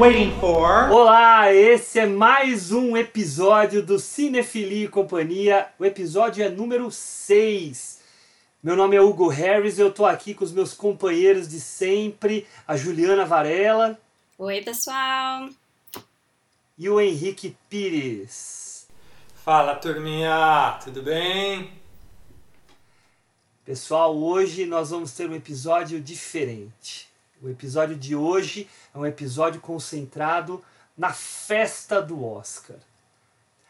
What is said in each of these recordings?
waiting for. Olá, esse é mais um episódio do Cinefilia e Companhia. O episódio é número 6. Meu nome é Hugo Harris e eu tô aqui com os meus companheiros de sempre, a Juliana Varela. Oi, pessoal. E o Henrique Pires. Fala, turminha, tudo bem? Pessoal, hoje nós vamos ter um episódio diferente. O episódio de hoje é um episódio concentrado na festa do Oscar.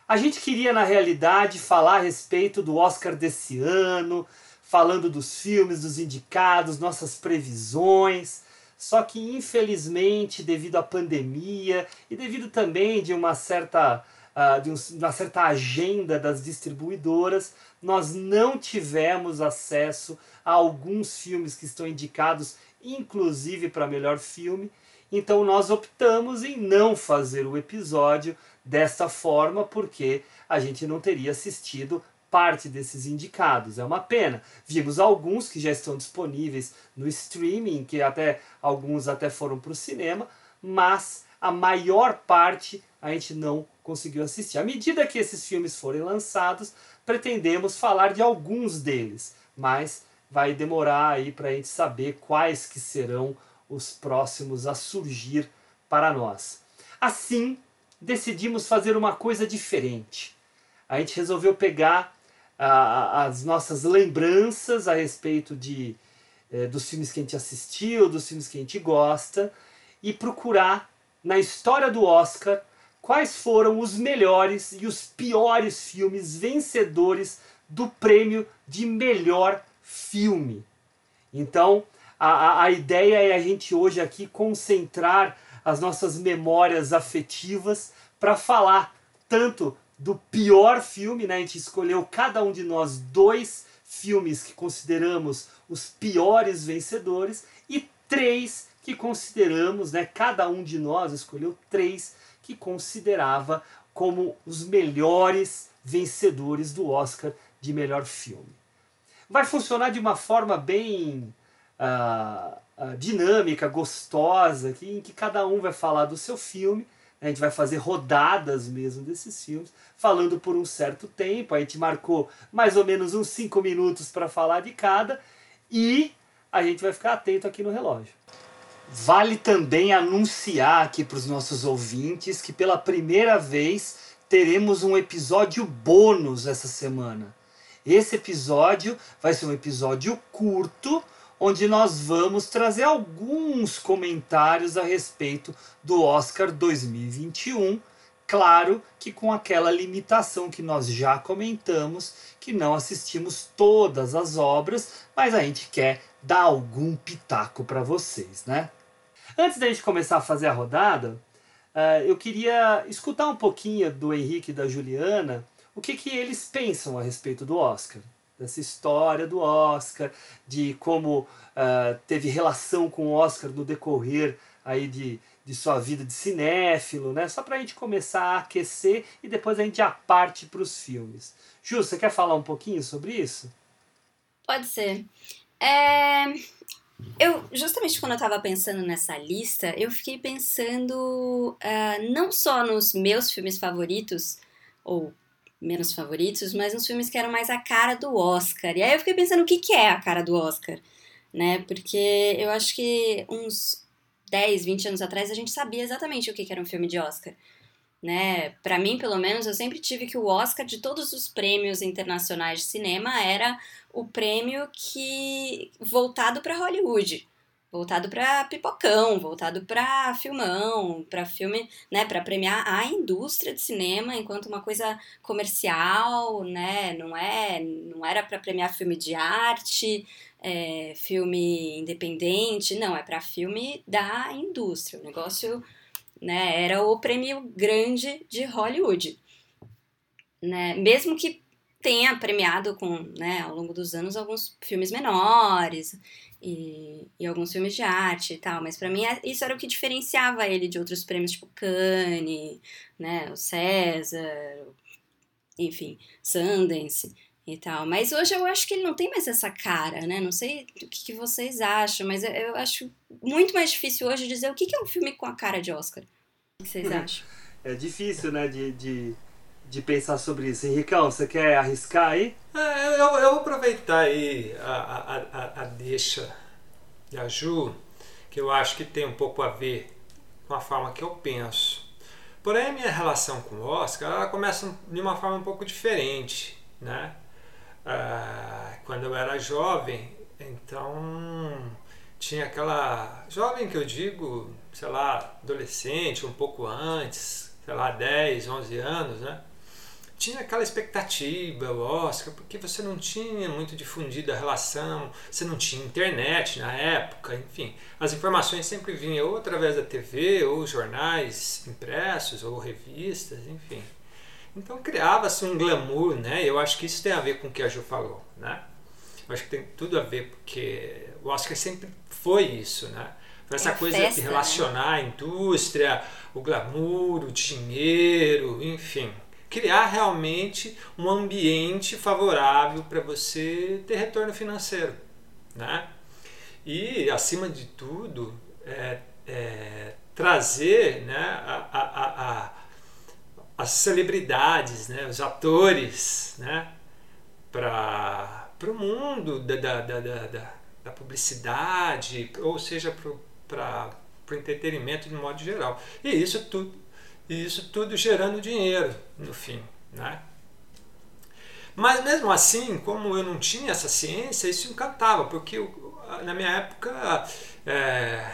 A gente queria, na realidade, falar a respeito do Oscar desse ano, falando dos filmes, dos indicados, nossas previsões. Só que, infelizmente, devido à pandemia e devido também de uma certa, uh, de uma certa agenda das distribuidoras, nós não tivemos acesso a alguns filmes que estão indicados inclusive para melhor filme. Então nós optamos em não fazer o episódio dessa forma porque a gente não teria assistido parte desses indicados. É uma pena. Vimos alguns que já estão disponíveis no streaming, que até alguns até foram para o cinema, mas a maior parte a gente não conseguiu assistir. À medida que esses filmes forem lançados, pretendemos falar de alguns deles, mas vai demorar aí para a gente saber quais que serão os próximos a surgir para nós. Assim, decidimos fazer uma coisa diferente. A gente resolveu pegar ah, as nossas lembranças a respeito de, eh, dos filmes que a gente assistiu, dos filmes que a gente gosta, e procurar na história do Oscar quais foram os melhores e os piores filmes vencedores do prêmio de melhor filme. Então, a, a ideia é a gente hoje aqui concentrar as nossas memórias afetivas para falar tanto do pior filme, né? A gente escolheu cada um de nós dois filmes que consideramos os piores vencedores e três que consideramos, né? Cada um de nós escolheu três que considerava como os melhores vencedores do Oscar de melhor filme vai funcionar de uma forma bem uh, uh, dinâmica, gostosa, que, em que cada um vai falar do seu filme. A gente vai fazer rodadas mesmo desses filmes, falando por um certo tempo. A gente marcou mais ou menos uns 5 minutos para falar de cada e a gente vai ficar atento aqui no relógio. Vale também anunciar aqui para os nossos ouvintes que pela primeira vez teremos um episódio bônus essa semana. Esse episódio vai ser um episódio curto, onde nós vamos trazer alguns comentários a respeito do Oscar 2021. Claro que com aquela limitação que nós já comentamos, que não assistimos todas as obras, mas a gente quer dar algum pitaco para vocês, né? Antes da gente começar a fazer a rodada, uh, eu queria escutar um pouquinho do Henrique e da Juliana o que, que eles pensam a respeito do Oscar. Dessa história do Oscar, de como uh, teve relação com o Oscar no decorrer aí de, de sua vida de cinéfilo, né? Só para a gente começar a aquecer e depois a gente já parte para os filmes. Ju, você quer falar um pouquinho sobre isso? Pode ser. É... Eu, justamente quando eu estava pensando nessa lista, eu fiquei pensando uh, não só nos meus filmes favoritos, ou menos favoritos, mas uns filmes que eram mais a cara do Oscar. E aí eu fiquei pensando o que, que é a cara do Oscar, né? Porque eu acho que uns 10, 20 anos atrás a gente sabia exatamente o que, que era um filme de Oscar. Né? Para mim, pelo menos, eu sempre tive que o Oscar de todos os prêmios internacionais de cinema era o prêmio que voltado para Hollywood voltado para pipocão, voltado para filmão, para filme, né, para premiar a indústria de cinema enquanto uma coisa comercial, né, não é, não era para premiar filme de arte, é, filme independente, não, é para filme da indústria. O negócio, né, era o prêmio grande de Hollywood, né? Mesmo que tenha premiado com, né, ao longo dos anos alguns filmes menores e, e alguns filmes de arte e tal, mas para mim é, isso era o que diferenciava ele de outros prêmios tipo Cannes, né, o César, enfim, Sundance e tal. Mas hoje eu acho que ele não tem mais essa cara, né? Não sei o que, que vocês acham, mas eu, eu, acho muito mais difícil hoje dizer o que, que é um filme com a cara de Oscar. O que vocês acham? É difícil, né, de, de, de pensar sobre isso. Henricão, você quer arriscar aí? É, eu, eu vou aproveitar aí a, a, a, a deixa da Ju, que eu acho que tem um pouco a ver com a forma que eu penso. Porém, a minha relação com o Oscar ela começa de uma forma um pouco diferente, né? Ah, quando eu era jovem, então tinha aquela jovem que eu digo, sei lá, adolescente, um pouco antes, sei lá, 10, 11 anos, né? Tinha aquela expectativa, o Oscar, porque você não tinha muito difundido a relação, você não tinha internet na época, enfim. As informações sempre vinham ou através da TV, ou jornais impressos, ou revistas, enfim. Então criava-se um glamour, né? Eu acho que isso tem a ver com o que a Ju falou, né? Eu acho que tem tudo a ver porque o Oscar sempre foi isso, né? Foi essa é coisa festa, de né? relacionar né? a indústria, o glamour, o dinheiro, enfim. Criar realmente um ambiente favorável para você ter retorno financeiro, né? E, acima de tudo, é, é, trazer né, a, a, a as celebridades, né, os atores, né, para o mundo da, da, da, da, da publicidade, ou seja, para o entretenimento de modo geral. E isso tudo, isso tudo gerando dinheiro no fim. Né? Mas mesmo assim, como eu não tinha essa ciência, isso encantava, porque eu, na minha época é,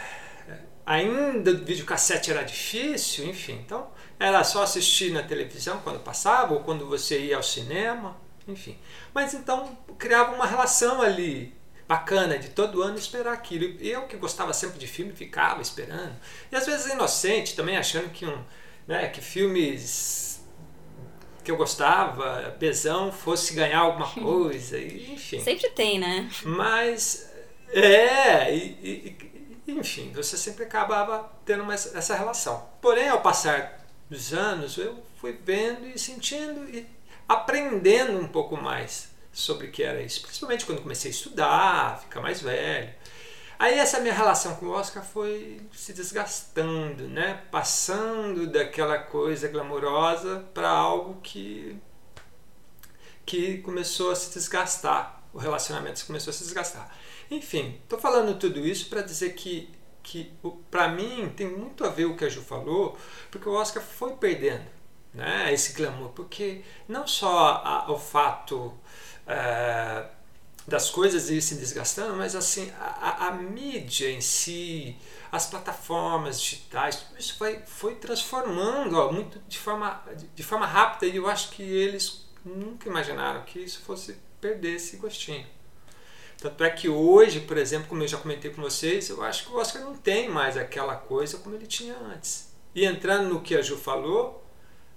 ainda o videocassete era difícil, enfim, então era só assistir na televisão quando passava ou quando você ia ao cinema, enfim. Mas então criava uma relação ali bacana de todo ano esperar aquilo. E eu que gostava sempre de filme ficava esperando. E às vezes inocente também achando que um, né, que filmes que eu gostava, Bezão, fosse ganhar alguma coisa, enfim. Sempre tem, né? Mas é, e, e, enfim, você sempre acabava tendo uma, essa relação. Porém, ao passar dos anos, eu fui vendo e sentindo e aprendendo um pouco mais sobre o que era isso, principalmente quando comecei a estudar, ficar mais velho. Aí essa minha relação com o Oscar foi se desgastando, né? Passando daquela coisa glamourosa para algo que que começou a se desgastar, o relacionamento começou a se desgastar. Enfim, estou falando tudo isso para dizer que que para mim tem muito a ver o que a Ju falou, porque o Oscar foi perdendo né, esse glamour, porque não só a, o fato é, das coisas ir se desgastando, mas assim a, a, mídia em si, as plataformas digitais, tudo isso foi, foi transformando ó, muito de forma, de forma rápida e eu acho que eles nunca imaginaram que isso fosse perder esse gostinho. Tanto é que hoje, por exemplo, como eu já comentei com vocês, eu acho que o Oscar não tem mais aquela coisa como ele tinha antes. E entrando no que a Ju falou,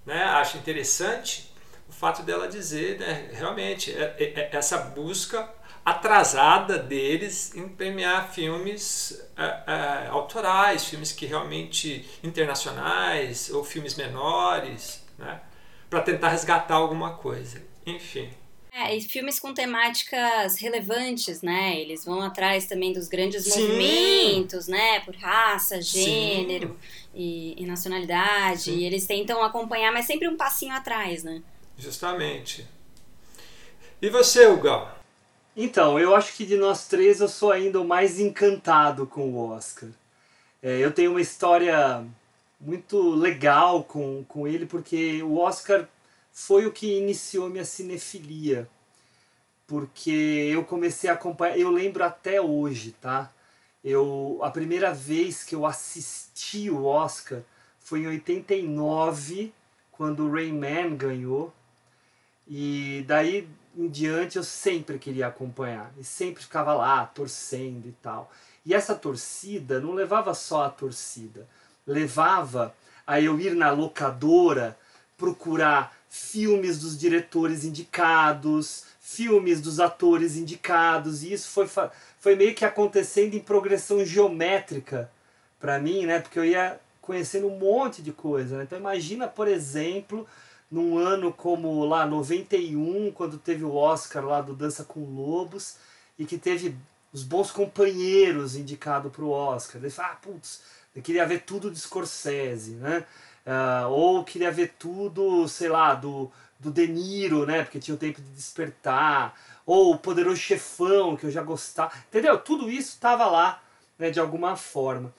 né, acho interessante o fato dela dizer, né, realmente, é, é, é essa busca atrasada deles em premiar filmes é, é, autorais, filmes que realmente internacionais ou filmes menores, né, para tentar resgatar alguma coisa. Enfim. É, e filmes com temáticas relevantes, né? Eles vão atrás também dos grandes Sim. movimentos, né? Por raça, gênero e, e, nacionalidade. Sim. E eles tentam acompanhar, mas sempre um passinho atrás, né? Justamente. E você, Hugo? Então, eu acho que de nós três eu sou ainda o mais encantado com o Oscar. É, eu tenho uma história muito legal com, com ele, porque o Oscar foi o que iniciou minha cinefilia. Porque eu comecei a acompanhar, eu lembro até hoje, tá? Eu a primeira vez que eu assisti o Oscar foi em 89, quando o Rayman ganhou. E daí em diante eu sempre queria acompanhar e sempre ficava lá torcendo e tal. E essa torcida não levava só a torcida, levava a eu ir na locadora procurar filmes dos diretores indicados, filmes dos atores indicados, e isso foi, foi meio que acontecendo em progressão geométrica para mim, né? Porque eu ia conhecendo um monte de coisa. Né? Então imagina, por exemplo, num ano como lá 91, quando teve o Oscar lá do Dança com Lobos, e que teve os bons companheiros indicado para o Oscar. Ele fala, ah, putz, eu queria ver tudo de Scorsese, né? Uh, ou queria ver tudo, sei lá, do, do De Niro, né? Porque tinha o tempo de despertar. Ou o Poderoso Chefão, que eu já gostava. Entendeu? Tudo isso estava lá, né, de alguma forma.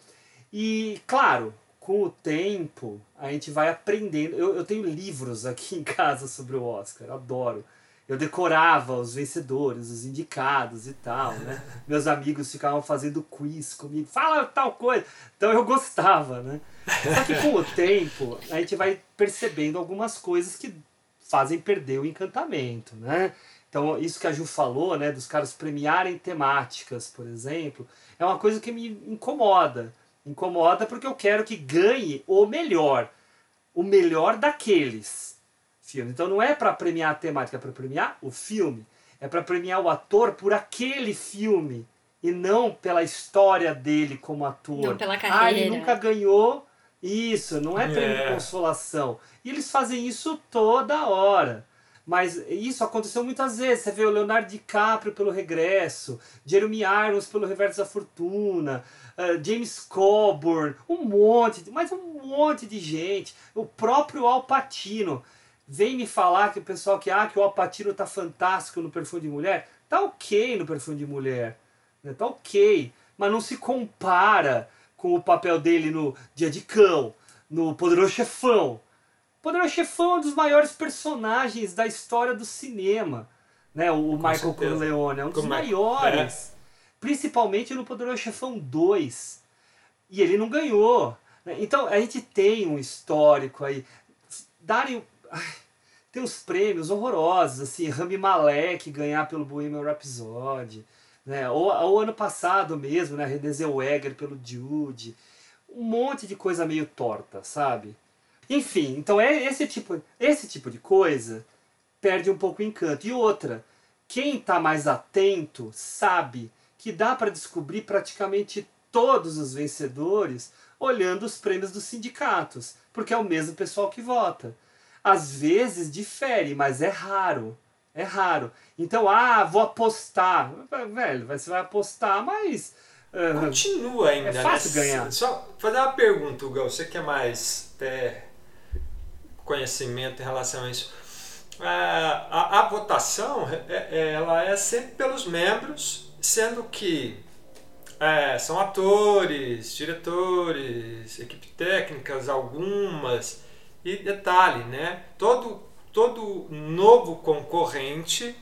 E, claro, com o tempo, a gente vai aprendendo. Eu, eu tenho livros aqui em casa sobre o Oscar, adoro. Eu decorava os vencedores, os indicados e tal, né? Meus amigos ficavam fazendo quiz comigo, fala tal coisa. Então eu gostava, né? Só que com o tempo, a gente vai percebendo algumas coisas que fazem perder o encantamento, né? Então, isso que a Ju falou, né, dos caras premiarem temáticas, por exemplo, é uma coisa que me incomoda incomoda porque eu quero que ganhe o melhor. O melhor daqueles filmes. Então não é para premiar a temática, é para premiar o filme. É para premiar o ator por aquele filme e não pela história dele como ator. Não pela carreira. Ah, ele nunca ganhou isso, não é prêmio de é. consolação. E eles fazem isso toda hora. Mas isso aconteceu muitas vezes. Você vê o Leonardo DiCaprio pelo Regresso, Jeremy Irons pelo Reverso da Fortuna, uh, James Coburn, um monte, mas um monte de gente. O próprio Al Pacino. Vem me falar que o pessoal que, ah, que o Al Pacino tá fantástico no Perfume de Mulher. Tá ok no Perfume de Mulher. Né? Tá ok. Mas não se compara com o papel dele no Dia de Cão, no Poderoso Chefão Poderoso Chefão é um dos maiores personagens da história do cinema. Né? O Michael certeza. Corleone é um dos Como maiores. É. Principalmente no Poderoso Chefão 2. E ele não ganhou. Né? Então a gente tem um histórico aí. Darem. Tem uns prêmios horrorosos, assim, Rami Malek ganhar pelo Bohemian Rhapsody, né? ou, o ano passado mesmo, né? Renée Zellweger pelo Jude. Um monte de coisa meio torta, sabe? Enfim, então é esse tipo, esse tipo de coisa perde um pouco o encanto. E outra, quem está mais atento sabe que dá para descobrir praticamente todos os vencedores olhando os prêmios dos sindicatos, porque é o mesmo pessoal que vota. Às vezes difere, mas é raro. É raro. Então, ah, vou apostar. Velho, você vai apostar, mas. Uh, Continua ainda. É fácil né? ganhar. Só fazer uma pergunta, Hugo. Você que é mais até conhecimento em relação a isso. A, a, a votação é, é, ela é sempre pelos membros, sendo que é, são atores, diretores, equipe técnicas, algumas. E detalhe, né? Todo, todo novo concorrente,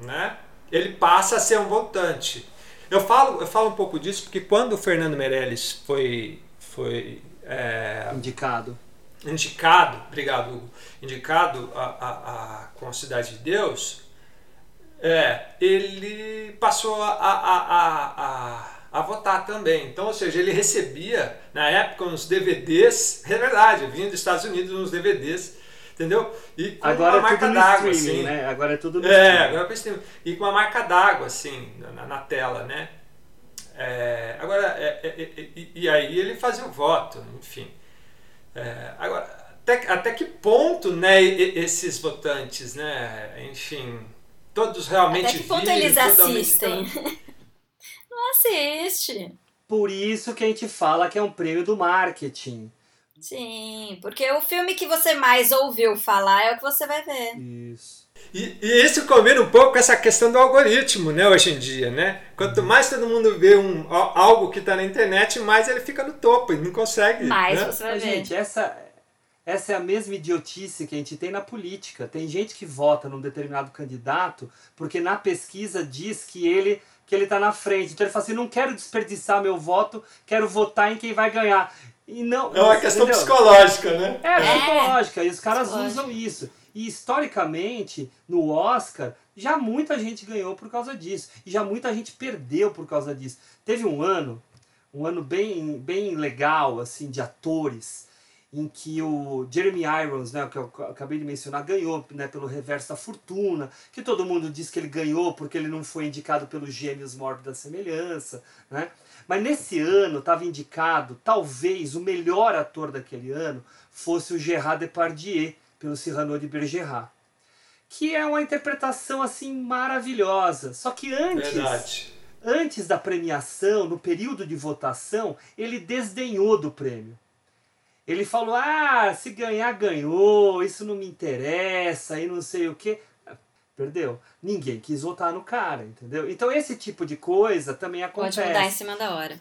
né? Ele passa a ser um votante. Eu falo, eu falo um pouco disso porque quando o Fernando Meirelles foi, foi é, indicado indicado, obrigado Hugo, indicado a, a, a, com a Cidade de Deus, é, ele passou a, a, a, a, votar também. Então, ou seja, ele recebia, na época, uns DVDs, é verdade, vinha dos Estados Unidos uns DVDs, entendeu? E com agora uma é marca d'água, assim. Né? Agora é tudo no É, agora é. E com uma marca d'água, assim, na, na, tela, né? É, agora, é, é, é, e, aí ele fazia o voto, enfim. Agora, até, até que ponto né, esses votantes, né, enfim, todos realmente Até que ponto eles assistem? Não assiste. Por isso que a gente fala que é um prêmio do marketing. Sim, porque o filme que você mais ouviu falar é o que você vai ver. Isso. E, e, isso combina um pouco com essa questão do algoritmo, né, hoje em dia, né? Quanto mais todo mundo vê um, algo que está na internet, mais ele fica no topo e não consegue. Mais né? você vai ver. Gente, essa, essa é a mesma idiotice que a gente tem na política. Tem gente que vota num determinado candidato porque na pesquisa diz que ele que ele está na frente. Então ele fala assim, não quero desperdiçar meu voto, quero votar em quem vai ganhar. E não, é uma questão entendeu? psicológica, né? É, psicológica, e os caras usam isso. E historicamente, no Oscar, já muita gente ganhou por causa disso. E já muita gente perdeu por causa disso. Teve um ano, um ano bem, bem legal, assim, de atores. Em que o Jeremy Irons, né, que eu acabei de mencionar, ganhou né, pelo Reverso da Fortuna, que todo mundo diz que ele ganhou porque ele não foi indicado pelos Gêmeos Mortos da Semelhança, né? Mas nesse ano estava indicado, talvez o melhor ator daquele ano fosse o Gerard Depardieu, pelo Cyrano de Bergerac. Que é uma interpretação assim maravilhosa. Só que antes, Verdade. antes da premiação, no período de votação, ele desdenhou do prêmio. Ele falou: ah, se ganhar, ganhou, isso não me interessa, e não sei o quê. Perdeu. Ninguém quis votar no cara, entendeu? Então esse tipo de coisa também acontece. Pode mudar em cima da hora.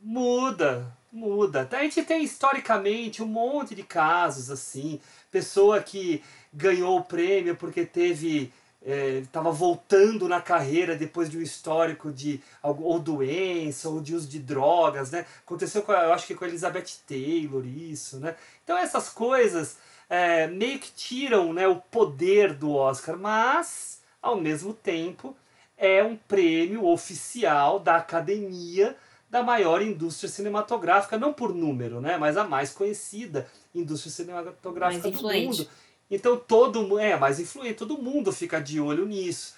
Muda, muda. A gente tem historicamente um monte de casos assim. Pessoa que ganhou o prêmio porque teve estava é, voltando na carreira depois de um histórico de ou doença ou de uso de drogas, né? Aconteceu com, eu acho que com a Elizabeth Taylor isso, né? Então essas coisas é, meio que tiram né, o poder do Oscar, mas ao mesmo tempo é um prêmio oficial da academia da maior indústria cinematográfica, não por número, né, mas a mais conhecida indústria cinematográfica do mundo. Então todo mundo é mais influente, todo mundo fica de olho nisso.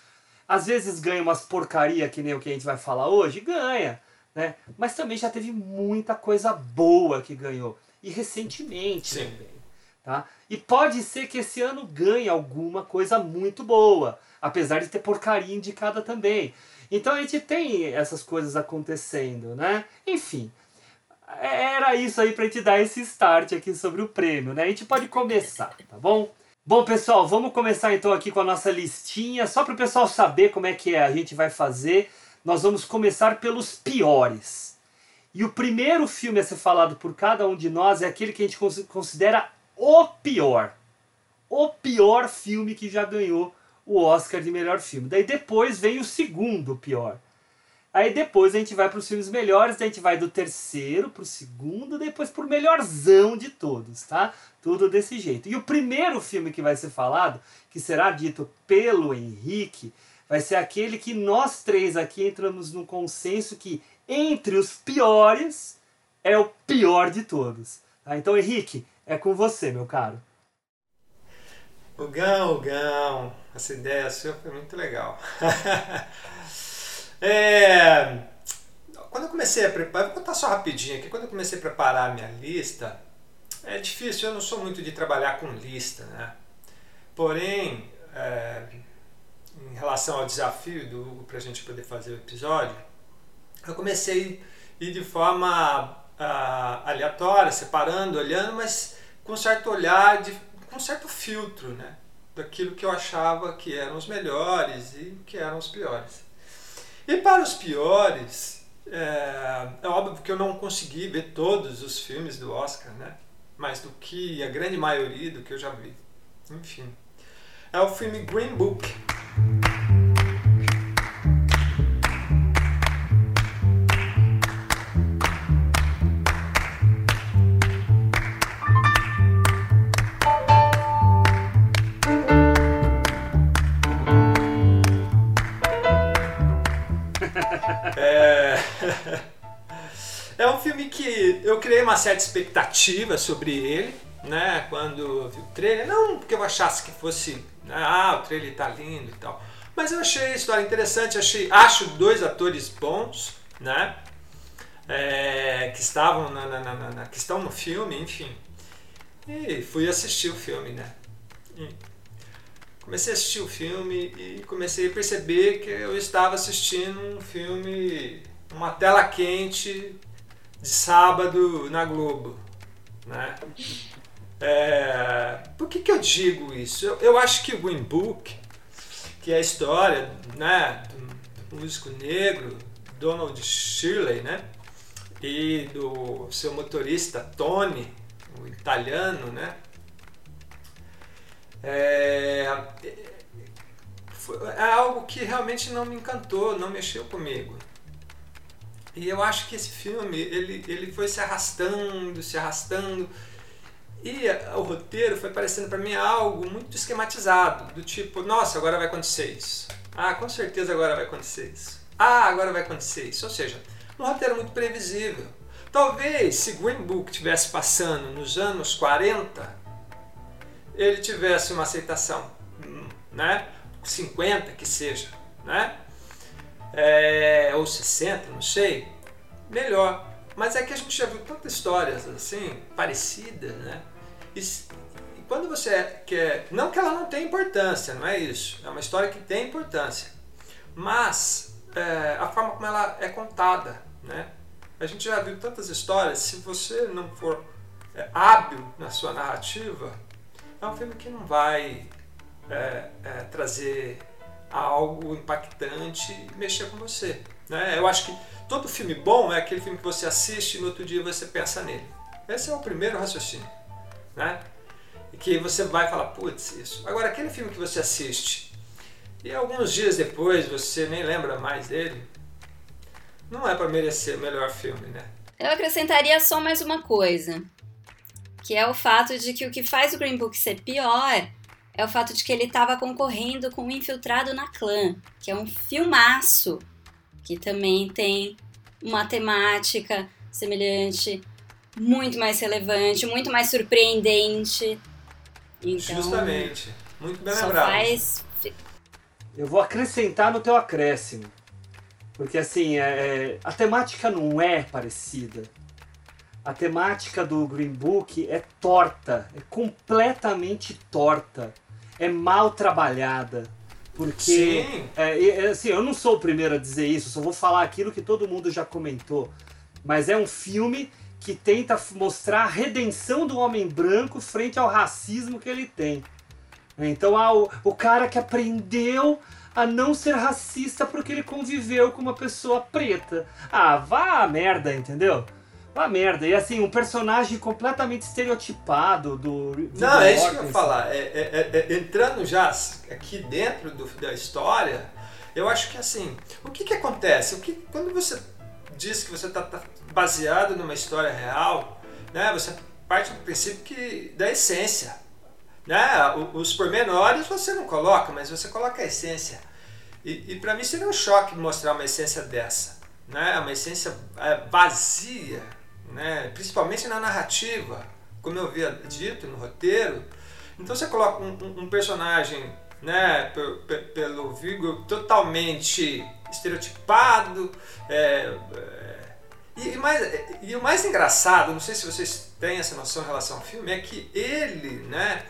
Às vezes ganha umas porcaria que nem o que a gente vai falar hoje, ganha, né? Mas também já teve muita coisa boa que ganhou e recentemente Sim. também, tá? E pode ser que esse ano ganhe alguma coisa muito boa, apesar de ter porcaria indicada também. Então a gente tem essas coisas acontecendo, né? Enfim, era isso aí pra gente dar esse start aqui sobre o prêmio, né? A gente pode começar, tá bom? Bom, pessoal, vamos começar então aqui com a nossa listinha, só para o pessoal saber como é que a gente vai fazer. Nós vamos começar pelos piores. E o primeiro filme a ser falado por cada um de nós é aquele que a gente considera o pior. O pior filme que já ganhou o Oscar de melhor filme. Daí depois vem o segundo pior. Aí depois a gente vai para os filmes melhores, daí a gente vai do terceiro para o segundo, depois para o melhorzão de todos, tá? Tudo desse jeito. E o primeiro filme que vai ser falado, que será dito pelo Henrique, vai ser aquele que nós três aqui entramos num consenso que entre os piores é o pior de todos. Tá? Então, Henrique, é com você, meu caro. O Gão, o Gão, essa ideia sua foi muito legal. É, quando eu comecei a preparar, vou contar só rapidinho aqui, quando eu comecei a preparar a minha lista, é difícil, eu não sou muito de trabalhar com lista, né? Porém, é, em relação ao desafio do Hugo para a gente poder fazer o episódio, eu comecei a ir de forma uh, aleatória, separando, olhando, mas com certo olhar, de, com certo filtro, né? Daquilo que eu achava que eram os melhores e que eram os piores. E para os piores, é, é, óbvio que eu não consegui ver todos os filmes do Oscar, né? Mas do que a grande maioria do que eu já vi. Enfim. É o filme Green Book. É um filme que eu criei uma certa expectativa sobre ele, né? Quando eu vi o trailer, não porque eu achasse que fosse, ah, o trailer tá lindo e tal, mas eu achei a história interessante, achei, acho dois atores bons, né? É, que estavam na, na, na, na, que estão no filme, enfim. E fui assistir o filme, né? E comecei a assistir o filme e comecei a perceber que eu estava assistindo um filme, uma tela quente de sábado na Globo. Né? É, por que, que eu digo isso? Eu, eu acho que o Green Book, que é a história né, do, músico negro Donald Shirley, né? e do seu motorista Tony, o italiano, né? É, é algo que realmente não me encantou, não mexeu comigo. E eu acho que esse filme ele, ele foi se arrastando, se arrastando. E o roteiro foi parecendo para mim algo muito esquematizado, do tipo, nossa, agora vai acontecer isso. Ah, com certeza agora vai acontecer isso. Ah, agora vai acontecer isso. Ou seja, um roteiro muito previsível. Talvez se Green Book tivesse passando nos anos 40, ele tivesse uma aceitação, hum, né? 50 que seja, né? É, ou 60, não sei, melhor. Mas é que a gente já viu tantas histórias assim, parecidas, né? E, e quando você quer. Não que ela não tenha importância, não é isso. É uma história que tem importância. Mas é, a forma como ela é contada, né? A gente já viu tantas histórias, se você não for é, hábil na sua narrativa, é um filme que não vai é, é, trazer algo impactante e mexer com você. Né? Eu acho que todo filme bom é aquele filme que você assiste e no outro dia você pensa nele. Esse é o primeiro raciocínio. Né? E que você vai falar, putz, isso. Agora, aquele filme que você assiste e alguns dias depois você nem lembra mais dele, não é para merecer o melhor filme, né? Eu acrescentaria só mais uma coisa, que é o fato de que o que faz o Green Book ser pior é o fato de que ele estava concorrendo com o Infiltrado na Clã, que é um filmaço que também tem uma temática semelhante, muito mais relevante, muito mais surpreendente. Então, Justamente. Muito bem lembrado. Faz... Eu vou acrescentar no teu acréscimo. Porque assim, é, é, a temática não é parecida. A temática do Green Book é torta, é completamente torta, é mal trabalhada. Porque, é, é, assim, eu não sou o primeiro a dizer isso, só vou falar aquilo que todo mundo já comentou. Mas é um filme que tenta mostrar a redenção do homem branco frente ao racismo que ele tem. Então, ah, o, o cara que aprendeu a não ser racista porque ele conviveu com uma pessoa preta. Ah, vá a merda, entendeu? Vá a merda. E assim, um personagem completamente estereotipado do. do não, é isso que eu ia falar. É, é, é, é, entrando já aqui dentro do, da história, eu acho que assim, o que, que acontece? O que, quando você diz que você está tá baseado numa história real, né, você parte do princípio que da essência. Né? Os pormenores você não coloca, mas você coloca a essência. E, e para mim seria um choque mostrar uma essência dessa, né? uma essência é, vazia, né? principalmente na narrativa, como eu havia dito no roteiro. Então você coloca um, um, um personagem né, pelo Vigor totalmente estereotipado. É, é, e, mais, e o mais engraçado, não sei se vocês têm essa noção em relação ao filme, é que ele, né,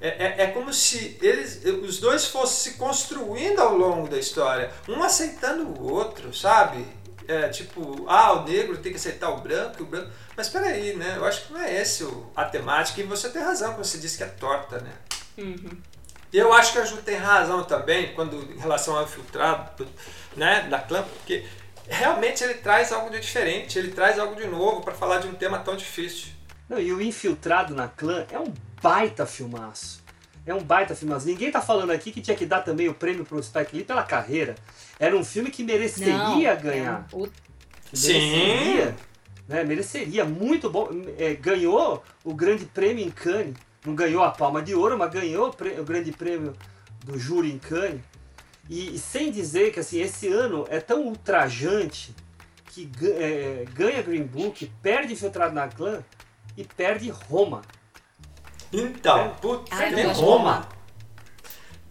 é, é, é, como se eles, os dois fossem se construindo ao longo da história, um aceitando o outro, sabe? É, tipo, ah, o negro tem que aceitar o branco, o branco. Mas peraí, né? Eu acho que não é esse a temática, e você tem razão quando você disse que é torta, né? Uhum. E eu acho que a Ju tem razão também quando em relação ao infiltrado né, da clã, porque realmente ele traz algo de diferente, ele traz algo de novo para falar de um tema tão difícil. Não, e o Infiltrado na Clã é um baita filmaço. É um baita filmaço. Ninguém tá falando aqui que tinha que dar também o prêmio pro Spike Lee pela carreira. Era um filme que mereceria Não, ganhar. É um... Mereceria, Sim. Né, mereceria, muito bom. É, ganhou o grande prêmio em Cannes. Não ganhou a palma de ouro, mas ganhou o grande prêmio do júri em Cannes. E, e sem dizer que assim, esse ano é tão ultrajante que é, ganha Green Book, perde Infiltrado na Clã e perde Roma. Então, é. putz, ah, tem Roma.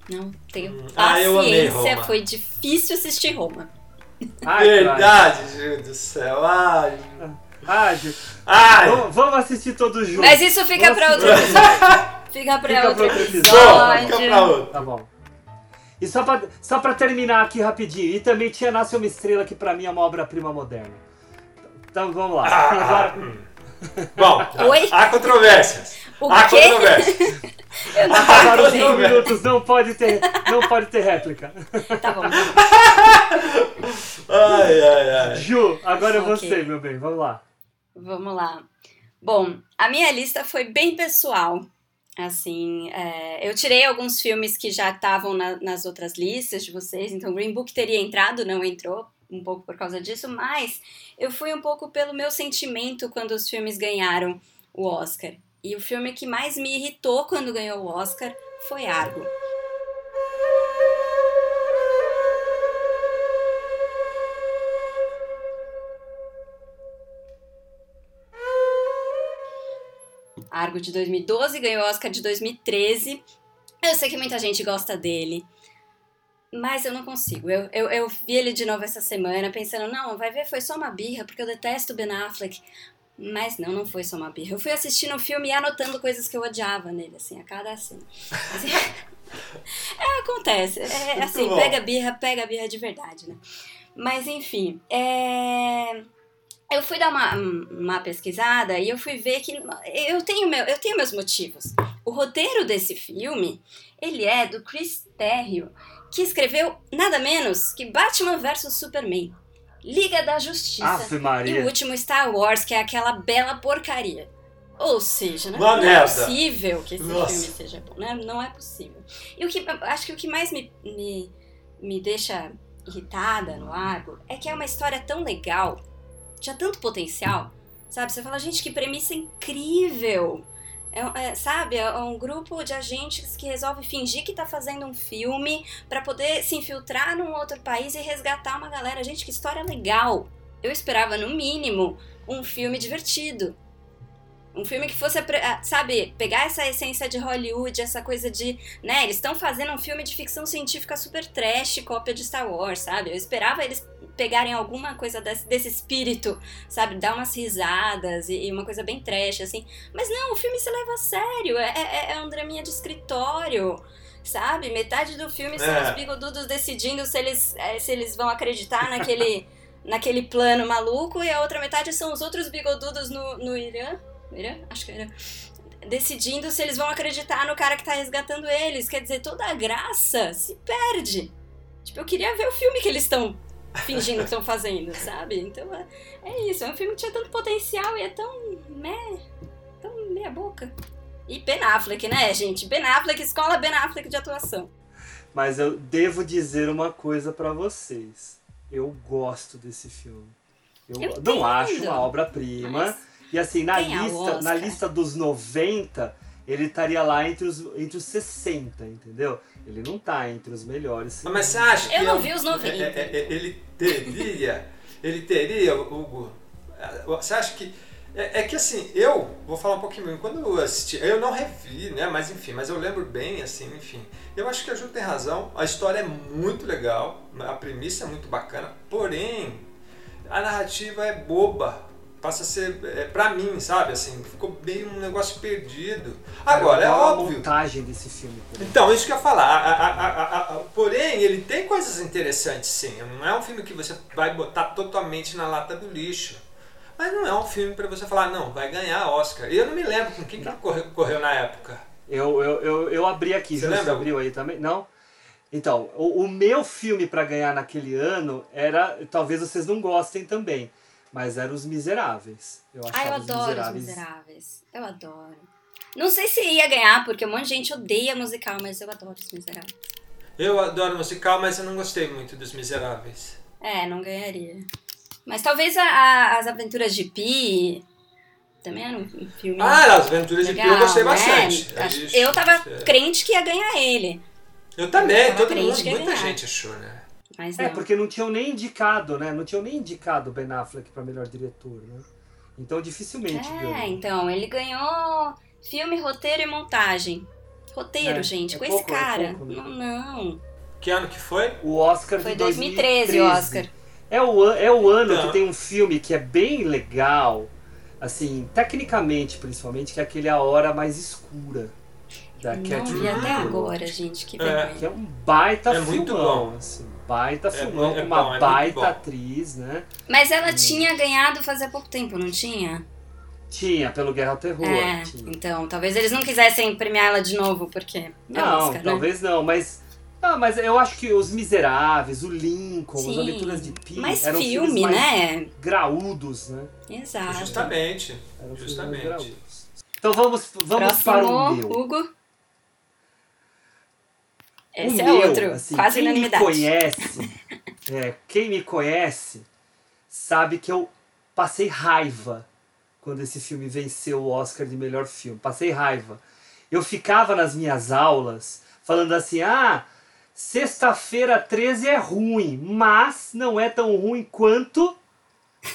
Não tenho hum. ah, eu amei Roma. Foi difícil assistir Roma. Ai, Verdade, Ju do céu. Ai. Ai, Ju. Ai. Vamos assistir todos juntos. Mas isso fica para outro episódio. Fica para outro, outro episódio. Fica pra outro. Tá bom. E só pra, só pra terminar aqui rapidinho, e também tinha Nasce Uma Estrela, que pra mim é uma obra-prima moderna. Então vamos lá. Ah, Agora... Bom, Oi? há controvérsias. O há quê? controvérsias. Agora os minutos não pode ter, não pode ter réplica. Tá bom. ai, ai, ai. Ju, agora é okay. você, meu bem. Vamos lá. Vamos lá. Bom, a minha lista foi bem pessoal. Assim, é, eu tirei alguns filmes que já estavam na, nas outras listas de vocês, então Green Book teria entrado, não entrou, um pouco por causa disso, mas eu fui um pouco pelo meu sentimento quando os filmes ganharam o Oscar. E o filme que mais me irritou quando ganhou o Oscar foi Argo. Argo de 2012, ganhou o Oscar de 2013. Eu sei que muita gente gosta dele. Mas eu não consigo. Eu, eu, eu vi ele de novo essa semana, pensando, não, vai ver, foi só uma birra, porque eu detesto Ben Affleck. Mas não, não foi só uma birra. Eu fui assistindo o filme e anotando coisas que eu odiava nele, assim, a cada cena. Assim, é, acontece. É, assim, pega birra, pega birra de verdade, né? Mas enfim, é... eu fui dar uma, uma pesquisada e eu fui ver que eu tenho, meu, eu tenho meus motivos. O roteiro desse filme, ele é do Chris Terrio, que escreveu nada menos que Batman vs Superman, Liga da Justiça e o último Star Wars, que é aquela bela porcaria. Ou seja, não merda. é possível que esse Nossa. filme seja bom, né? Não é possível. E o que acho que o que mais me, me, me deixa irritada no Argo é que é uma história tão legal, tinha tanto potencial, sabe? Você fala, gente, que premissa incrível! É, é, sabe, é um grupo de agentes que resolve fingir que tá fazendo um filme pra poder se infiltrar num outro país e resgatar uma galera. Gente, que história legal! Eu esperava, no mínimo, um filme divertido. Um filme que fosse, ah, sabe, pegar essa essência de Hollywood, essa coisa de, né, eles estão fazendo um filme de ficção científica super trash, cópia de Star Wars, sabe? Eu esperava eles pegarem alguma coisa desse, desse espírito, sabe? Dar umas risadas e, e uma coisa bem trash, assim. Mas não, o filme se leva a sério, é, é, é um draminha de escritório, sabe? Metade do filme são É. os bigodudos decidindo se eles, eh, se eles vão acreditar naquele, naquele plano maluco e a outra metade são os outros bigodudos no, no Irã. Irã? Acho que é Irã. Decidindo se eles vão acreditar no cara que tá resgatando eles. Quer dizer, toda a graça se perde. Tipo, eu queria ver o filme que eles estão fingindo que estão fazendo, sabe? Então é, é isso. É um filme que tinha tanto potencial e é tão. Meh, tão meia boca. E Ben Affleck, né, gente? Ben Affleck, escola Ben Affleck de atuação. Mas eu devo dizer uma coisa pra vocês. Eu gosto desse filme. Eu, Eu não acho uma obra-prima. Mas E assim, na o lista, na lista dos 90, ele estaria lá entre os, entre os 60, entendeu? Ele não tá entre os melhores. Mas você acha que Eu não é vi os 90. é- é- é- ele teria, ele teria, Hugo, é, você acha que é, é que assim, eu vou falar um pouquinho, quando eu assisti, eu não revi, né, mas enfim, mas eu lembro bem, assim, enfim, eu acho que a Ju tem razão, a história é muito legal, a premissa é muito bacana, porém, a narrativa é boba, passa a ser, é, pra mim, sabe, assim, ficou bem um negócio perdido. Agora, é a óbvio, montagem desse filme. então, isso que eu ia falar. A- a- a- a- a- porém, ele tem coisas interessantes, sim. Não é um filme que você vai botar totalmente na lata do lixo. Mas não é um filme para você falar, não, vai ganhar Oscar. E eu não me lembro com quem que correu, correu na época. Eu, eu, eu, eu abri aqui, Você Ju, você lembra? abriu aí também? Não? Então, o, o meu filme pra ganhar naquele ano era. Talvez vocês não gostem também, mas era Os Miseráveis. Eu Ah, achava eu Os adoro os Miseráveis. Miseráveis. Eu adoro. Não sei se ia ganhar, porque um monte de gente odeia musical, mas eu adoro os Miseráveis. Eu adoro musical, mas eu não gostei muito dos Miseráveis. É, não ganharia. Mas talvez a- a- as Aventuras de Pi também era um filme. Ah, As Aventuras de Pi eu gostei né? bastante. Acho- Isso, Eu tava é. crente que ia ganhar ele. Eu também, eu todo mundo, muita ganhar. gente achou, né? Mas não. É, porque não tinham nem indicado, né? Não tinham nem indicado o Ben Affleck pra melhor diretor, né? Então dificilmente ganhou. É, então, ele ganhou filme, roteiro e montagem. Roteiro, É, gente, é com pouco, esse cara. é pouco, né? não, não. Que ano que foi? O Oscar Foi de 2013 o Oscar. É o, é o ano Então. que tem um filme que é bem legal, assim, tecnicamente principalmente, que é aquele A Hora Mais Escura. Da Não Catherine vi até agora, gente, que É. Que é um baita É muito bom. assim, baita filmão, mu- é com uma bom, é baita atriz, né? Mas Hum. ela tinha ganhado fazia pouco tempo, não tinha? Tinha, pelo Guerra ao Terror. é, tinha. então, talvez eles não quisessem premiar ela de novo, porque é Não, né? talvez não, mas. Não, mas eu acho que Os Miseráveis, o Lincoln, As Sim. Aventuras de Pi Mais eram filme, filmes mais né? graúdos, né? Exato. Justamente. Eram Justamente. Então vamos, vamos para o meu. Hugo. O Esse é meu, outro, assim, quase quem me unanimidade. conhece, é, quem me conhece sabe que eu passei raiva quando esse filme venceu o Oscar de melhor filme. Passei raiva. Eu ficava nas minhas aulas falando assim: "Ah, sexta-feira 13 é ruim, mas não é tão ruim quanto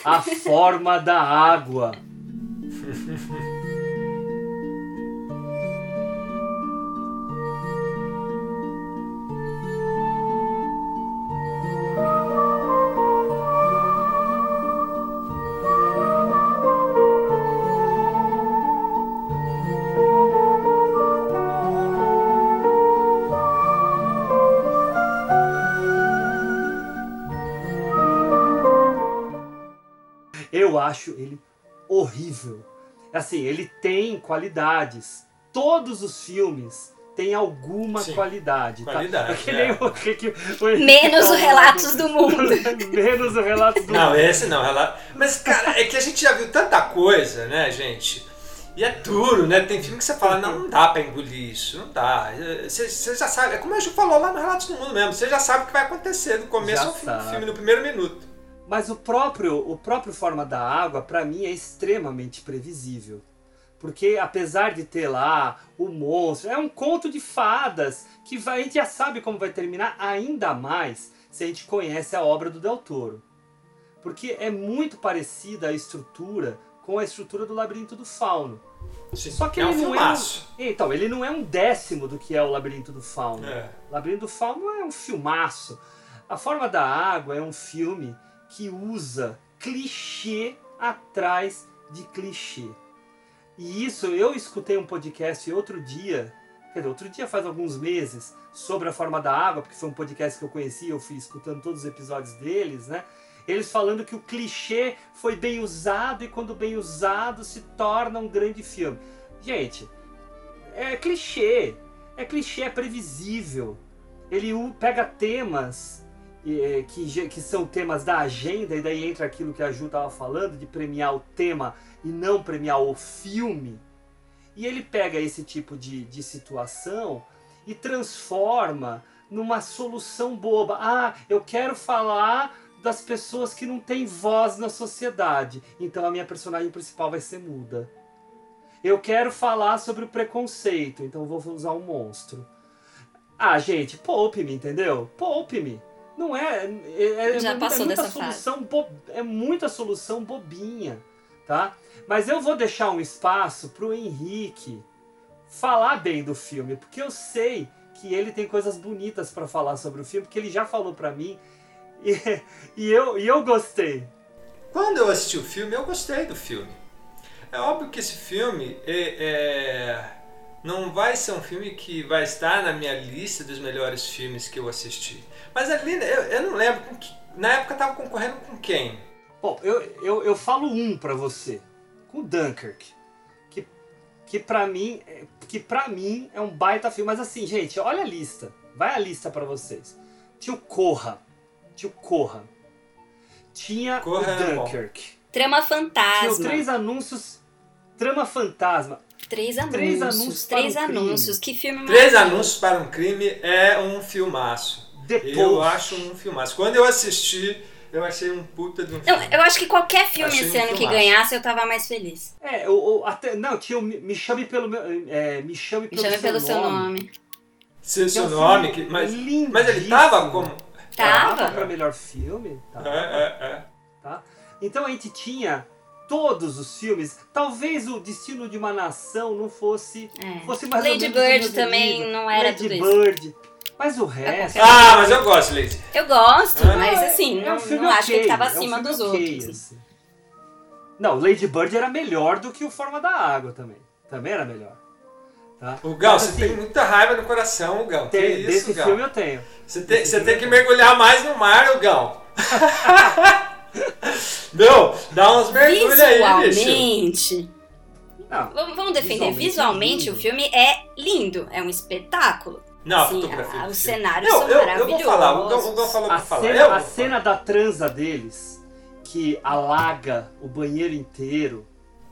A Forma da Água". acho ele horrível. Assim, ele tem qualidades. Todos os filmes têm alguma Sim, qualidade. qualidade, Tá? É que nem é. o, que, que, o Menos o Relatos do Mundo. Menos o Relatos do Não, Mundo. esse não. Mas, cara, é que a gente já viu tanta coisa, né, gente? E é duro, né? Tem filme que você fala, não, não dá pra engolir isso, não dá. Você, você já sabe, é como a Ju falou lá no Relatos do Mundo mesmo, você já sabe o que vai acontecer do começo Já ao fim do filme, no primeiro minuto. Mas o próprio, o próprio Forma da Água, pra mim, é extremamente previsível. Porque apesar de ter lá o monstro, é um conto de fadas que vai- a gente já sabe como vai terminar, ainda mais se a gente conhece a obra do Del Toro. Porque é muito parecida a estrutura com a estrutura do Labirinto do Fauno. Sim, Só que é um ele não filmaço. é um, Então, ele não é um décimo do que é o Labirinto do Fauno. É. Labirinto do Fauno é um filmaço. A Forma da Água é um filme que usa clichê atrás de clichê. E isso eu escutei um podcast outro dia, quer dizer, outro dia faz alguns meses, sobre a Forma da Água, porque foi um podcast que eu conheci, eu fui escutando todos os episódios deles, né? Eles falando que o clichê foi bem usado e quando bem usado se torna um grande filme. Gente, é clichê. É clichê, é previsível. Ele pega temas que, ge- que são temas da agenda, e daí entra aquilo que a Ju estava falando, de premiar o tema e não premiar o filme. E ele pega esse tipo de, de situação e transforma numa solução boba. Ah, eu quero falar das pessoas que não têm voz na sociedade. Então a minha personagem principal vai ser muda. Eu quero falar sobre o preconceito, então vou usar um monstro. Ah, gente, poupe-me, entendeu? Poupe-me. Não é. é, é Já muita- passou é muita dessa fase. solução bo- É muita solução bobinha, tá? Mas eu vou deixar um espaço pro Henrique falar bem do filme, porque eu sei que ele tem coisas bonitas pra falar sobre o filme, porque ele já falou pra mim e, e eu, e eu gostei. Quando eu assisti o filme, eu gostei do filme. É óbvio que esse filme é, é- não vai ser um filme que vai estar na minha lista dos melhores filmes que eu assisti. Mas ali, eu, eu não lembro, com que- na época tava concorrendo com quem? Bom, eu, eu, eu falo um pra você, com o Dunkirk, que, que para mim é- que para mim é um baita filme, mas assim, gente, olha a lista, vai a lista pra vocês. Tinha o Corra, tinha o Corra, tinha Corra o é. Dunkirk, Trama tinha o fantasma. três anúncios, trama fantasma, Três anúncios. Três anúncios para Três um anúncios. Que filme Três. Anúncios para um Crime é um filmaço. Depois. Eu acho um filmaço. Quando eu assisti, eu achei um puta de um filme. eu acho que qualquer filme esse um ano que ganhasse, eu tava mais feliz. É, o, o- até, não, tinha o Me Me Chame Pelo Meu, é, Me Chame Me Pelo, chame seu, pelo seu nome. nome. Se o Que é seu um nome, que, mas, lindíssimo. mas ele tava como. Tava. Tava pra melhor filme, tá? É, é, é. tá? Então a gente tinha todos os filmes. Talvez o Destino de uma Nação não fosse, É. fosse mais ou Lady Bird também não era Lady tudo isso. Mas o resto. Ah, mas eu gosto, Lady. Eu gosto, Ah, mas é- assim, é um não, não acho que ele tava é um acima dos ok, outros. assim. Não, Lady Bird era melhor do que o Forma da Água também. Também era melhor. Tá? O Gal, Mas, você assim, tem muita raiva no coração, Gal. Que tem- isso, desse Gal? filme eu tenho. Você tem, você tem que mergulhar mais no mar, ô Gal. Meu, dá uns mergulhos aí, bicho. Visualmente, Não, vamos, vamos defender. Visualmente Visualmente, é o lindo. filme é lindo, é um espetáculo. Não, a Sim, fotografia. a- do os cenários eu, são eu, Eu vou maravilhosos. falar, o Gal, o Gal falou a pra falar. cena, eu a vou cena da transa deles, que alaga o banheiro inteiro,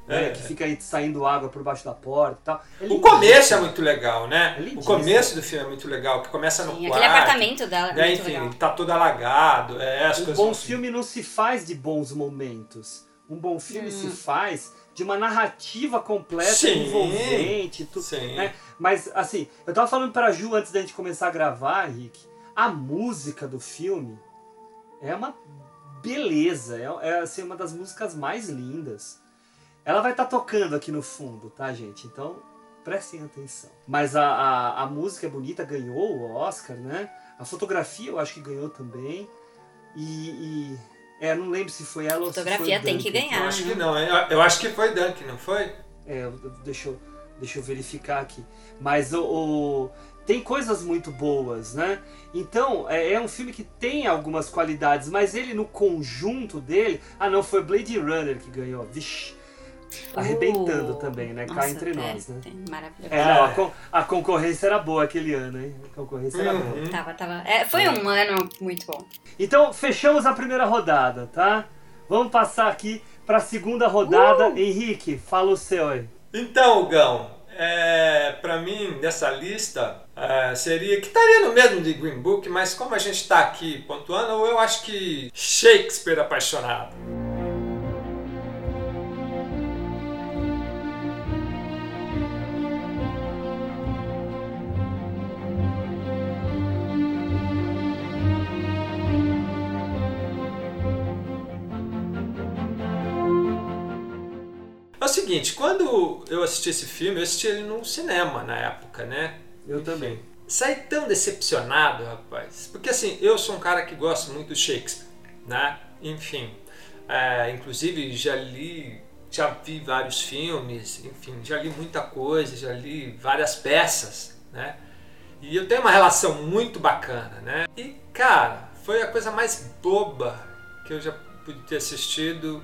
né, É. que fica aí saindo água por baixo da porta e tal. É O começo é muito legal, né? É o começo do filme é muito legal, que começa no Sim, quarto. aquele apartamento dela é né, enfim, legal. tá todo alagado. É, as Um coisas bom assim. filme não se faz de bons momentos. Um bom filme Hum. se faz de uma narrativa completa, Sim. envolvente, tudo. Sim. né? Mas, assim, eu tava falando pra Ju antes da gente começar a gravar, Rick, a música do filme é uma beleza, é, é assim, uma das músicas mais lindas. Ela vai estar tocando aqui no fundo, tá, gente? Então, prestem atenção. Mas a, a, a música é bonita, ganhou o Oscar, né? A fotografia eu acho que ganhou também. E. e é, não lembro se foi ela ou se foi Fotografia tem que Duncan. ganhar. Eu acho que não, eu, eu acho que foi Dunk, não foi? É, deixa eu, deixa eu verificar aqui. Mas o, o- tem coisas muito boas, né? Então, é, é, um filme que tem algumas qualidades, mas ele no conjunto dele. Ah, não, foi Blade Runner que ganhou. Vixe. Arrebentando uh, também, né? Cá nossa, entre nós, né? Maravilhoso. É, não, a, con a, concorrência era boa aquele ano, hein? A concorrência era boa. Uhum. Tava, tava. É, foi um ano muito bom. Então, fechamos a primeira rodada, tá? Vamos passar aqui para a segunda rodada. Uh! Henrique, fala o seu aí. Então, Gão, é, para mim, dessa lista, é, seria que estaria no mesmo de Green Book, mas como a gente está aqui pontuando, eu acho que Shakespeare apaixonado. É o seguinte, quando eu assisti esse filme, eu assisti ele no cinema na época, né? Eu Enfim, também. Saí tão decepcionado, rapaz. Porque assim, eu sou um cara que gosta muito do Shakespeare, né? Enfim, é, inclusive já li, já vi vários filmes, enfim, já li muita coisa, já li várias peças, né? E eu tenho uma relação muito bacana, né? E, cara, foi a coisa mais boba que eu já pude ter assistido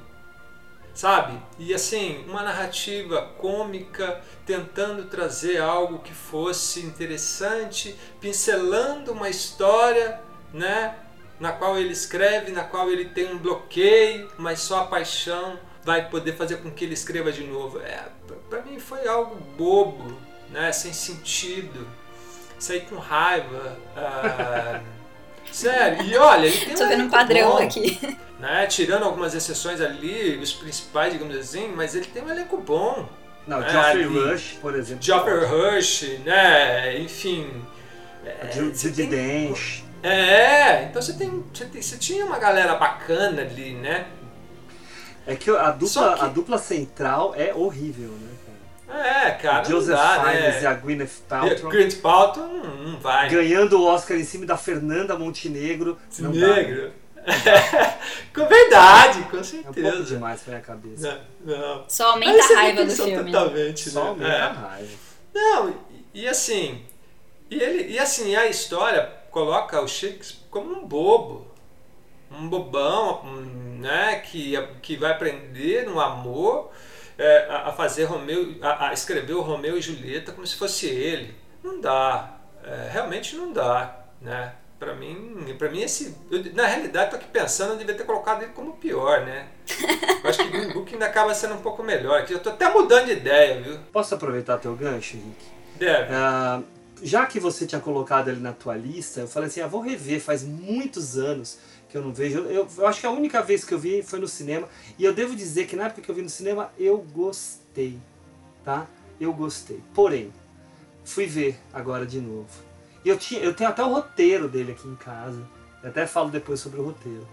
sabe? E assim, uma narrativa cômica tentando trazer algo que fosse interessante, pincelando uma história, né? Na qual ele escreve, na qual ele tem um bloqueio, mas só a paixão vai poder fazer com que ele escreva de novo. É, para mim foi algo bobo, né? Sem sentido. Saí com raiva. Ah, sério. E olha, ele tem Tô um vendo um padrão bom. aqui né? Tirando algumas exceções ali, os principais, digamos assim, mas ele tem um elenco bom. Não, né? Geoffrey Rush, por exemplo. Geoffrey Rush, né? Enfim. Judy Dench. É, então você tem, você tem. Você tinha uma galera bacana ali, né? É que a dupla, que... a dupla central é horrível, né? É, cara. Joseph dá, Fiennes né? e a Gwyneth Paltrow. Gwyneth Paltrow não, não vai. Ganhando o Oscar em cima da Fernanda Montenegro. Montenegro. Com verdade, com certeza. É um pouco demais pra minha cabeça. Não, não. Só aumenta a raiva do filme. Né? Totalmente, né? Só aumenta é. a raiva. Não, e, e, assim, e ele, e assim, a história coloca o Shakespeare como um bobo. Um bobão, um, né, que, que vai aprender no amor é, a, a, fazer Romeu, a, a, escrever o Romeu e Julieta como se fosse ele. Não dá, é, realmente não dá, né? Para mim, para mim esse, eu, na realidade, tô aqui pensando, eu devia ter colocado ele como pior, né? Eu acho que Green Book ainda acaba sendo um pouco melhor. Eu tô até mudando de ideia, viu? Posso aproveitar teu gancho, Henrique? Deve. Uh, já que você tinha colocado ele na tua lista, eu falei assim, ah, vou rever, faz muitos anos que eu não vejo. Eu, eu, acho que a única vez que eu vi foi no cinema, e eu devo dizer que na época que eu vi no cinema, eu gostei, tá? Eu gostei. Porém, fui ver agora de novo. E eu, tinha, eu tenho até o roteiro dele aqui em casa. Eu até falo depois sobre o roteiro.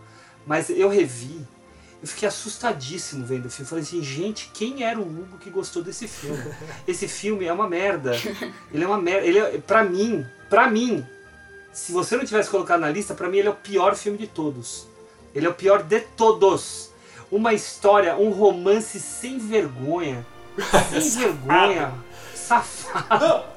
Mas eu revi, eu fiquei assustadíssimo vendo o filme. Falei assim, gente, quem era o Hugo que gostou desse filme? Esse filme é uma merda. Ele é uma merda. Ele é, pra mim, pra mim, se você não tivesse colocado na lista, pra mim ele é o pior filme de todos. Ele é o pior de todos. Uma história, um romance sem vergonha. Sem vergonha. Safado.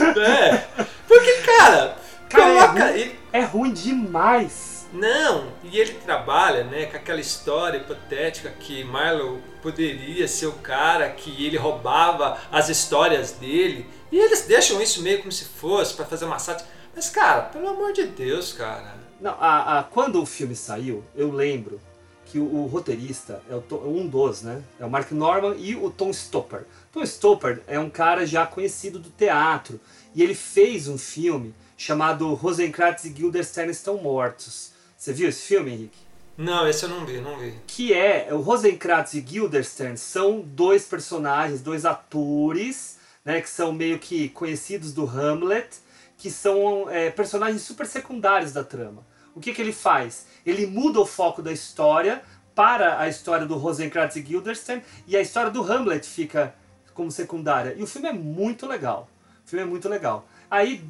É. Porque, cara, cara é coloca. É ruim, é ruim demais. Não, e ele trabalha, né, com aquela história hipotética que Marlowe poderia ser o cara que ele roubava as histórias dele. E eles deixam isso meio como se fosse para fazer uma sátira. Mas, cara, pelo amor de Deus, cara. Não, a, a, quando o filme saiu, eu lembro que o, o roteirista é o, um dos, né? É o Mark Norman e o Tom Stopper. Tom Stopper é um cara já conhecido do teatro e ele fez um filme chamado Rosencrantz e Guildenstern estão mortos. Você viu esse filme, Henrique? Não, esse eu não vi, não vi. Que é, o Rosencrantz e Guildenstern são dois personagens, dois atores, né, que são meio que conhecidos do Hamlet, que são é, personagens super secundários da trama. O que, que ele faz? Ele muda o foco da história para a história do Rosencrantz e Guildenstern e a história do Hamlet fica como secundária. E o filme é muito legal. O filme é muito legal. Aí,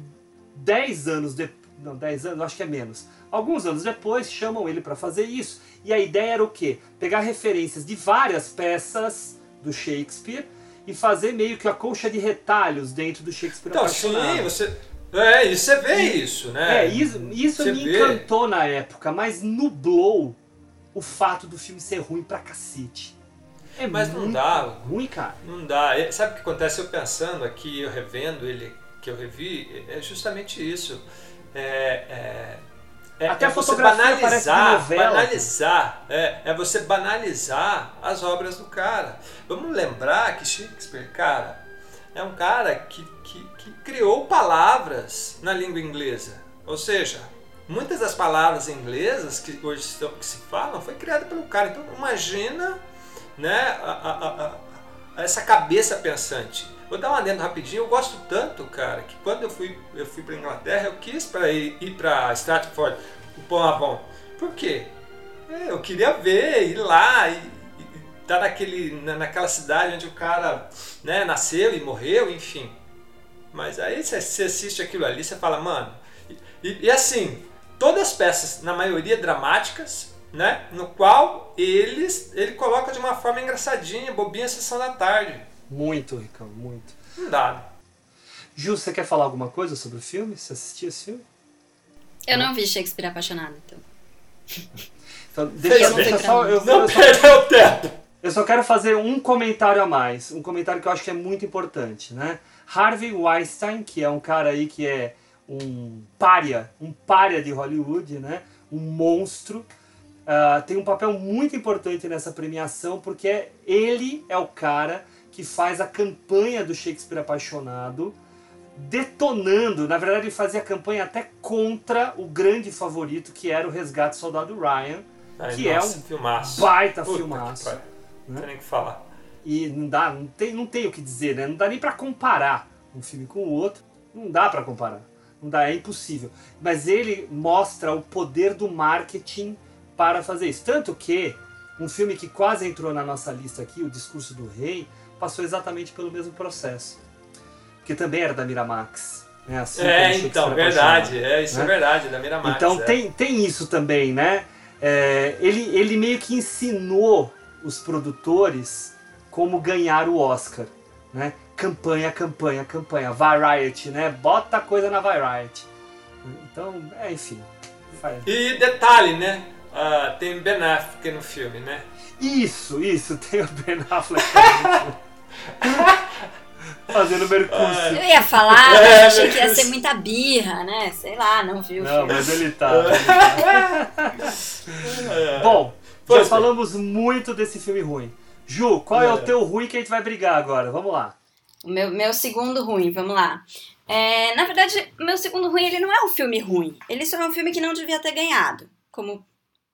10 anos depois. Não, 10 anos, acho que é menos. Alguns anos depois, chamam ele para fazer isso. E a ideia era o quê? Pegar referências de várias peças do Shakespeare e fazer meio que a colcha de retalhos dentro do Shakespeare então, Sim, você, É, e você vê isso, né? É, isso, isso me vê. encantou na época, mas nublou o fato do filme ser ruim pra cacete. É Mas não dá. ruim, cara. Não dá. E Sabe o que acontece? Eu pensando aqui, eu revendo ele, que eu revi, é justamente isso. É, é, é, Até é a fotografia banalizar, novela. banalizar, é, é você banalizar as obras do cara. Vamos lembrar que Shakespeare, cara, é um cara que, que, que criou palavras na língua inglesa. Ou seja, muitas das palavras inglesas que hoje estão, que se falam foi criada pelo cara. Então imagina né, a- a- a- essa cabeça pensante. Vou dar um adendo rapidinho, eu gosto tanto, cara, que quando eu fui, eu fui para Inglaterra, eu quis para ir, ir para Stratford, upon Avon. Por quê? É, eu queria ver, ir lá e estar naquele, na- naquela cidade onde o cara né, nasceu e morreu, enfim. Mas aí você assiste aquilo ali, você fala, mano. E, e- e assim, todas as peças, na maioria dramáticas, né? No qual eles ele coloca de uma forma engraçadinha, bobinha, sessão da tarde. Muito, Ricão, muito. Não dá. Ju, você quer falar alguma coisa sobre o filme? Você assistiu esse filme? Eu não vi Shakespeare apaixonado, então. Então, deixa, não deixa só, eu, Não eu só, perdeu tempo. eu só quero fazer um comentário a mais. Um comentário que eu acho que é muito importante, né? Harvey Weinstein, que é um cara aí que é um pária, um pária de Hollywood, né? Um monstro. Ah, tem um papel muito importante nessa premiação porque é- ele é o cara que faz a campanha do Shakespeare apaixonado detonando, na verdade ele fazia a campanha até contra o grande favorito que era o Resgate do Soldado Ryan, Ai, que nossa, é um filmaço. baita Puta filmaço. pariu. Não tem nem o que falar. E não dá, não tem, não tem o que dizer, né? Não dá nem pra comparar um filme com o outro. Não dá pra comparar. Não dá, é impossível. Mas ele mostra o poder do marketing para fazer isso. Tanto que um filme que quase entrou na nossa lista aqui, O Discurso do Rei, passou exatamente pelo mesmo processo. Que também era da Miramax. Né? Assim É, então, verdade. É, isso né? é verdade, da Miramax. Então é. tem, tem isso também, né? É, ele, ele meio que ensinou os produtores como ganhar o Oscar, né? Campanha, campanha, campanha, Variety, né? Bota a coisa na Variety. Então, é, enfim. Faz- E detalhe, né? Ah, tem Ben Affleck no filme, né? Isso, isso, tem o Ben Affleck fazendo Mercúrio. Eu ia falar, É, achei que ia ser muita birra, né? Sei lá, não vi o Não, mas ele tá. ele tá. Bom, já Pois bem. falamos muito desse filme ruim. Ju, qual é. É. o teu ruim que a gente vai brigar agora? Vamos lá. O meu, meu segundo ruim, vamos lá. É, na verdade, meu segundo ruim, ele não é um filme ruim. Ele só é um filme que não devia ter ganhado, como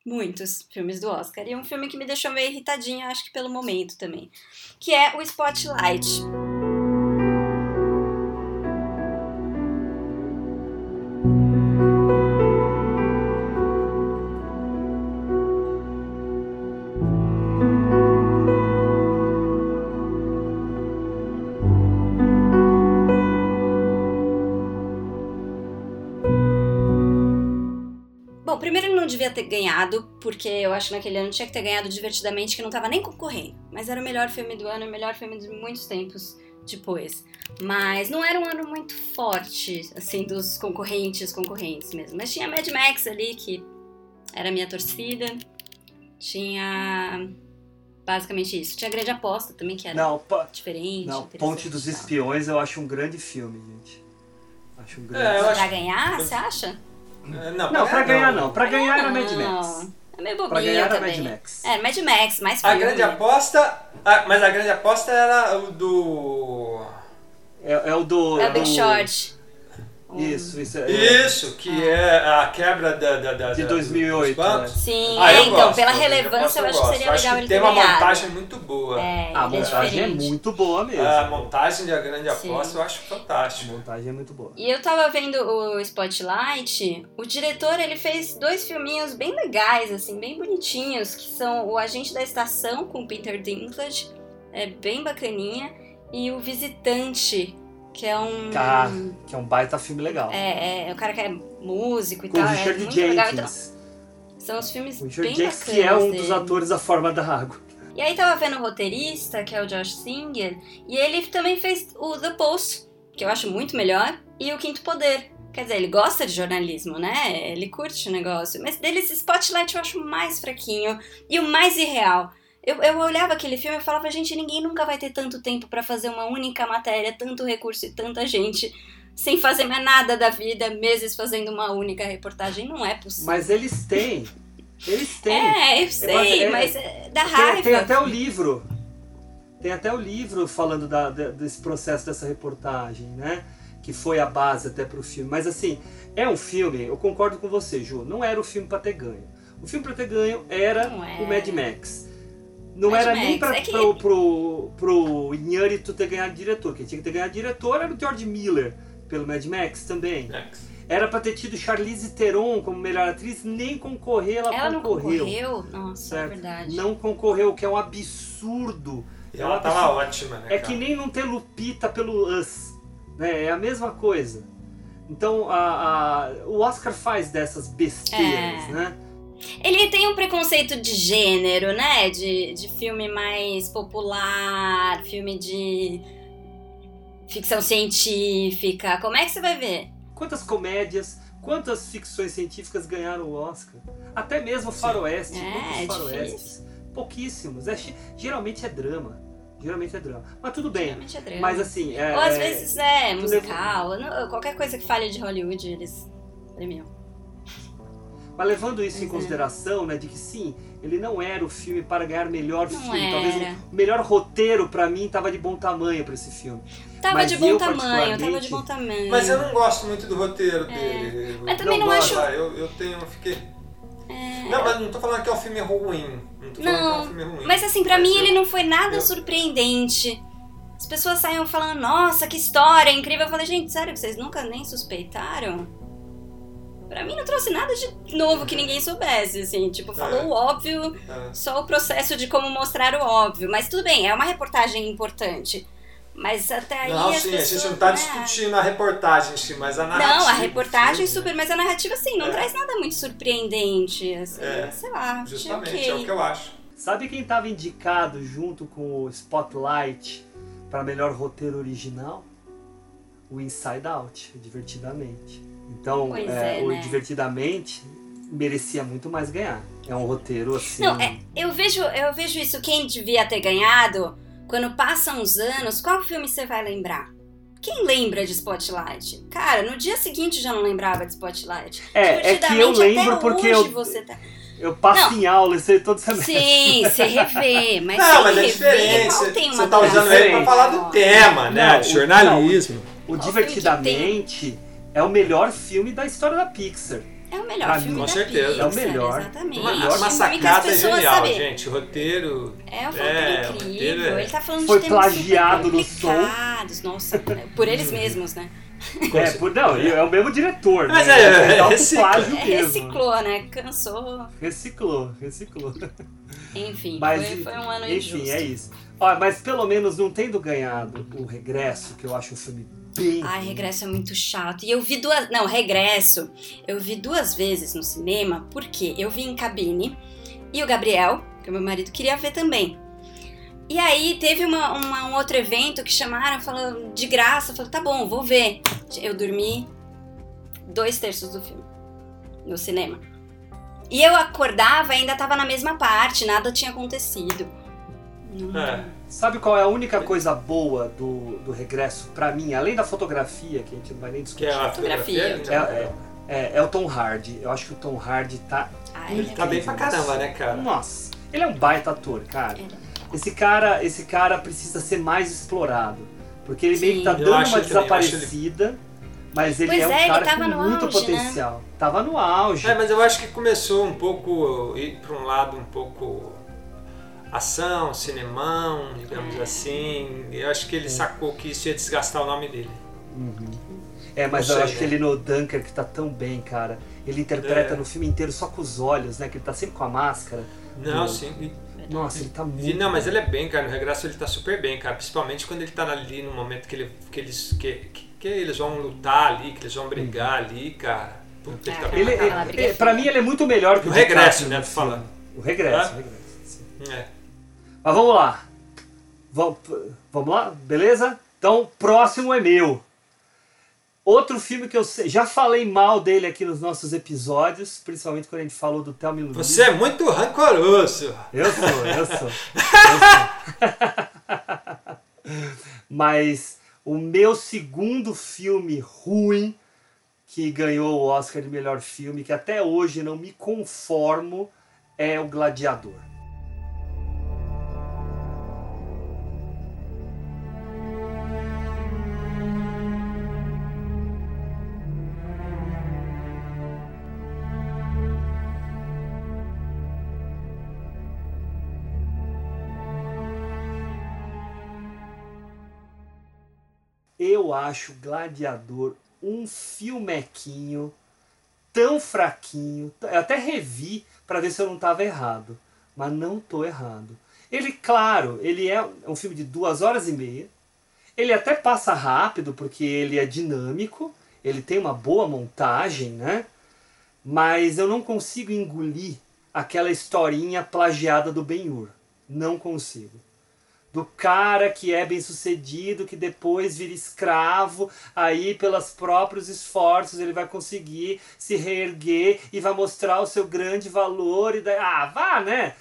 muitos filmes do Oscar. E um filme que me deixou meio irritadinha, acho que pelo momento também. Que é o Spotlight. Ter ganhado, porque eu acho que naquele ano tinha que ter ganhado divertidamente, que não tava nem concorrendo. Mas era o melhor filme do ano, o melhor filme de muitos tempos depois. Mas não era um ano muito forte, assim, dos concorrentes, concorrentes mesmo. Mas tinha Mad Max ali, que era a minha torcida. Tinha basicamente isso. Tinha Grande Aposta também, que era Não, diferente. não Ponte dos. Espiões eu acho um grande filme, gente. Acho um grande É, eu Pra acho- ganhar, você acha? É, Não, pra ganhar não. Pra ganhar era Mad Não. Max. É meio Pra bobinho ganhar era também. Mad Max. É, Mad Max, mais A filme. grande aposta. ah, mas a grande aposta era o do. É, é o do. É o Big do- Short. Isso, isso. É, Isso, que é a quebra da, da, da, De da- 2008, dos bancos. Sim, Ah, é, eu então, gosto, pela a relevância eu aposta acho que seria gosto. legal que ele tem ter uma ganhado. montagem muito boa. É, A é montagem é diferente. muito boa mesmo. A montagem da grande aposta eu acho A fantástica. montagem é muito boa. E eu tava vendo o Spotlight, o diretor ele fez dois filminhos bem legais, assim, bem bonitinhos, que são O Agente da Estação com o Peter Dinklage, é bem bacaninha, e O Visitante, que é um... Ah, que é um baita filme legal. É, é, é o cara que é músico e Com tal, é Richard muito legal. Então, Jenkins. são os filmes O Richard bem Jenkins, que é um dos dele. atores da Forma da Água. E aí tava vendo o roteirista, que é o Josh Singer, e ele também fez o The Post, que eu acho muito melhor, e O Quinto Poder. Quer dizer, ele gosta de jornalismo, né? Ele curte o negócio. Mas deles, Spotlight eu acho mais fraquinho e o mais irreal. Eu, eu olhava aquele filme e falava, gente, ninguém nunca vai ter tanto tempo para fazer uma única matéria, tanto recurso e tanta gente sem fazer mais nada da vida, meses fazendo uma única reportagem. Não é possível. Mas eles têm. Eles têm. É, eu sei, é, mas é, dá tem, raiva. tem até o livro. Tem até o livro falando da, desse processo dessa reportagem, né? Que foi a base até pro filme. Mas assim, é um filme, eu concordo com você, Ju, não era o filme pra ter ganho. O filme pra ter ganho era Não o Mad era. Max. Não Mad era Max, nem pra, é que- pro, pro, pro Inharito ter ganhado diretor. Quem tinha que ter ganhado diretor era o George Miller, pelo Mad Max também. Next. Era pra ter tido Charlize Theron como melhor atriz, nem concorrer, ela, Ela não concorreu. concorreu? Nossa, é certo? verdade. Não concorreu, o que é um absurdo. E É ela um tava absurdo. ótima, né? É cara? que nem não ter Lupita pelo Us. Né? É a mesma coisa. Então a, a- o Oscar faz dessas besteiras, É. né? Ele tem um preconceito de gênero, né? De, de filme mais popular, filme de ficção científica. Como é que você vai ver? Quantas comédias, quantas ficções científicas ganharam o Oscar? Até mesmo Faroeste, É, quantos é faroestes? Pouquíssimos. É, geralmente é drama. Geralmente é drama. Mas tudo bem. Geralmente é drama. Mas assim. É, Ou às é- vezes é musical. qualquer coisa que fale de Hollywood, eles premiam. Mas levando isso em Pois é. consideração, né, de que sim, ele não era o filme para ganhar melhor Não filme. Talvez era. o melhor roteiro pra mim tava de bom tamanho pra esse filme. Tava Mas de bom eu, tamanho, tava de bom tamanho. Mas eu não gosto muito do roteiro dele. É. Mas também não gosto. acho- Ah, Eu, eu tenho, eu fiquei. Não, mas não tô falando que é um filme ruim. Não tô falando que é Não, um filme ruim. Mas assim, pra Mas mim eu- ele não foi nada eu- surpreendente. As pessoas saíam falando, nossa, que história incrível. Eu falei, gente, sério que vocês nunca nem suspeitaram? Pra mim não trouxe nada de novo que ninguém soubesse, assim. Tipo, falou É. o óbvio, É. só o processo de como mostrar o óbvio. Mas tudo bem, é uma reportagem importante. Mas até aí Não, sim, a pessoas, gente não tá né? discutindo a reportagem, em si, mas a narrativa. Não, a reportagem filme, super, mas a narrativa assim, não É. traz nada muito surpreendente, assim, É, sei lá, Justamente, ok. é o que eu acho. Sabe quem tava indicado junto com o Spotlight para melhor roteiro original? O Inside Out, Divertidamente. Então, é, é, o né? Divertidamente merecia muito mais ganhar. É um roteiro assim. Não, é, eu vejo, eu vejo isso, quem devia ter ganhado, quando passam os anos, qual filme você vai lembrar? Quem lembra de Spotlight? Cara, no dia seguinte já não lembrava de Spotlight. É, é que eu Divertidamente, lembro até porque hoje eu, você tá... eu passo Não. em aula, eu sei todo semestre. Sim, você revê, mas não, mas é diferente. Você tá usando ele pra falar do tema, né? Não, de o- jornalismo. O que Divertidamente é o melhor filme da história da Pixar. É o melhor Pra filme mim, da com certeza. Pixar, É o melhor. Exatamente. Uma, É um uma sacada pessoas, genial, sabe, gente. O roteiro. É um É, roteiro o incrível. roteiro é- Ele tá falando Foi de temas plagiado no som. Nossa, por eles mesmos, né? É, por, não, é o mesmo diretor. Mas né? é, é alto recicla. plágio É, reciclou, né? Cansou. Reciclou, reciclou. Enfim, Mas, foi, foi um ano enfim, injusto. é isso. Ó, mas pelo menos não tendo ganhado o Regresso, que eu acho um filme bem. Ai, Regresso é muito chato. E eu vi duas. Não, Regresso. Eu vi duas vezes no cinema, porque eu vi em cabine e o Gabriel, que é meu marido, queria ver também. E aí teve uma, uma- um outro evento que chamaram, falando de graça. Eu falei, tá bom, vou ver. Eu dormi dois terços do filme no cinema. E eu acordava e ainda tava na mesma parte, nada tinha acontecido. Não- É. Sabe qual é a única coisa boa do, do Regresso pra mim, além da fotografia, que a gente não vai nem Que discutir? é a Fotografia. fotografia. É, é, é- é o Tom Hardy. Eu acho que o Tom Hardy tá. Ai, Ele tá bem pra caramba, né, cara? Nossa, ele é um baita ator, cara. Ele Esse cara, esse cara precisa ser mais explorado. Porque ele meio que tá Sim. Dando uma desaparecida, mas ele Pois é um é, ele cara com muito auge, né? potencial. Tava no auge. É, mas eu acho que começou um pouco ir pra um lado um pouco ação, cinemão, digamos É. assim. Eu acho que ele sacou que isso ia desgastar o nome dele. É, mas Não eu sei, acho que né? ele no Dunkirk tá tão bem, cara. Ele interpreta É. no filme inteiro só com os olhos, né? Que ele tá sempre com a máscara. Não, sim. Nossa, ele tá muito. E, não, mas ele é bem, cara. No regresso ele tá super bem, cara. Principalmente quando ele tá ali no momento que, ele, que eles que, que, que eles vão lutar ali, que eles vão brigar ali, cara. Puta, ele tá É, bem Ele, pra ele, ele- pra feia. mim ele é muito melhor que o, O regresso, DiCaprio né, filme. falando. O regresso, o regresso. sim. É. Mas vamos lá. Vamos, vamos lá? Beleza? Então, próximo é meu. Outro filme que eu já falei mal dele aqui nos nossos episódios, principalmente quando a gente falou do Thelma Louise. Você é muito rancoroso. Eu sou, eu sou. Eu sou. Mas o meu segundo filme ruim que ganhou o Oscar de melhor filme, que até hoje não me conformo, é O Gladiador. Eu acho Gladiador um filmequinho tão fraquinho. Eu até revi para ver se eu não estava errado, mas não tô errado. Ele, claro, ele é um filme de duas horas e meia. Ele até passa rápido porque ele é dinâmico, ele tem uma boa montagem, né? Mas eu não consigo engolir aquela historinha plagiada do Ben-Hur. Não consigo do cara que é bem sucedido, que depois vira escravo, aí pelos próprios esforços ele vai conseguir se reerguer e vai mostrar o seu grande valor e daí, ah, vá, né?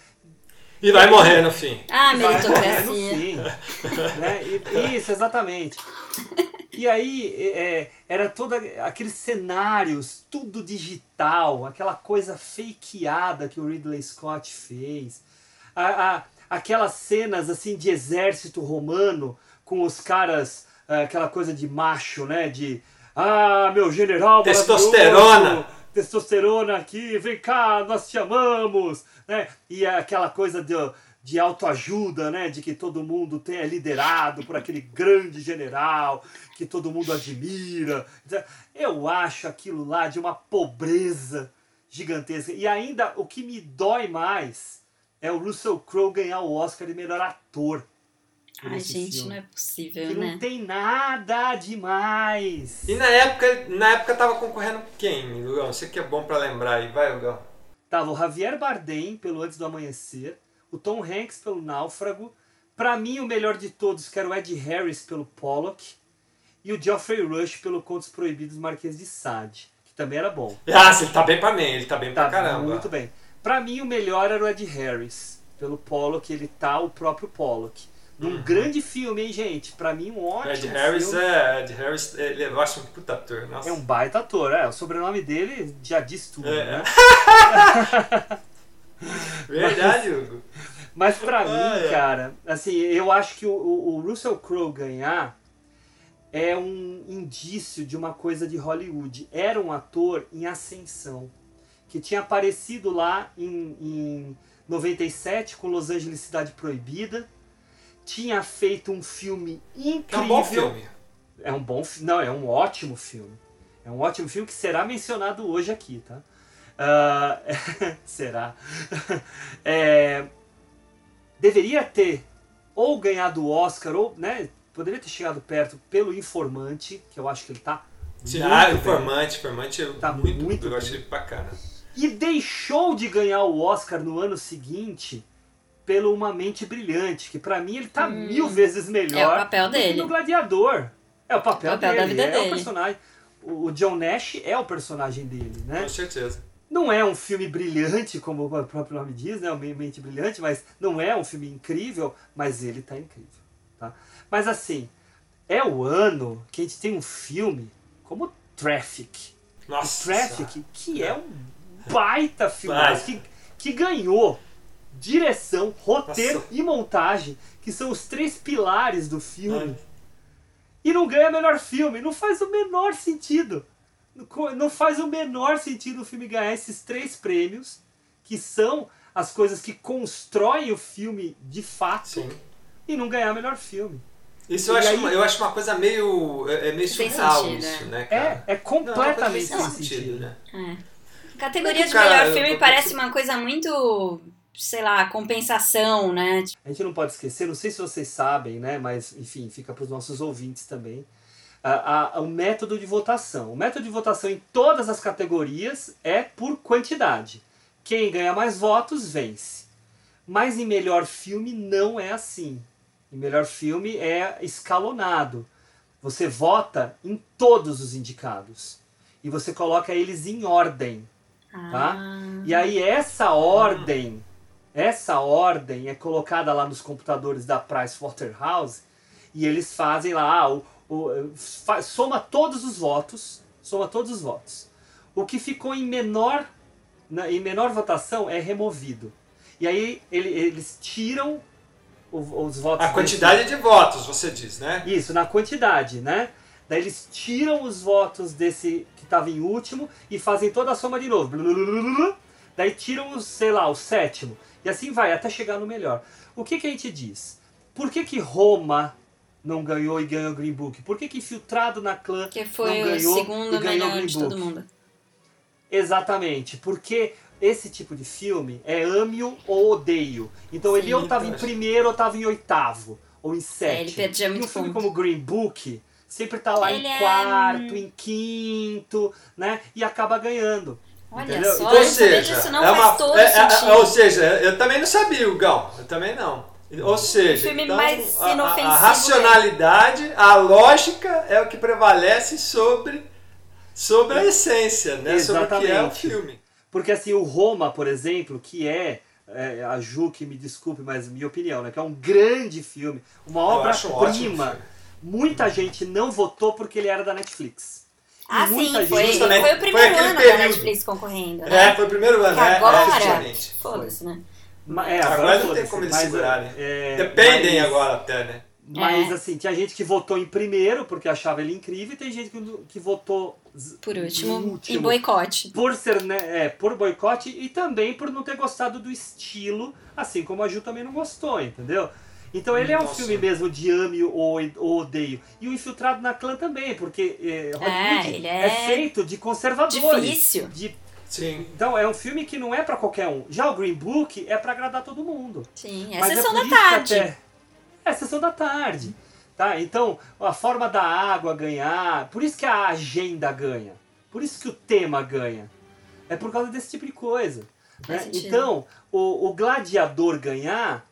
E vai morrer no fim. Ah, Vai morrer no meritocracia. fim. né? E- isso, exatamente. E aí é, era todo aqueles cenários, tudo digital, aquela coisa fakeada que o Ridley Scott fez. A, a- aquelas cenas assim de exército romano com os caras, ah, aquela coisa de macho, né? De ah, meu general Testosterona. testosterona aqui, vem cá, nós te amamos, né? E aquela coisa de, de autoajuda, né? De que todo mundo tem, é liderado por aquele grande general que todo mundo admira. Eu acho aquilo lá de uma pobreza gigantesca. E ainda o que me dói mais é o Russell Crowe ganhar o Oscar de melhor ator. Ai, gente, filme. não é possível, Que né? não tem nada demais. E na época, na época tava concorrendo quem, Lugão? Você que é bom pra lembrar aí. Vai, Lugão. Tava o Javier Bardem pelo Antes do Amanhecer, o Tom Hanks pelo Náufrago, pra mim o melhor de todos que era o Ed Harris pelo Pollock e o Geoffrey Rush pelo Contos Proibidos Marquês de Sade, que também era bom. Ah, ele tá bem pra mim, ele tá bem Tá pra caramba. muito bem. Pra mim o melhor era o Ed Harris pelo Pollock, ele tá o próprio Pollock. Num grande filme, hein, gente? Pra mim um ótimo Uhum. Ed Harris filme. é. Ed Harris, ele, eu acho um puta ator. Nossa. É um baita ator, é. O sobrenome dele já diz tudo, É. né? Verdade, Hugo. Mas pra Ah, mim, é. cara, assim, eu acho que o, o, o Russell Crowe ganhar é um indício de uma coisa de Hollywood. Era um ator em ascensão, que tinha aparecido lá em, em 97 com Los Angeles Cidade Proibida, tinha feito um filme É incrível. um bom filme. É um bom Não, é um ótimo filme. É um ótimo filme que será mencionado hoje aqui, tá? Ah, será. É, deveria ter ou ganhado o Oscar, ou né, poderia ter chegado perto pelo Informante, que eu acho que ele tá. Sim, Ah. Informante, Informante é Tá muito, muito eu bem. achei bacana. E deixou de ganhar o Oscar no ano seguinte pelo Uma Mente Brilhante, que pra mim ele tá mil vezes melhor É o papel do que dele. no Gladiador. É o papel, O papel dele, da vida é o dele. personagem. O o John Nash é o personagem dele, né? Com certeza. Não é um filme brilhante, como o próprio nome diz, né? Uma mente brilhante, mas não é um filme incrível, mas ele tá incrível, tá? Mas assim, é o ano que a gente tem um filme como Traffic. Nossa. O Traffic, que é um baita filme, Baita. que, que ganhou direção, roteiro Nossa. e montagem, que são os três pilares do filme. Ai. E não ganha melhor filme. Não faz o menor sentido. Não- Não faz o menor sentido o filme ganhar esses três prêmios, que são as coisas que constroem o filme de fato, Sim. e não ganhar melhor filme. Isso eu acho, aí- uma, eu acho uma coisa meio. É, é meio surreal sentido, isso, é. né, É, cara? é completamente Não, é uma sem coisa sentido. né? É. Categoria de Cara, melhor filme eu- parece uma coisa muito, sei lá, compensação, né? A gente não pode esquecer, não sei se vocês sabem, né? Mas enfim, fica para os nossos ouvintes também. a- a- o método de votação. O método de votação em todas as categorias é por quantidade. Quem ganha mais votos vence. Mas em melhor filme não é assim. Em melhor filme é escalonado. Você vota em todos os indicados. E você coloca eles em ordem. Tá? Ah. E aí essa ordem, essa ordem é colocada lá nos computadores da Pricewaterhouse e eles fazem lá, ah, o, o, fa- soma todos os votos, soma todos os votos. O que ficou em menor, na- em menor votação é removido. E aí ele- eles tiram o- os votos. A quantidade de votos, você diz, né? Isso, na quantidade, né? Daí eles tiram os votos desse que estava em último e fazem toda a soma de novo. Daí tiram, os, sei lá, o sétimo. E assim vai, até chegar no melhor. O que, que a gente diz? Por que, que Roma não ganhou e ganhou Green Book? Por que, que Infiltrado na Clã Que foi não o ganhou segundo e ganhou melhor Green de Book? todo mundo. Exatamente, porque esse tipo de filme é ame-o ou odeio. Então ele Sim. ou estava em primeiro ou estava em oitavo, ou em sétimo. ele perdia e muito um filme ponto. como Green Book sempre tá lá Ele em é- quarto, em quinto, né? E acaba ganhando. Olha Entendeu? só, Então, ou seja, disso não é faz uma, todo é- é- sentido. ou seja, eu também não sabia, Gão. Eu também não. Ou seja, filme então, mais a- a, inofensivo, a racionalidade, a lógica é o que prevalece sobre, sobre a essência, né? Sobre o que é o Exatamente. filme. Porque assim, o Roma, por exemplo, que é, é, a Ju que me desculpe, mas minha opinião, né? Que é um grande filme, uma um obra-prima. Muita gente não votou porque ele era da Netflix. Ah, muita sim, foi, gente foi o foi primeiro aquele ano da período. Netflix concorrendo, né? É, foi o primeiro ano, Que né? agora, É, foda-se, né? É, Agora não tem como eles segurarem. é, Dependem mas- agora até, né? Mas É. assim, tinha gente que votou em primeiro porque achava ele incrível e tem gente que, que votou Por último, em em último boicote. por ser, né, é, por boicote e também por não ter gostado do estilo, assim como a Ju também não gostou, entendeu? Então ele é um Nossa. filme mesmo de ame ou, ou odeio. E o Infiltrado na Clã também, porque é, Hollywood ele é feito de conservadores. Difícil. de- Sim. então é um filme que não é pra qualquer um. Já o Green Book é pra agradar todo mundo. Sim, é Mas sessão por da tarde. até- É sessão da tarde. Tá? Então, a forma da água ganhar. Por isso que a agenda ganha. Por isso que o tema ganha. É por causa desse tipo de coisa. Né? Então, o, o gladiador ganhar,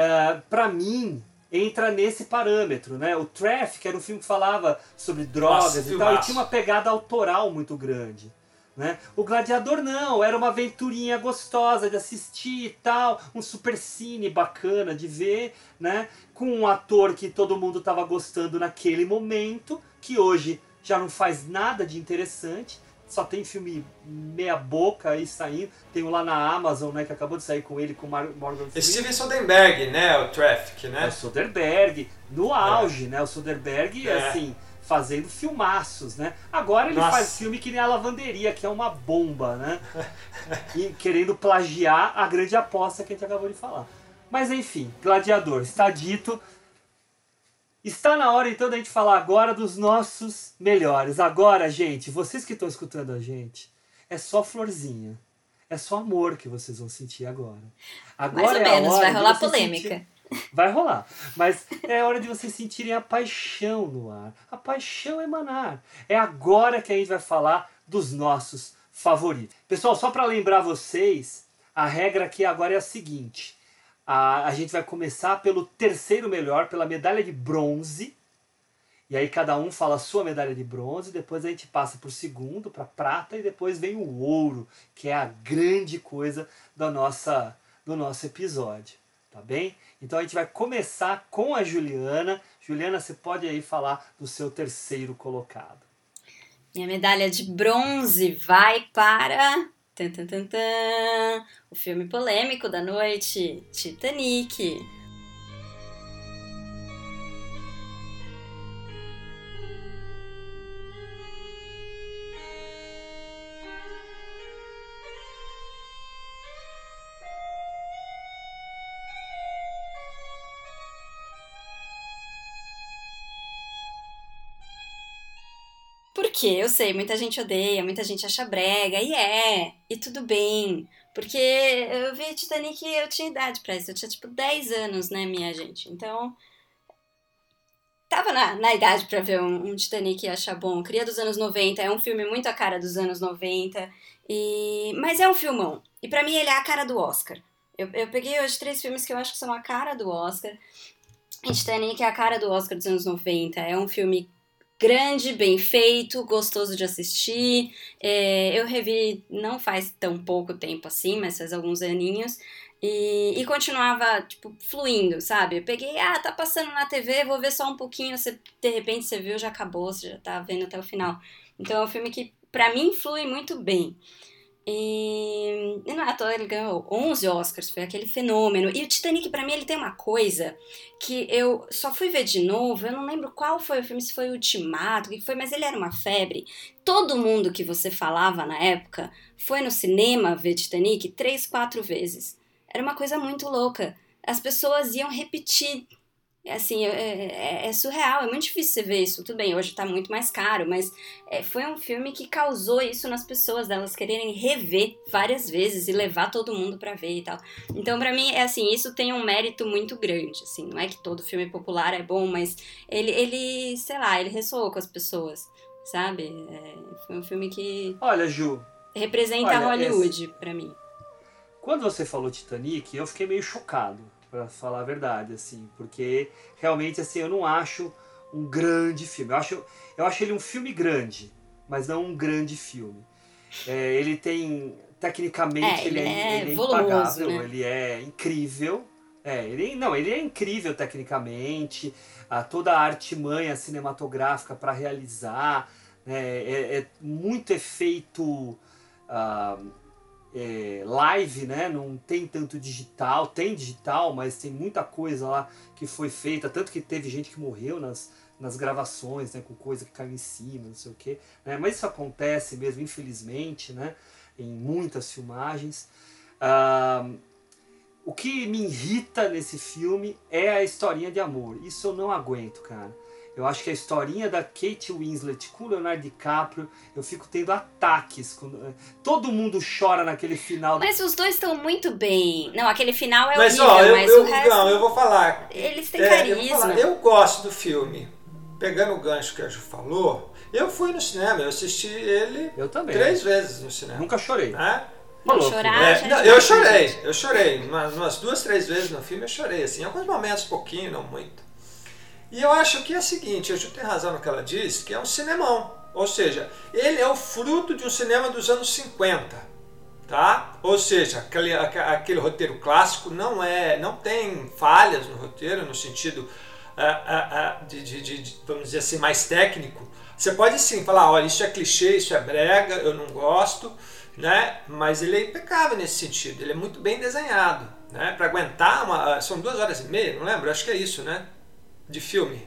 é, para mim, entra nesse parâmetro. Né? O Traffic era um filme que falava sobre drogas Nossa, e tal, e tinha uma pegada autoral muito grande. Né? O Gladiador não, era uma aventurinha gostosa de assistir e tal, um super cine bacana de ver, né? com um ator que todo mundo estava gostando naquele momento, que hoje já não faz nada de interessante, só tem filme meia boca aí saindo, tem um lá na Amazon, né, que acabou de sair com ele, com Morgan Freeman. Steven Soderbergh, né? O Traffic, É né? o Soderbergh, no auge, né? O Soderbergh, É. assim, fazendo filmaços, né? Agora ele Nossa. faz filme que nem a Lavanderia, que é uma bomba, né? e querendo plagiar a grande aposta que a gente acabou de falar. Mas enfim, Gladiador, está dito. Está na hora então da gente falar agora dos nossos melhores. Agora, gente, vocês que estão escutando a gente, é só florzinha. É só amor que vocês vão sentir agora. Agora Mais ou é menos, vai rolar polêmica. sentirem- Vai rolar. Mas é hora de vocês sentirem a paixão no ar. A paixão emanar. É agora que a gente vai falar dos nossos favoritos. Pessoal, só para lembrar vocês, a regra aqui agora é a seguinte. A, a gente vai começar pelo terceiro melhor, pela medalha de bronze. E aí cada um fala a sua medalha de bronze, depois a gente passa para o segundo, para prata, e depois vem o ouro, que é a grande coisa da nossa, do nosso episódio. Tá bem? Então a gente vai começar com a Juliana. Juliana, você pode aí falar do seu terceiro colocado. Minha medalha de bronze vai para. Tan, tan, tan, o filme polêmico da noite, Titanic. Quê? Eu sei, muita gente odeia, muita gente acha brega, e é, e tudo bem. Porque eu vi Titanic eu tinha idade pra isso, eu tinha tipo 10 anos, né, minha gente? Então, tava na, na idade pra ver um, um Titanic e achar bom. Cria dos anos 90, é um filme muito a cara dos anos 90, e... mas é um filmão. E pra mim ele é a cara do Oscar. Eu, eu peguei hoje três filmes que eu acho que são a cara do Oscar. E Titanic é a cara do Oscar dos anos 90, é um filme grande, bem feito, gostoso de assistir. É, eu revi não faz tão pouco tempo assim, mas faz alguns aninhos. E, e, continuava, tipo, fluindo, sabe? Eu peguei, ah, tá passando na TV, vou ver só um pouquinho, você, de repente você viu, já acabou, você já tá vendo até o final. Então é um filme que, pra mim, flui muito bem. E, não é à toa, ele ganhou 11 Oscars, foi aquele fenômeno. E o Titanic, para mim, ele tem uma coisa que eu só fui ver de novo, eu não lembro qual foi o filme, se foi o Ultimato, o que foi, mas ele era uma febre. Todo mundo que você falava na época foi no cinema ver Titanic três, quatro vezes. Era uma coisa muito louca. As pessoas iam repetir assim, é, é, é, surreal, é muito difícil você ver isso. Tudo bem, hoje tá muito mais caro, mas é, foi um filme que causou isso nas pessoas, delas quererem rever várias vezes e levar todo mundo para ver e tal. Então, para mim, é assim, isso tem um mérito muito grande, assim, não é que todo filme popular é bom, mas ele, ele sei lá, ele ressoou com as pessoas, sabe? É, foi um filme que. Olha, Ju. Representa olha, Hollywood para mim. Quando você falou Titanic, eu fiquei meio chocado para falar a verdade, assim, porque realmente assim eu não acho um grande filme. Eu acho, eu acho ele um filme grande, mas não um grande filme. É, ele tem tecnicamente é, ele, é, é, ele é volumoso, impagável, né? ele é incrível. É, ele não, ele é incrível tecnicamente, a, toda a artimanha cinematográfica para realizar, né, é, é, muito efeito uh, é, live, né? Não tem tanto digital, tem digital, mas tem muita coisa lá que foi feita, tanto que teve gente que morreu nas, nas gravações, né? Com coisa que caiu em cima, não sei o que. Né? Mas isso acontece mesmo, infelizmente, né? Em muitas filmagens. Ah, o que me irrita nesse filme é a historinha de amor. Isso eu não aguento, cara. Eu acho que a historinha da Kate Winslet com Leonardo DiCaprio, eu fico tendo ataques. Eh, todo mundo chora naquele final. Mas os dois estão muito bem. Não, aquele final é mas, horrível, ó, eu, mas eu, o resto... Não, eu vou falar. Eles têm é, carisma. Eu, falar, eu, gosto do filme. Pegando o gancho que a Ju falou, eu fui no cinema, eu assisti ele eu também. três vezes no cinema. Nunca chorei. É? Não, chorar, é, não, eu chorei, eu chorei. Umas, umas duas, três vezes no filme eu chorei, assim, em alguns momentos, pouquinho, não muito. E eu acho que é o seguinte, a Ju tem razão no que ela diz, que é um cinemão. Ou seja, ele é o fruto de um cinema dos anos 50. Tá? Ou seja, aquele, aquele roteiro clássico não é, não tem falhas no roteiro, no sentido uh, uh, uh, de, de, de, vamos dizer assim, mais técnico. Você pode sim falar, olha, isso é clichê, isso é brega, eu não gosto, né? mas ele é impecável nesse sentido, ele é muito bem desenhado. Né? Para aguentar, uma, são duas horas e meia, não lembro? Acho que é isso, né? De filme?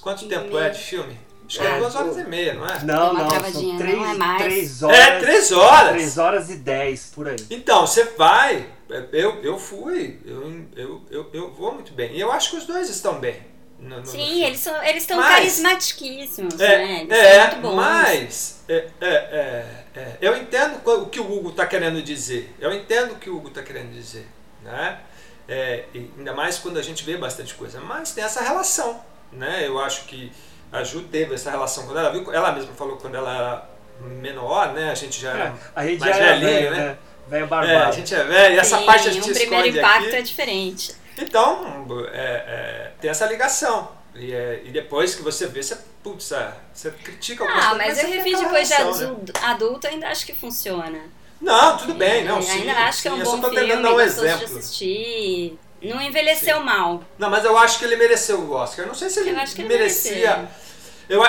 Quanto de tempo é de filme? Acho que é, é duas horas e meia, não é? Não, não, são três, não é mais. três horas. É, três horas. Três horas e dez, por aí. Então, você vai, eu, eu fui, eu, eu, eu, eu vou muito bem. E eu acho que os dois estão bem. No, no, Sim, no eles são eles estão carismatiquíssimos, é, né? Eles é, são muito bons. Mas é, é, é, é, eu entendo o que o Hugo está querendo dizer. Eu entendo o que o Hugo está querendo dizer. Né? É, ainda mais quando a gente vê bastante coisa. Mas tem essa relação, né? Eu acho que a Ju teve essa relação quando ela viu, ela mesma falou quando ela era menor, né? A gente já era é, a gente mais já velhinho, velho, né? né? Velho barbado. É, a gente é velho, e essa Sim, parte a gente um primeiro esconde impacto aqui. é diferente. Então, é, é, tem essa ligação. E, é, e, depois que você vê, você, putz, é, você critica algumas Ah, coisas. mas eu você tem revi depois de relação, adulto, né? adulto, ainda acho que funciona. Não, tudo bem, não, Eu sim. ainda acho que é sim, um eu só bom tô filme, tentando dar um gostoso de exemplo. assistir. Não envelheceu mal. Não, mas eu acho que ele mereceu o Oscar. Eu não sei se ele, Eu acho que ele merecia. Eu,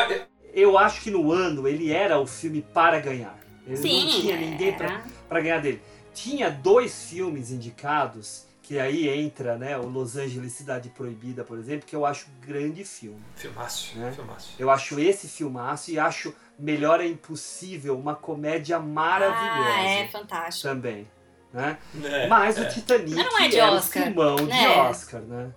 Eu acho que no ano ele era o filme para ganhar. Ele Sim, não tinha ninguém para ganhar dele. Tinha dois filmes indicados, que aí entra né, o Los Angeles Cidade Proibida, por exemplo, que eu acho grande filme. filmaço, Né? filmaço. Eu acho esse filmaço e acho Melhor é Impossível, uma comédia maravilhosa Ah, é fantástico. também. Né? É, Mas é. o Titanic não é de era Oscar, um filmão de né? Oscar, né?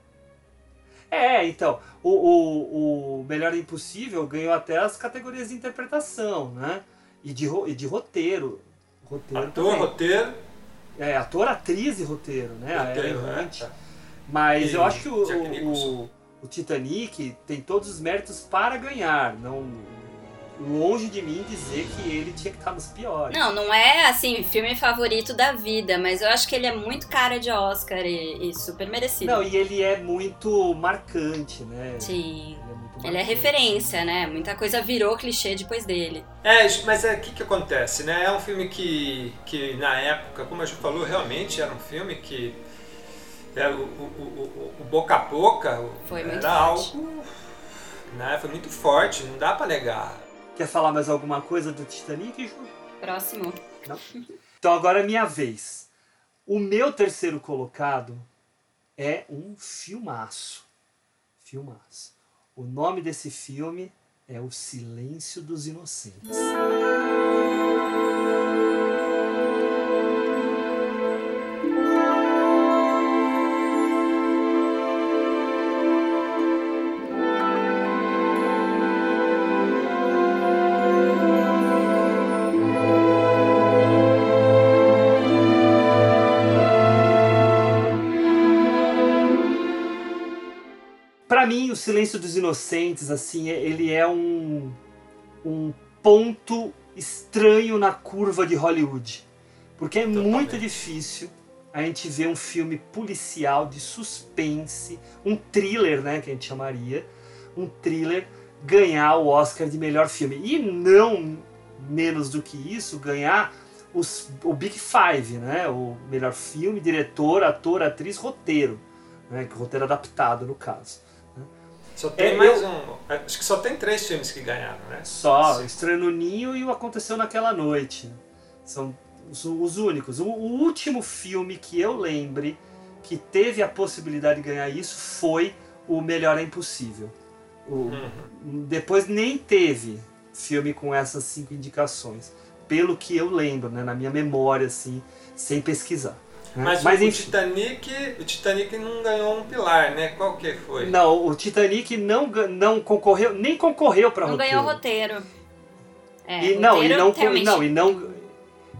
É, então, o, o, o Melhor Impossível ganhou até as categorias de interpretação, né? E de, e de roteiro. Roteiro Ator, também. roteiro. É, ator, atriz e roteiro, né? Roteiro, é, tá. Mas E eu acho que o, o, o Titanic tem todos os méritos para ganhar. Não, longe de mim dizer que ele tinha que estar nos piores. Não, não é assim, filme favorito da vida, mas eu acho que ele é muito cara de Oscar e, e super merecido. Não, e ele é muito marcante, né? Sim. Ele é muito Ele é referência, né? Muita coisa virou clichê depois dele. É, mas é o que, que acontece, né? É um filme que, que na época, como a gente falou, realmente era um filme que era o, o, o, o boca a boca Foi era muito forte. algo. Né? Foi muito forte, não dá pra negar. Quer falar mais alguma coisa do Titanic, Ju? Próximo. Não? Então agora é minha vez. O meu terceiro colocado é um filmaço. Filmaço. O nome desse filme é O Silêncio dos Inocentes. Silêncio dos Inocentes, assim, é- ele é um, um ponto estranho na curva de Hollywood. Porque é Totalmente. muito difícil a gente ver um filme policial de suspense, um thriller, né, que a gente chamaria, um thriller ganhar o Oscar de melhor filme. E não menos do que isso, ganhar os, o Big Five, né? O melhor filme, diretor, ator, atriz, roteiro. Né? Roteiro adaptado, no caso. Só tem É, mais eu- um. Acho que só tem três filmes que ganharam, né? Só, Estranho no Ninho e o Aconteceu Naquela Noite. São os, os únicos. O, o último filme que eu lembre que teve a possibilidade de ganhar isso foi o Melhor é Impossível. O- Uhum. Depois nem teve filme com essas cinco indicações. Pelo que eu lembro, né, na minha memória, assim, sem pesquisar. Né? Mas, Mas o, enfim. Titanic, o Titanic não ganhou um pilar, né? Qual que foi? Não, o Titanic não, não concorreu, nem concorreu para Não roteiro. ganhou roteiro. É, E, não, e roteiro não, realmente- não, e não,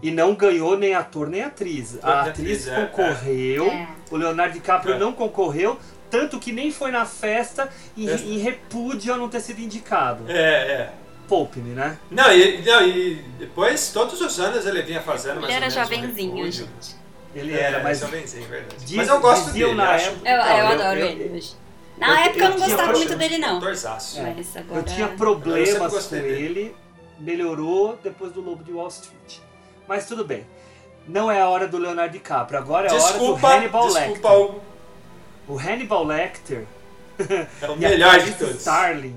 e não ganhou nem ator nem atriz. A atriz atriz, é, concorreu, é. o Leonardo DiCaprio É. não concorreu, tanto que nem foi na festa em, É. em repúdio a não ter sido indicado. É, é. Poupe-me, né? Não e, não, e depois, todos os anos ele vinha fazendo mais Ele era jovenzinho, gente. Ele É, era, mas jovenzinho, verdade. diz- mas eu gosto dele, na acho época- Eu, eu eu- adoro eu- ele hoje. Na eu- época eu, eu não tinha gostava muito dele, não. Atorzaço. É. Mas agora... eu tinha Eu problemas com ele, melhorou depois do Lobo de Wall Street. Mas tudo bem. Não é a hora do Leonardo DiCaprio, agora é a hora do Desculpa, Hannibal desculpa, Lecter. o, O Hannibal Lecter é o melhor de todos. Starling.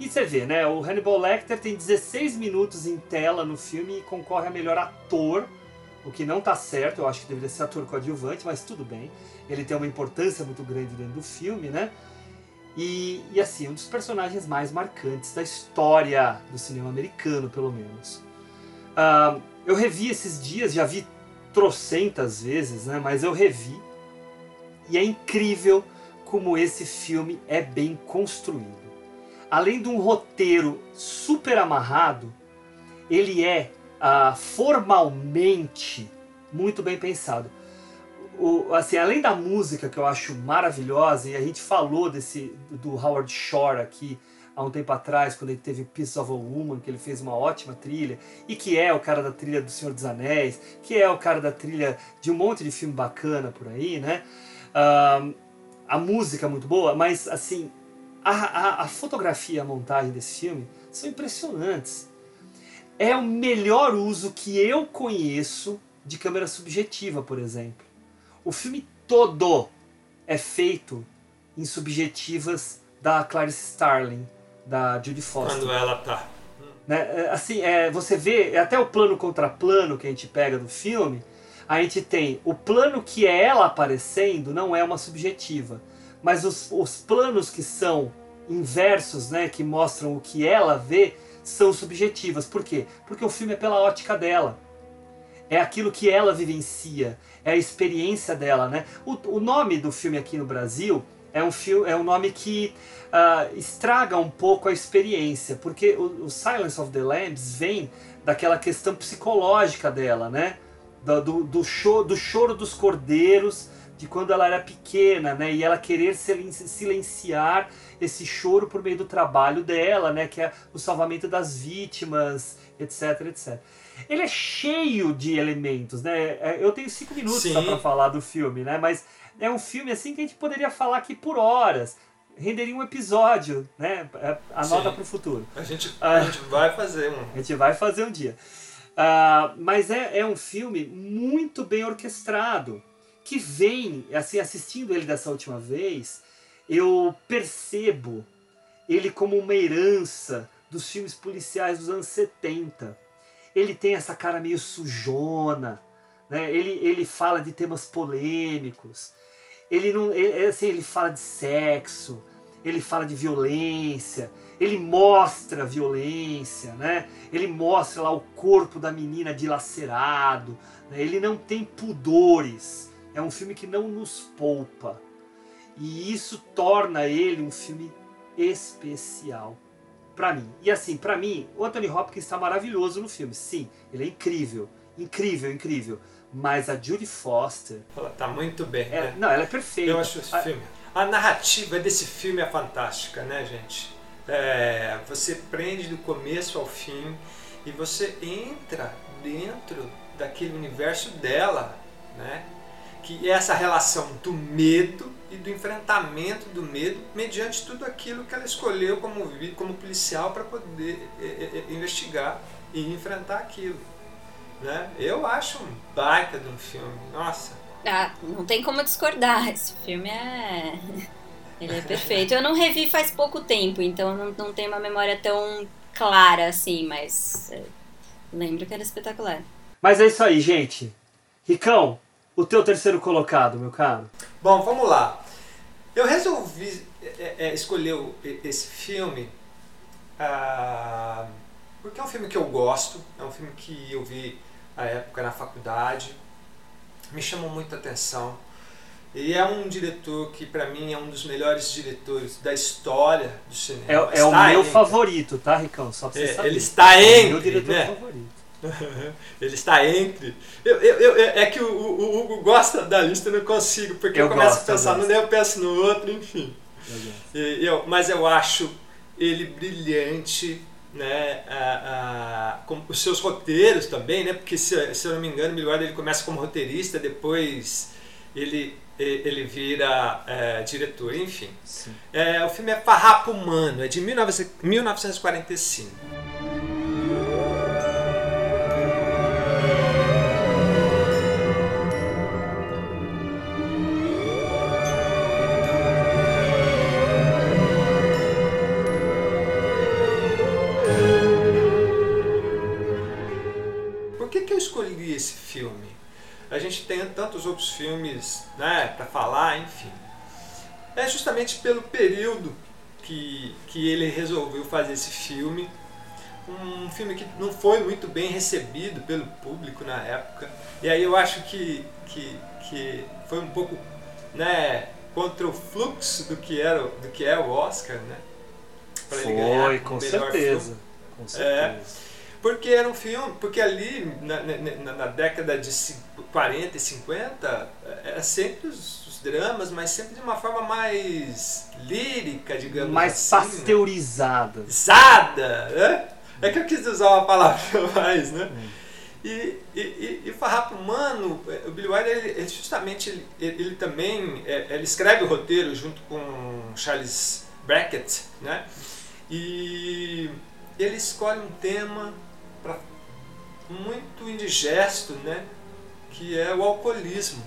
E você vê, né? O Hannibal Lecter tem 16 minutos em tela no filme e concorre a melhor ator, o que não tá certo, eu acho que deveria ser ator coadjuvante, mas tudo bem. Ele tem uma importância muito grande dentro do filme, né? E, e assim, um dos personagens mais marcantes da história do cinema americano, pelo menos. Ah, eu revi esses dias, já vi trocentas vezes, né? Mas eu revi e é incrível como esse filme é bem construído. Além de um roteiro super amarrado, ele é ah, formalmente muito bem pensado. O, assim, além da música que eu acho maravilhosa, e a gente falou desse do Howard Shore aqui há um tempo atrás, quando ele teve Piece of a Woman, que ele fez uma ótima trilha, e que é o cara da trilha do Senhor dos Anéis, que é o cara da trilha de um monte de filme bacana por aí, né? Ah, a música é muito boa, mas assim, a, a, a fotografia e a montagem desse filme são impressionantes. É o melhor uso que eu conheço de câmera subjetiva, por exemplo. O filme todo é feito em subjetivas da Clarice Starling, da Judy Foster. Quando ela tá. Né? É, Assim, é, você vê até o plano contra plano que a gente pega do filme, a gente tem o plano que é ela aparecendo não é uma subjetiva, mas os, os planos que são inversos, né, que mostram o que ela vê, são subjetivas. Por quê? Porque o filme é pela ótica dela. É aquilo que ela vivencia, é a experiência dela, né? O, o nome do filme aqui no Brasil é um, filme, é um nome que ah, estraga um pouco a experiência, porque o, o Silence of the Lambs vem daquela questão psicológica dela, né? Do, do, do, cho- do choro dos cordeiros, de quando ela era pequena, né? E ela querer silen- silenciar esse choro por meio do trabalho dela, né? Que é o salvamento das vítimas, etc, etc. Ele é cheio de elementos, né? É, Eu tenho cinco minutos Sim. só pra falar do filme, né? Mas é um filme assim que a gente poderia falar aqui por horas. renderia um episódio, né? Anota para o futuro. A gente, a ah, gente vai fazer um. A gente vai fazer um dia. Uh, mas é, é um filme muito bem orquestrado, que vem, assim, assistindo ele dessa última vez, eu percebo ele como uma herança dos filmes policiais dos anos 70. Ele tem essa cara meio sujona, né? ele, ele fala de temas polêmicos, ele, não, ele, assim, ele fala de sexo, ele fala de violência, ele mostra violência, né? ele mostra lá o corpo da menina dilacerado, né? ele não tem pudores, é um filme que não nos poupa. E isso torna ele um filme especial para mim. E assim, para mim, o Anthony Hopkins está maravilhoso no filme. Sim, ele é incrível, incrível, incrível. Mas a Judy Foster. Ela tá muito bem. É, né? Não, ela é perfeita. Eu acho esse a... filme. A narrativa desse filme é fantástica, né, gente? É, você prende do começo ao fim e você entra dentro daquele universo dela, né? Que é essa relação do medo e do enfrentamento do medo mediante tudo aquilo que ela escolheu como, como policial para poder é, é, é, investigar e enfrentar aquilo. Né? Eu acho um baita de um filme. Nossa. Ah, não tem como discordar. Esse filme é. Ele é perfeito. Eu não revi faz pouco tempo, então não, não tenho uma memória tão clara assim, mas é, lembro que era espetacular. Mas é isso aí, gente. Ricão, o teu terceiro colocado, meu caro? Bom, vamos lá. Eu resolvi é, é, escolher esse filme ah, porque é um filme que eu gosto, é um filme que eu vi à época na faculdade, me chamou muita atenção. E é um diretor que, para mim, é um dos melhores diretores da história do cinema. É, é o meu favorito, tá, Ricão? Só pra você é, saber. Ele está entre. É o meu diretor né? favorito. ele está entre. Eu, eu, eu, é que o, o, Hugo gosta da lista, eu não consigo, porque eu, eu começo a pensar num, eu penso no outro, enfim. Eu, mas eu acho ele brilhante, né? A, a, com os seus roteiros também, né? Porque se, se eu não me engano, Milward ele começa como roteirista, depois ele ele vira é, diretor, enfim. É, o filme é Farrapo Humano, é de 1945. Tem tantos outros filmes né, para falar, enfim. É justamente pelo período que, que ele resolveu fazer esse filme. Um filme que não foi muito bem recebido pelo público na época. E aí eu acho que, que, que foi um pouco né, contra o fluxo do que, era, do que é o Oscar, né? Pra foi, com certeza. Com certeza. É, porque era um filme, porque ali na, na, na década de 40 e 50 era sempre os, os, dramas, mas sempre de uma forma mais lírica, digamos mais assim. Mais pasteurizada. Né? né? É que eu quis usar uma palavra mais, né? Hum. E, e, e Farrapo Humano, é, o Billy Wilder, ele, ele justamente, ele, ele também, é, ele escreve o roteiro junto com Charles Brackett, né? E ele escolhe um tema muito indigesto, né? que é o alcoolismo.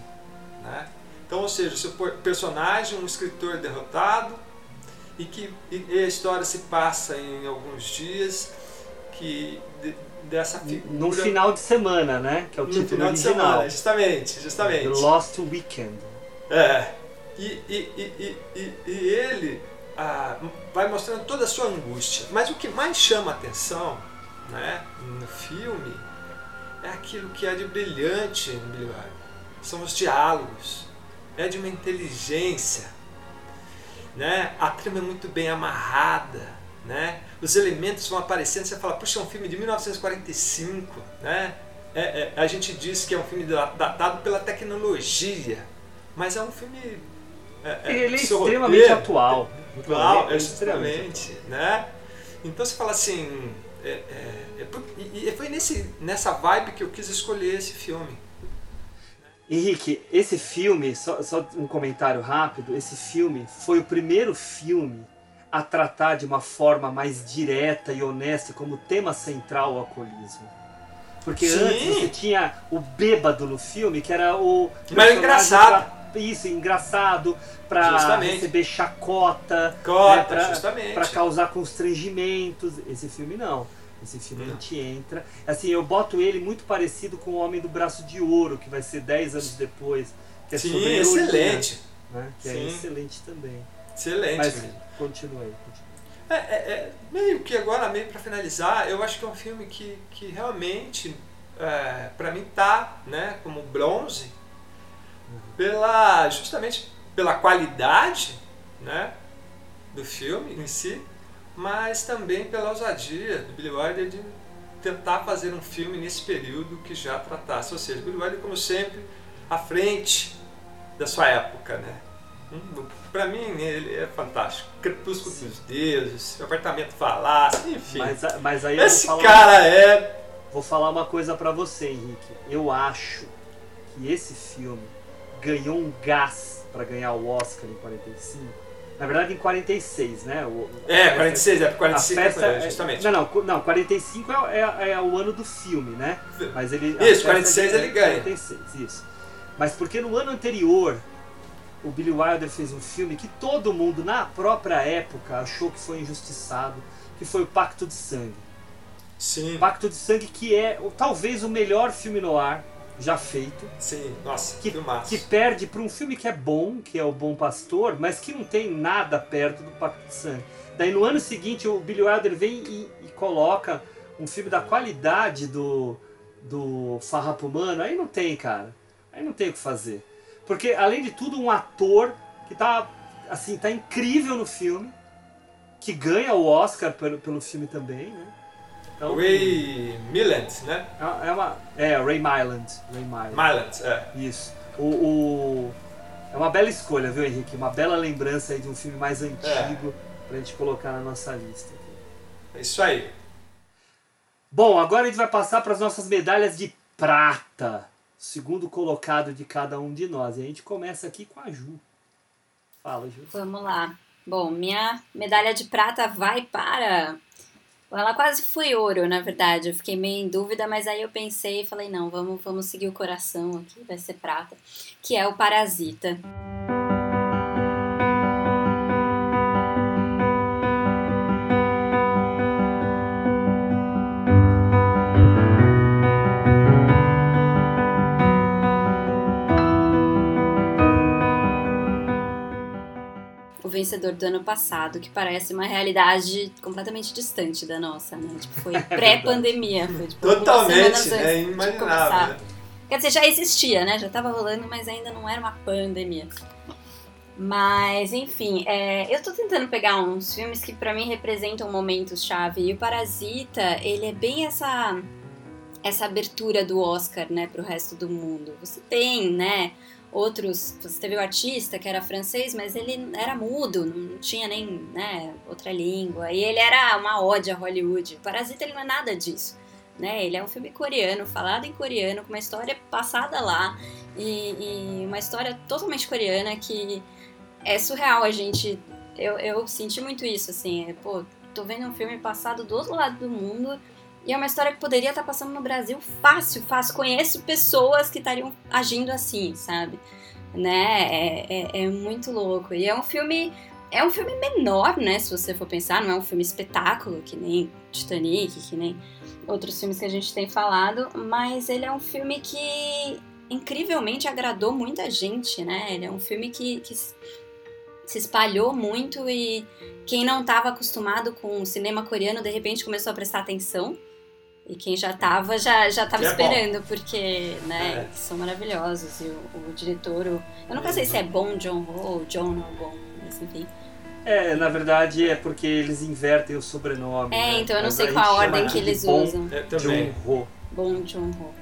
Né? Então, ou seja, o seu personagem, um escritor derrotado, e que e a história se passa em alguns dias que de, dessa figura... No final de semana, né? Que é o título final original. De semana, justamente, justamente. The Lost Weekend. É. E, e, e, e ele ah, vai mostrando toda a sua angústia. Mas o que mais chama a atenção né, no filme é aquilo que é de brilhante no Billy Wilder. São os diálogos, é de uma inteligência, né? A trama é muito bem amarrada, né? Os elementos vão aparecendo, você fala, puxa, é um filme de 1945, né? É, é, a gente diz que é um filme datado pela tecnologia, mas é um filme. É, é Ele é extremamente roteiro, atual. Atual, é extremamente, né? Então você fala assim, é, é, é, e foi nesse, nessa vibe que eu quis escolher esse filme. Henrique, esse filme, só, só um comentário rápido, esse filme foi o primeiro filme a tratar de uma forma mais direta e honesta como tema central o alcoolismo. Porque Sim. antes você tinha o bêbado no filme, que era o. Mas engraçado. pra- isso, engraçado, pra Justamente. receber chacota, Cota, né, pra, justamente. pra causar constrangimentos. Esse filme não. Esse filme a Não. gente entra. Assim, eu boto ele muito parecido com o Homem do Braço de Ouro, que vai ser 10 anos depois. Que é Sim, sobre excelente. Né? Que é Sim. excelente também. Excelente. Mas mesmo. continue aí. continue. É, é, é, meio que agora, meio para finalizar, eu acho que é um filme que, que realmente, é, para mim, tá né, como bronze, pela, justamente pela qualidade né, do filme em si, mas também pela ousadia do Billy Wilder de tentar fazer um filme nesse período que já tratasse, ou seja, Billy Wilder, como sempre, à frente da sua época, né? Hum, Pra mim, ele é fantástico. Crepúsculo dos Deuses, Apartamento Falácio, enfim. Mas, mas aí Esse cara é. vou falar uma coisa pra você, Henrique. Eu acho que esse filme ganhou um gás pra ganhar o Oscar em 45. Na verdade, em 46, né? O, É, a 46, é A 45, festa, é, justamente. Não, não, não 45 é, é, é o ano do filme, né? Mas ele, Isso, festa 46 é ele ganha. 46, isso. Mas porque no ano anterior, o Billy Wilder fez um filme que todo mundo, na própria época, achou que foi injustiçado, que foi o Pacto de Sangue. Sim, Pacto de Sangue que é talvez o melhor filme no ar já feito, sim, nossa, que, filmaço. que perde para um filme que é bom, que é o Bom Pastor, mas que não tem nada perto do Pacto de Sangue. Daí no ano seguinte o Billy Wilder vem e, e coloca um filme da qualidade do, do Farrapo Humano, aí não tem, cara. Aí não tem o que fazer. Porque, além de tudo, um ator que tá, assim, tá incrível no filme, que ganha o Oscar pelo, pelo filme também, né? Então, Ray Milland, né? é uma. É, Ray Myland. Ray é. Isso. O, o- É uma bela escolha, viu, Henrique? Uma bela lembrança aí de um filme mais antigo pra gente colocar na nossa lista. É isso aí. Bom, agora a gente vai passar para as nossas medalhas de prata. Segundo colocado de cada um de nós. E a gente começa aqui com a Ju. Fala, Ju. Vamos lá. Bom, minha medalha de prata vai para. Ela quase foi ouro, na verdade. Eu fiquei meio em dúvida, mas aí eu pensei e falei, não, vamos, vamos seguir o coração aqui, vai ser prata. Que é o Parasita. Vencedor do ano passado, que parece uma realidade completamente distante da nossa, né? Tipo, foi pré-pandemia, foi tipo Totalmente, é começar. né? Quer dizer, já existia, né? Já tava rolando, mas ainda não era uma pandemia. Mas, enfim, é, eu tô tentando pegar uns filmes que pra mim representam momentos chave. E o Parasita, ele é bem essa essa abertura do Oscar, né, pro resto do mundo. Você tem, né, outros, você teve o artista que era francês, mas ele era mudo, não tinha nem, né, outra língua. E ele era uma ode a Hollywood. O Parasita ele não é nada disso. Né? Ele é um filme coreano, falado em coreano, com uma história passada lá e, e uma história totalmente coreana que é surreal a gente. Eu, eu senti muito isso, assim. pô, tô vendo um filme passado do outro lado do mundo e é uma história que poderia estar passando no Brasil fácil, fácil. Conheço pessoas que estariam agindo assim, sabe? Né? É, é, é muito louco. E é um filme. É um filme menor, né? Se você for pensar, não é um filme espetáculo, que nem Titanic, que nem outros filmes que a gente tem falado, mas ele é um filme que incrivelmente agradou muita gente, né? Ele é um filme que, que se espalhou muito e quem não estava acostumado com o cinema coreano de repente começou a prestar atenção. E quem já estava já, já tava Que é bom. esperando, porque, né, É. são maravilhosos. E o, o diretor, o- eu nunca sei se é bom John Ho ou John não bom, mas enfim. É, na verdade é porque eles invertem o sobrenome. É, né? então eu não Mas sei qual a ordem que eles Bong usam. Eu também. Joon-ho. Bom John Ho.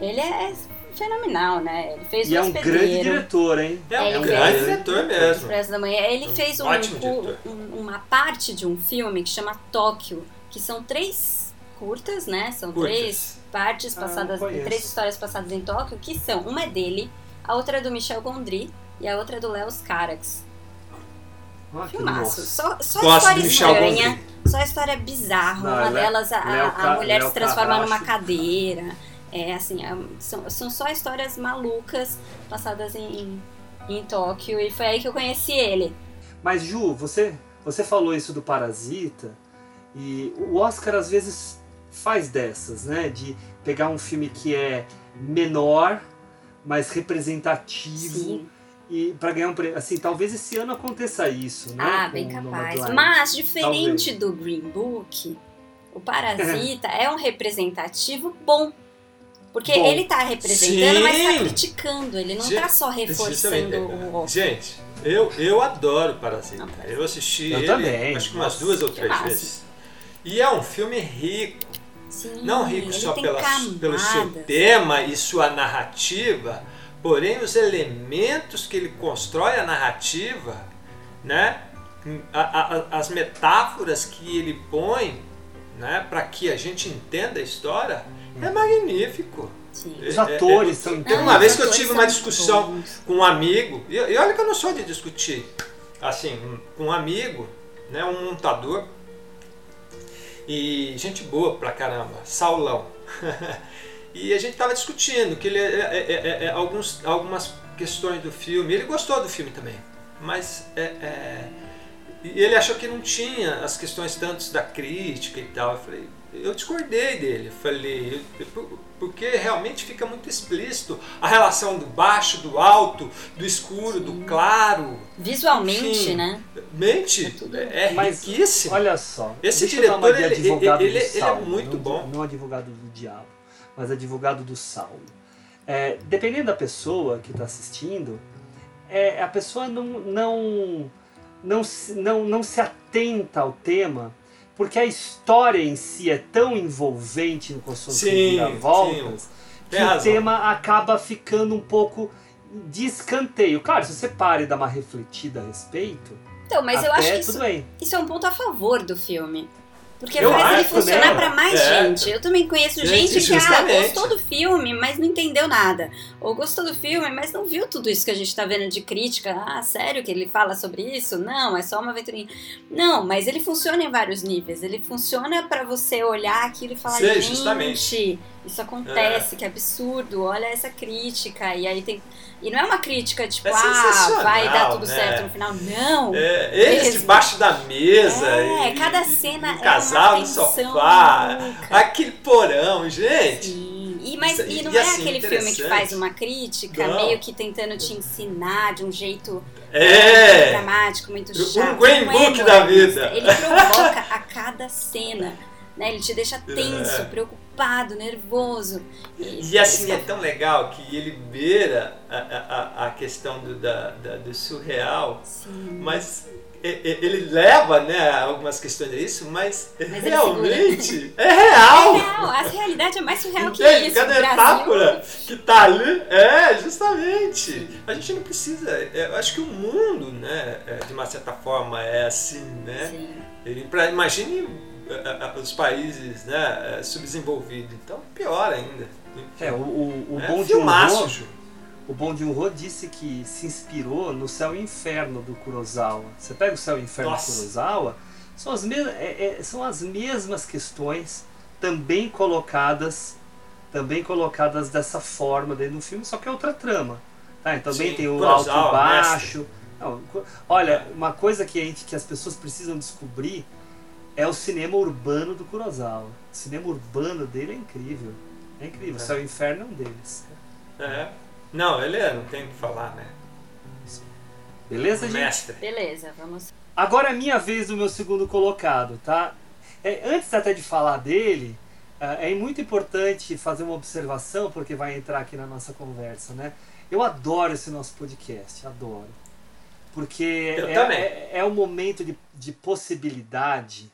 Ele é fenomenal, né? Ele fez E é um grande diretor, hein? É um Ele grande fez- diretor mesmo. Expresso da Manhã. Ele Um fez um, diretor. um- uma parte de um filme que chama Tóquio, que são três curtas, né? São Curtas. três partes Ah, passadas, conheço. três histórias passadas em Tóquio, que são, uma é dele, a outra é do Michel Gondry e a outra é do Léo Carax. Ah, que Filmaço. Só, só Gosto história estranha, Gondry. só história bizarra. Não, Uma delas, a, Léo a mulher Léo se transforma numa cadeira. É assim, é- são, são só histórias malucas passadas em, em Tóquio. E foi aí que eu conheci ele. Mas Ju, você, você falou isso do Parasita e o Oscar às vezes faz dessas, né? De pegar um filme que é menor, mais representativo Sim. e para ganhar um prêmio. Assim, talvez esse ano aconteça isso, né? Ah, bem capaz. Mas, diferente do Green Book, o Parasita é um representativo bom. Porque Bom. ele tá representando, mas tá Sim. criticando. Ele não Gente, tá só reforçando o Oscar. Gente, eu, eu adoro Parasita. Eu assisti Eu ele também. acho que umas Nossa, duas ou três vezes. E é um filme rico. Sim, Não rico só pela, pelo seu tema e sua narrativa, porém os elementos que ele constrói a narrativa, né? A- a- as metáforas que ele põe né, para que a gente entenda a história é magnífico. Sim. Os É- atores é- são Teve incríveis. uma vez que eu tive uma são discussão bons. com um amigo, e, e olha que eu não sou de discutir, assim, um- com um amigo, né, um montador, e gente boa pra caramba, Saulão. e a gente tava discutindo que ele é, é- é- é- alguns, algumas questões do filme, ele gostou do filme também, mas é, é, ele achou que não tinha as questões tantos da crítica e tal. Eu falei, eu discordei dele. Eu Falei, eu- por- porque realmente fica muito explícito a relação do baixo, do alto, do escuro, do claro. Visualmente, Enfim, né? Mente, é, Mas, riquíssimo. Olha só. Esse diretor, ele- ele- do ele é muito não, bom. Não advogado do diabo, mas advogado do Saulo. É, dependendo da pessoa que está assistindo, é, a pessoa não, não, não, não, não se atenta ao tema, porque a história em si é tão envolvente com as suas Sim, reviravoltas que o razão. tema acaba ficando um pouco de escanteio. Claro, se você para e dá uma refletida a respeito, Então, mas até eu acho que tudo isso, bem. isso é um ponto a favor do filme. Porque Eu faz ele funcionar pra mais É. gente. Eu também conheço Gente, gente, que ah, gostou do filme, mas não entendeu nada. Ou gostou do filme, mas não viu tudo isso que a gente tá vendo de crítica. Ah, sério que ele fala sobre isso? Não, é só uma aventurinha. Não, mas ele funciona em vários níveis. Ele funciona pra você olhar aquilo e falar, Sei, gente, justamente. Isso acontece, que absurdo, olha essa crítica. E aí tem. E não é uma crítica tipo, É ah, vai dar tudo né? certo no final. Não! É, eles Mesmo. debaixo da mesa. É, e- cada cena e é um casal uma no sofá. Aquele porão, gente. Sim. E, mas, Isso- e não e é assim, aquele filme que faz uma crítica, Não. meio que tentando te ensinar de um jeito É. dramático, muito Um chato. Green não é Book da vida. Ele provoca a cada cena. Né? Ele te deixa tenso, É. preocupado, nervoso. E assim é tão legal que ele beira a, a, a questão do, da, da- do surreal, Sim. mas e- e- ele leva né, algumas questões a isso, mas, ele realmente é É real. real, a realidade é mais surreal que Entende? isso. Cada metáfora que tá ali, é, justamente. A gente não precisa. é, Eu acho que o mundo, né, é, de uma certa forma, é assim, né? Sim. Ele, pra, imagine é, é, os países né, é, subdesenvolvidos, então pior ainda. É, o, o, o É bom de um Ju. o bom de um Ro disse que se inspirou no Céu e Inferno do Kurosawa. Você pega o Céu e Inferno Nossa. do Kurosawa, são as, mes é- é- são as mesmas questões também colocadas também colocadas dessa forma dentro do filme, só que é outra trama. Tá? E também Sim, tem o Kurosawa, alto e baixo. Não, olha, uma coisa que, a gente, que as pessoas precisam descobrir é o cinema urbano do Kurosawa. O cinema urbano dele é incrível. É incrível. É. Céu e Inferno é um deles. É. Não, ele é, não tem o que falar, né? Beleza, gente? Mestre. Beleza, vamos. Agora é minha vez do meu segundo colocado, tá? É, antes até de falar dele, ah, é muito importante fazer uma observação, porque vai entrar aqui na nossa conversa, né? Eu adoro esse nosso podcast, adoro. Porque Eu é, é, é um momento de, de possibilidade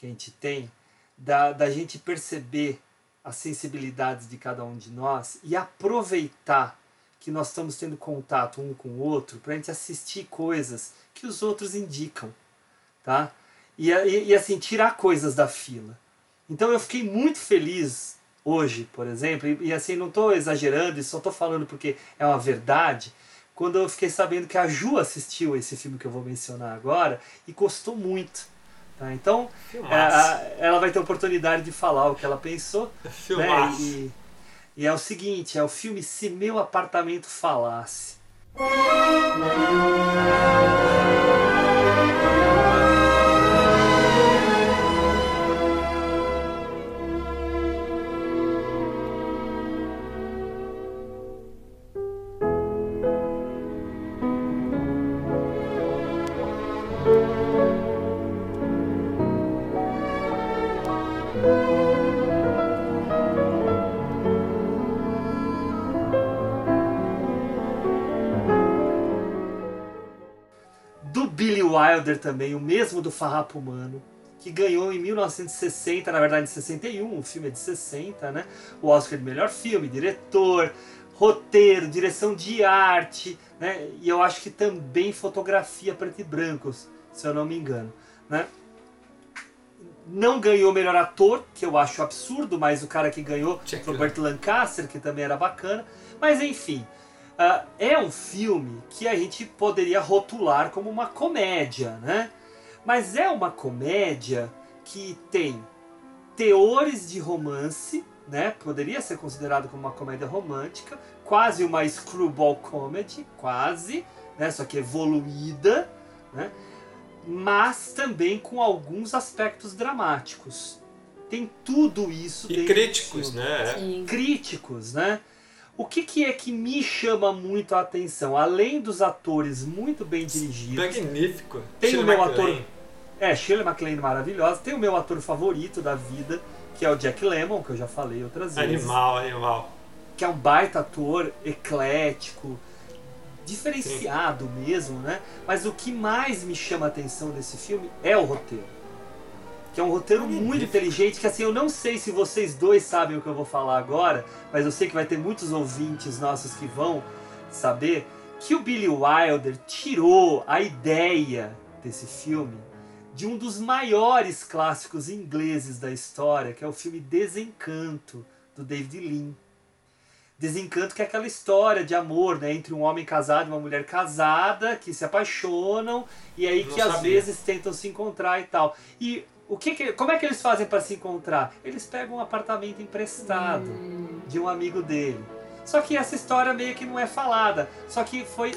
que a gente tem da, da gente perceber as sensibilidades de cada um de nós e aproveitar que nós estamos tendo contato um com o outro para a gente assistir coisas que os outros indicam, tá? E, e, e, assim, tirar coisas da fila. Então eu fiquei muito feliz hoje, por exemplo, e, e assim, não estou exagerando, e só estou falando porque é uma verdade, quando eu fiquei sabendo que a Ju assistiu esse filme que eu vou mencionar agora e gostou muito. Tá? Então, é, ela vai ter oportunidade de falar o que ela pensou. Né? E, e é o seguinte, é o filme Se Meu Apartamento Falasse. Wilder também, o mesmo do Farrapo Humano, que ganhou em 1960, na verdade em 61, o filme é de 60, né? O Oscar de melhor filme, diretor, roteiro, direção de arte, né? E eu acho que também fotografia preto e brancos, se eu não me engano, né? Não ganhou melhor ator, que eu acho absurdo, mas o cara que ganhou, Robert Lancaster, que também era bacana. Mas enfim, Uh, é um filme que a gente poderia rotular como uma comédia, né? Mas é uma comédia que tem teores de romance, né? Poderia ser considerado como uma comédia romântica, quase uma screwball comedy, quase, né? Só que evoluída, né? Mas também com alguns aspectos dramáticos. Tem tudo isso. E críticos, né? Sim. Críticos, né? O que, que é que me chama muito a atenção? Além dos atores muito bem dirigidos. Magnífico. Tem Shirley o meu MacLaine. ator. É, Shirley MacLaine maravilhosa. Tem o meu ator favorito da vida, que é o Jack Lemmon, que eu já falei outras vezes. Animal, animal. Que é um baita ator, eclético, diferenciado Sim. mesmo, né? Mas o que mais me chama a atenção desse filme é o roteiro que é um roteiro muito inteligente, que assim, eu não sei se vocês dois sabem o que eu vou falar agora, mas eu sei que vai ter muitos ouvintes nossos que vão saber que o Billy Wilder tirou a ideia desse filme de um dos maiores clássicos ingleses da história, que é o filme Desencanto, do David Lean. Desencanto que é aquela história de amor, né, entre um homem casado e uma mulher casada, que se apaixonam e aí Não que sabia. às vezes tentam se encontrar e tal. E o que, que como é que eles fazem para se encontrar? Eles pegam um apartamento emprestado hum. de um amigo dele. Só que essa história meio que não é falada. Só que foi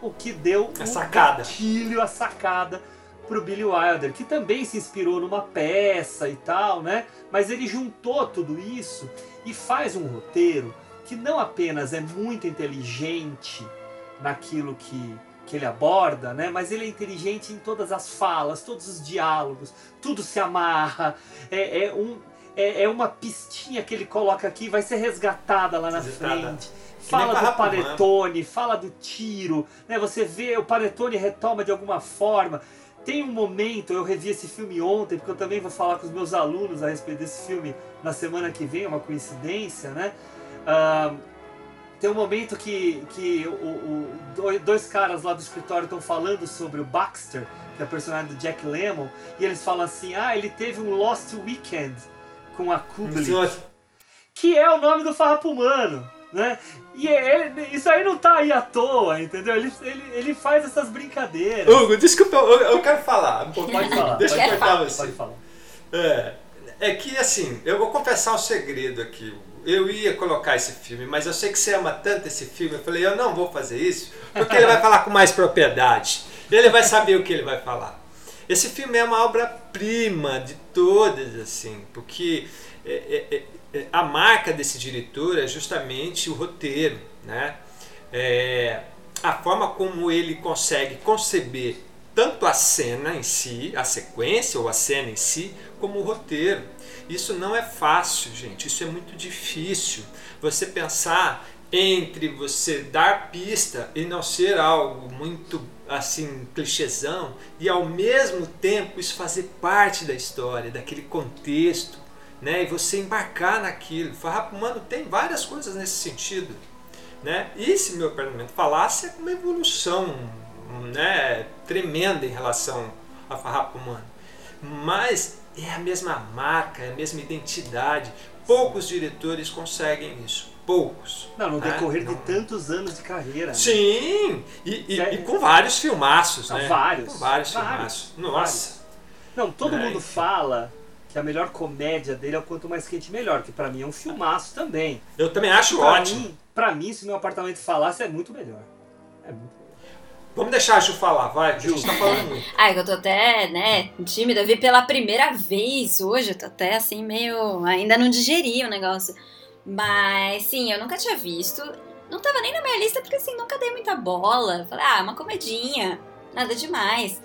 o que deu a sacada. gatilho, a sacada pro Billy Wilder, que também se inspirou numa peça e tal, né? Mas ele juntou tudo isso e faz um roteiro que não apenas é muito inteligente naquilo que que ele aborda, né? Mas ele é inteligente em todas as falas, todos os diálogos, tudo se amarra. É, é um, é, é, uma pistinha que ele coloca aqui, vai ser resgatada lá na frente. Fala do panetone, fala do tiro, né? Você vê o panetone retoma de alguma forma. Tem um momento, eu revi esse filme ontem, porque eu também vou falar com os meus alunos a respeito desse filme na semana que vem, é uma coincidência, né? Uh, tem um momento que, que o, o, dois caras lá do escritório estão falando sobre o Baxter, que é o personagem do Jack Lemmon, e eles falam assim: ah, ele teve um Lost Weekend com a Kubrick, que é o nome do farrapo humano. Né? E é, ele, isso aí não tá aí à toa, entendeu? Ele, ele, ele faz essas brincadeiras. Hugo, desculpa, eu, eu quero falar. Pode falar. Deixa eu cortar você. Pode falar. É, é que assim, eu vou confessar um segredo aqui eu ia colocar esse filme, mas eu sei que você ama tanto esse filme. Eu falei, eu não vou fazer isso, porque ele vai falar com mais propriedade. Ele vai saber o que ele vai falar. Esse filme é uma obra-prima de todas, assim, porque é, é, é, a marca desse diretor é justamente o roteiro, né? É, a forma como ele consegue conceber tanto a cena em si, a sequência ou a cena em si, como o roteiro. Isso não é fácil, gente. Isso é muito difícil. Você pensar entre você dar pista e não ser algo muito assim clichêzão e ao mesmo tempo isso fazer parte da história, daquele contexto, né? E você embarcar naquilo. Farrapo Humano tem várias coisas nesse sentido, né? E se meu apartamento falasse é uma evolução, né, tremenda em relação a Farrapo Humano. Mas é a mesma marca, é a mesma identidade, Poucos diretores conseguem isso. Poucos. Não, no né? decorrer de tantos anos de carreira. né? Sim! E, e- É. e com vários filmaços, Não, né? vários. Com vários, Vários, filmaços. Nossa! Não, todo É, mundo fala que a melhor comédia dele é o Quanto Mais Quente Melhor, que pra mim é um filmaço também. Eu também acho Pra ótimo. mim, pra mim, se meu apartamento falasse, é muito melhor. É muito melhor. Vamos deixar a Ju falar, vai, Ju. tá falando muito. Ai, que eu tô até, né, tímida. Eu vi pela primeira vez hoje. Eu tô até assim, meio. Ainda não digeri o negócio. Mas, sim, eu nunca tinha visto. Não tava nem na minha lista, porque assim, nunca dei muita bola. Falei, ah, uma comedinha. Nada demais.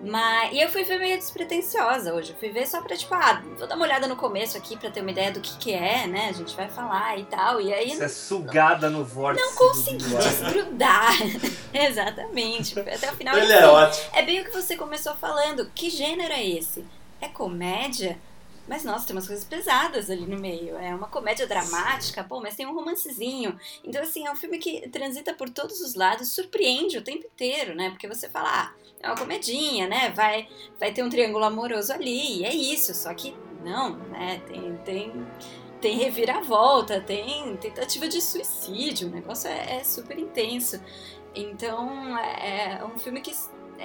Mas. E eu fui ver meio despretensiosa hoje. Eu fui ver só pra, tipo, ah, vou dar uma olhada no começo aqui pra ter uma ideia do que que é, né? A gente vai falar e tal. E aí. Você é sugada no vórtice. Não consegui desgrudar. Exatamente. Foi Até o final. Ele assim, é ótimo. é bem o que você começou falando. Que gênero é esse? É comédia? Mas nossa, tem umas coisas pesadas ali no meio. É uma comédia dramática, pô, mas tem um romancezinho. Então, assim, é um filme que transita por todos os lados, surpreende o tempo inteiro, né? Porque você fala, ah, é uma comedinha, né? Vai, vai ter um triângulo amoroso ali, e é isso. Só que não, né? Tem, tem, tem reviravolta, tem tentativa de suicídio. O negócio é, é super intenso. Então, é, é um filme que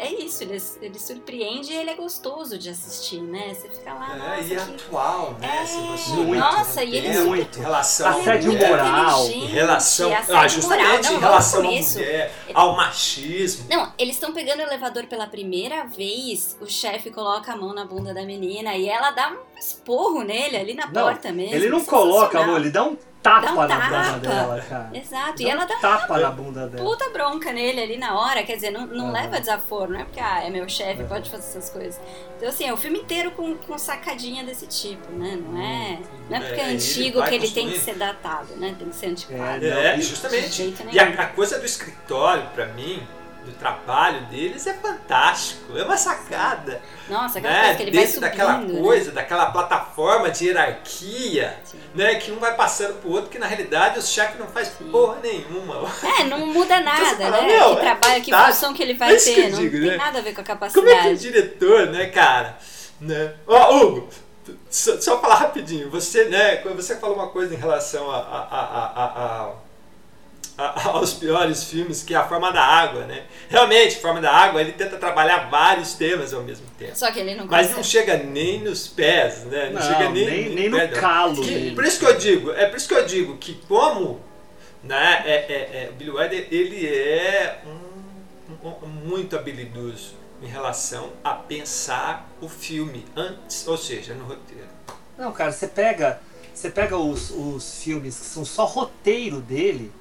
é isso, ele, ele surpreende e ele é gostoso de assistir, né? Você fica lá, É, e é que... atual, né? É, Se você muito, nossa, no e ele tempo, muito. Relação Assédio à mulher, moral. inteligente, Em relação. assédio Ah, justamente moral. Não, em relação isso. mulher, ao machismo. Não, eles estão pegando o elevador pela primeira vez, o chefe coloca a mão na bunda da menina e ela dá um esporro nele ali na Não, porta mesmo. Ele não sensacional. coloca a mão, ele dá um tapa Dá um na tapa. bunda dela, cara. Exato, e Dá ela um dá tapa na bunda dela. puta bronca nele ali na hora, quer dizer, não, não Aham. leva desaforo, não é porque ah, é meu chefe, Aham. pode fazer essas coisas. Então, assim, é o filme inteiro com, com sacadinha desse tipo, né? Não é, não é porque é, É, ele antigo vai que ele tem que construir. ser datado, né? Tem que ser antiquado. É, É, justamente. E a, a coisa do escritório, pra mim, do trabalho deles, é fantástico. É uma sacada. Nossa, aquela Né? coisa que ele vai Dentro subindo, daquela né? coisa, daquela plataforma de hierarquia, Sim. né? Que um vai passando pro outro, que na realidade o chefe não faz porra nenhuma. É, não muda nada, você fala, né? meu, que é trabalho, que fantástico. função que ele É vai que eu ter, não digo, tem né? nada a ver com a Como é que o capacidade. diretor, né, cara? Né? Ó, Hugo, só, só falar rapidinho. Você, né, você falou uma coisa em relação a, a, a, a, a- a- aos piores filmes, que é a Forma da Água, né? Realmente, Forma da Água, ele tenta trabalhar vários temas ao mesmo tempo. Só que ele não Mas não consegue. chega nem nos pés, né? Não, Não, chega nem, nem- nem no perto. calo Que-. Por isso que eu digo, é por isso que eu digo que como né, é, é, é, o Billy Wilder, ele é um, um- um muito habilidoso em relação a pensar o filme antes, ou seja, no roteiro. Não, cara, você pega, você pega os, os filmes que são só roteiro dele,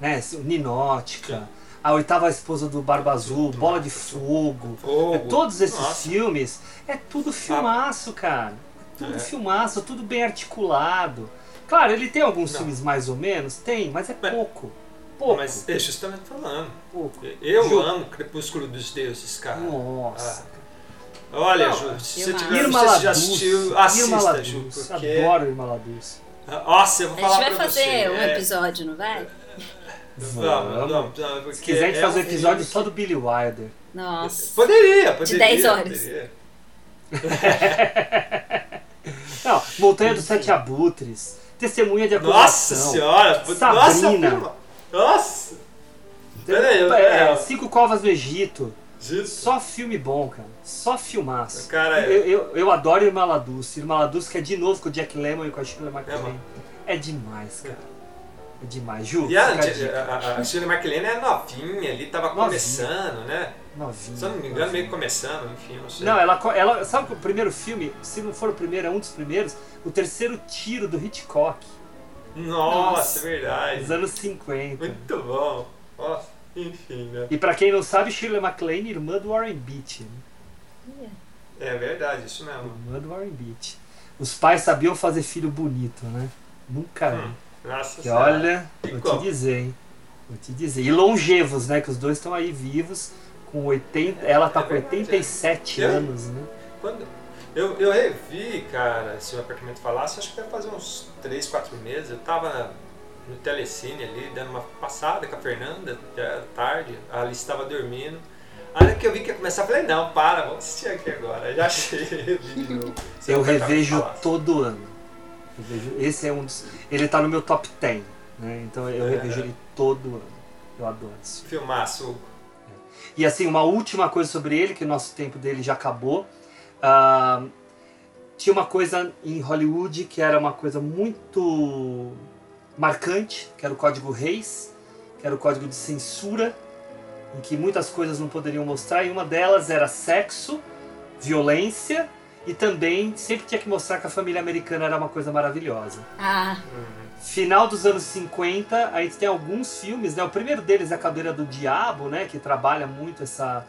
né? Ninótica, A Oitava Esposa do Barba Azul, Bola de Fogo, Fogo. é, todos esses Nossa. filmes, é tudo filmaço, cara. É tudo É. filmaço, tudo bem articulado. Claro, ele tem alguns Não. filmes mais ou menos, tem, mas é Mas- pouco. Pouco. Mas é justamente falando. pouco. Eu Ju. amo Crepúsculo dos Deuses, cara. Nossa. Olha, Não, Ju, se você tiver, Irma você já assistiu, Irma assista, Ju, porque... Adoro Irma Laduz. Nossa, eu vou A falar gente vai pra fazer você. um é- episódio, não vai? Vamos, Vamos. vamos, Se quiser, a gente é faz um episódio que- só do Billy Wilder. Nossa. Poderia, poderia. 10 horas. poderia. Não, Montanha dos Sete Abutres, Testemunha de Aprovação. Nossa senhora! Nossa, Sabrina. Nossa! Tem- Peraí, eu- é, é. Cinco Covas do Egito. Gente, Só filme bom, cara. Só filmaço. Cara, eu, eu, eu adoro Irma Laduz. Irma Laduz, que é de novo com o Jack Lemmon e com a Shirley É MacLaine. bom. É demais, cara. É demais. Ju, E a, a a, Shirley MacLaine é novinha ali, tava Novinha. começando, né? Novinha. Se eu não me engano, novinha. meio começando, enfim, não sei. Não, ela, ela. Sabe que o primeiro filme, se não for o primeiro, é um dos primeiros, o terceiro tiro do Hitchcock, Nossa, Nossa. é verdade. dos anos 50. Muito bom. Nossa, enfim, né? E pra quem não sabe, Shirley MacLaine, irmã do Warren Beatty. né? É verdade, isso mesmo. Irmã do Warren Beatty. Os pais sabiam fazer filho bonito, né? Nunca. Hum, Nossa Que olha, E vou como? te dizer, hein? Vou te dizer. E longevos, né? Que os dois estão aí vivos, com 80. Ela tá É com verdade, 87 é. anos, né? Quando eu, eu revi, cara, se o apartamento falasse, acho que deve fazer uns 3, 4 meses. Eu tava no telecine ali, dando uma passada com a Fernanda, já tarde, a Alice estava dormindo. A hora que eu vi que ia começar, eu falei, não, para, vamos assistir aqui agora. Já achei, Eu apartamento revejo todo ano. Eu vejo, esse é um dos, ele tá no meu top 10, né? Então eu É. revejo ele todo ano. Eu adoro esse filme. Filmaço. E assim, uma última coisa sobre ele, que o nosso tempo dele já acabou. Ah, tinha uma coisa em Hollywood que era uma coisa muito marcante, que era o Código Reis, que era o código de censura, em que muitas coisas não poderiam mostrar, e uma delas era sexo, violência, e também sempre tinha que mostrar que a família americana era uma coisa maravilhosa. Ah, Final dos anos 50, a gente tem alguns filmes, né? O primeiro deles é A Cadeira do Diabo, né? Que trabalha muito essa,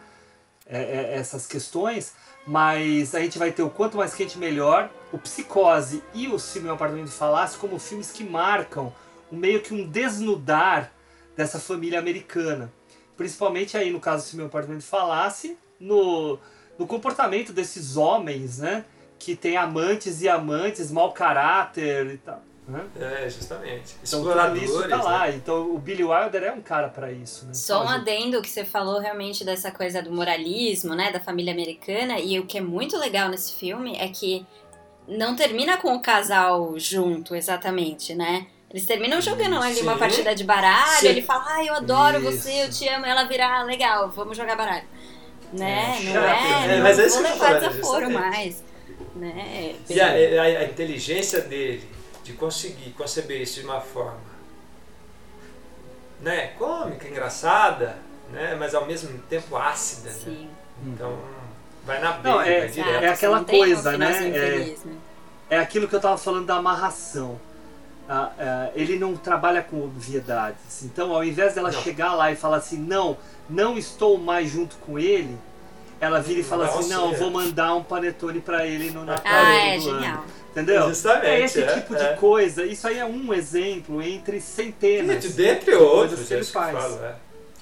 é, é, essas questões. Mas a gente vai ter o Quanto Mais Quente Melhor, o Psicose e o Filme Apartamento de Falácio como filmes que marcam meio que um desnudar dessa família americana. Principalmente aí no caso do Filme Apartamento de Falácio, no, no comportamento desses homens, né? Que tem amantes e amantes, mau caráter e tal. Né? É, justamente. Então Exploradores. isso tá lá. né? Então o Billy Wilder é um cara pra isso, né? Só um adendo que você falou realmente dessa coisa do moralismo, né, da família americana, e o que é muito legal nesse filme é que não termina com o casal junto, exatamente, né? Eles terminam jogando ali uma partida de baralho, Sim. ele fala, ah, eu adoro Isso. você, eu te amo, ela vira, ah, legal, vamos jogar baralho. Né? É, não é, né? não Mas é vou isso que eu falo, justamente. mais. Né? E a, a- a inteligência dele de conseguir conceber isso de uma forma né, cômica, engraçada, né, mas ao mesmo tempo ácida. Né? Sim. Então, vai na Não, veia, é- vai direto. é aquela não coisa, né? É- né? É aquilo que eu tava falando da amarração. Ah, ah, ele não trabalha com obviedades. Então, ao invés dela Não. chegar lá e falar assim, não, não estou mais junto com ele, ela vira e fala Não, assim, não, é. vou mandar um panetone pra ele no Natal Ah, é do ano. genial. Entendeu? Justamente, é esse é, tipo é. de coisa. Isso aí é um exemplo entre centenas. Gente, dentre de outros, que é ele eu faz. falo, é.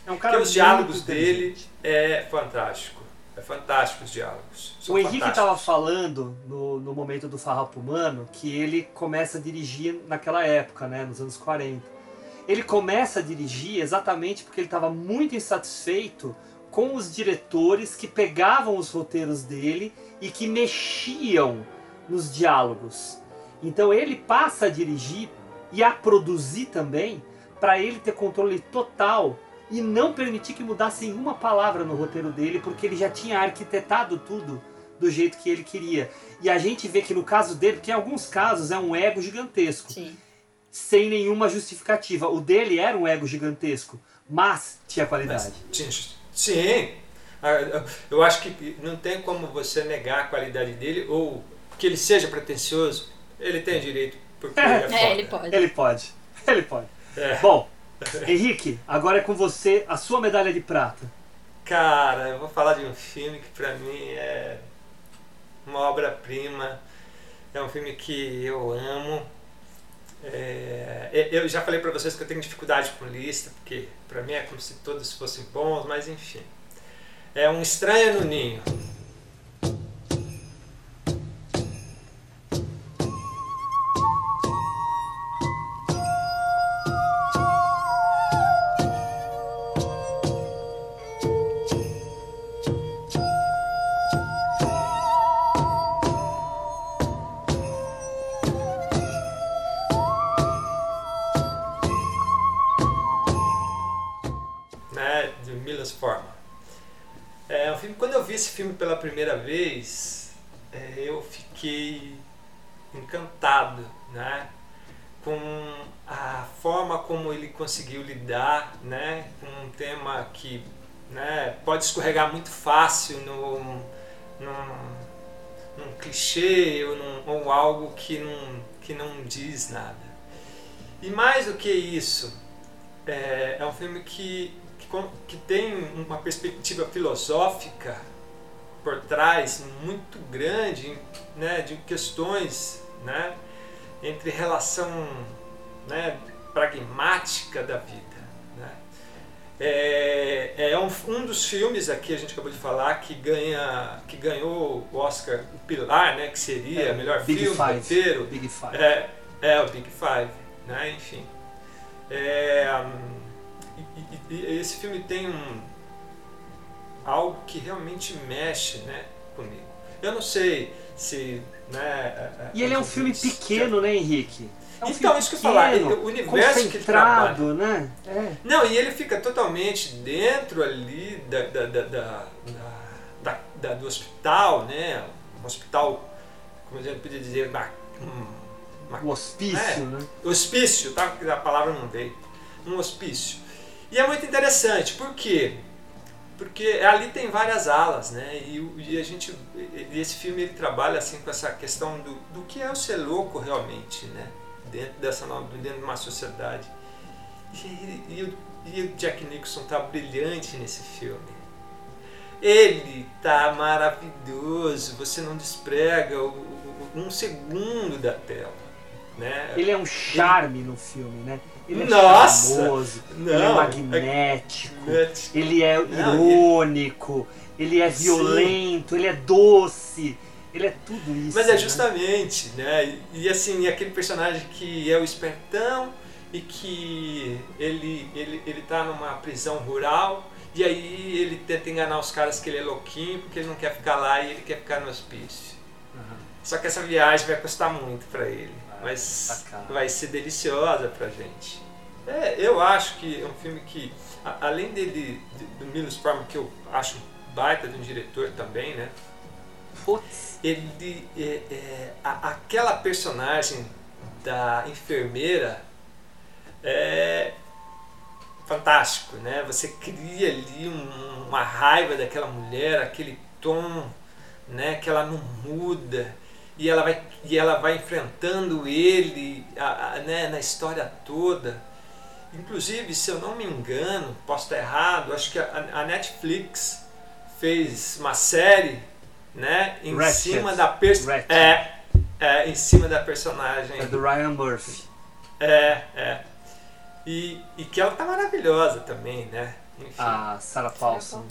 É um cara Porque os diálogos dele é fantástico. É fantástico os diálogos. São O Henrique estava falando no, no momento do Farrapo Humano que ele começa a dirigir naquela época, né, nos anos 40. Ele começa a dirigir exatamente porque ele estava muito insatisfeito com os diretores que pegavam os roteiros dele e que mexiam nos diálogos. Então ele passa a dirigir e a produzir também para ele ter controle total e não permitir que mudassem uma palavra no roteiro dele, porque ele já tinha arquitetado tudo do jeito que ele queria. E a gente vê que no caso dele, porque em alguns casos é um ego gigantesco, Sim. sem nenhuma justificativa. O dele era um ego gigantesco, mas tinha qualidade. Sim, Sim. Ah, Eu acho que não tem como você negar a qualidade dele ou que ele seja pretencioso. Ele tem direito, porque ele é, foda. É, ele pode. Ele pode. Ele pode. É. Bom, Henrique, agora é com você a sua medalha de prata. Cara, eu vou falar de um filme que pra mim é uma obra-prima. É um filme que eu amo. É, eu já falei pra vocês que eu tenho dificuldade com lista, porque pra mim é como se todos fossem bons, mas enfim. É um Estranho no Ninho. Esse filme pela primeira vez, é, eu fiquei encantado, né, com a forma como ele conseguiu lidar, né, com um tema que, né, pode escorregar muito fácil no, num, num clichê ou, num, ou algo que não, que não diz nada. E mais do que isso, é, é um filme que, que, que tem uma perspectiva filosófica por trás muito grande, né, de questões, né, entre relação, né, pragmática da vida, né. É, é um, um dos filmes aqui a gente acabou de falar que ganha, que ganhou o Oscar, o Pilar, né, que seria É, melhor Big filme, Five. roteiro, Big Five. é, é o Big Five, né? Enfim. É, hum, e, e- e esse filme tem um algo que realmente mexe, né, comigo. Eu não sei se. Né, é, e ele é um filme pequeno, né, Henrique? É um então, isso que eu falar, o universo que ele trabalha. né? É. Não, e ele fica totalmente dentro ali da, da, da, da, da do hospital, né? Um hospital, como a gente podia dizer, uma, uma, um hospício, é, né? Hospício, tá? A palavra não veio. Um hospício. E é muito interessante, por quê? Porque ali tem várias alas, né? E, e a gente, e esse filme ele trabalha assim com essa questão do, do que é o ser louco realmente, né? dentro dessa dentro de uma sociedade. E, e, e o Jack Nicholson tá brilhante nesse filme. Ele tá maravilhoso, você não desprega o, o, um segundo da tela. Né? Ele é um charme ele... no filme, né? Ele é Nossa! charmoso, não, ele é magnético, é... ele é irônico, ele... é violento, Sim. ele é doce ele é tudo isso. Mas é né? justamente, né? E assim, aquele personagem que é o espertão e que ele, ele, ele tá numa prisão rural e aí ele tenta enganar os caras que ele é louquinho porque ele não quer ficar lá e ele quer ficar no hospício. Uhum. Só que essa viagem vai custar muito para ele, mas tá vai ser deliciosa pra gente. É, eu acho que é um filme que, além dele, do Milos Forman, que eu acho baita de um diretor também, né? Putz. Ele, é, é, a, aquela personagem da enfermeira é fantástico, né? Você cria ali um, uma raiva daquela mulher, aquele tom, né? Que ela não muda e ela vai e ela vai enfrentando ele, a, a, né? Na história toda. Inclusive, se eu não me engano, posso estar errado, acho que a, a Netflix fez uma série né? Em Ratchet. cima da pers é, é, em cima da personagem. É do Ryan Murphy. É, é. E, e que ela tá maravilhosa também, né? Enfim. A Sarah Paulson.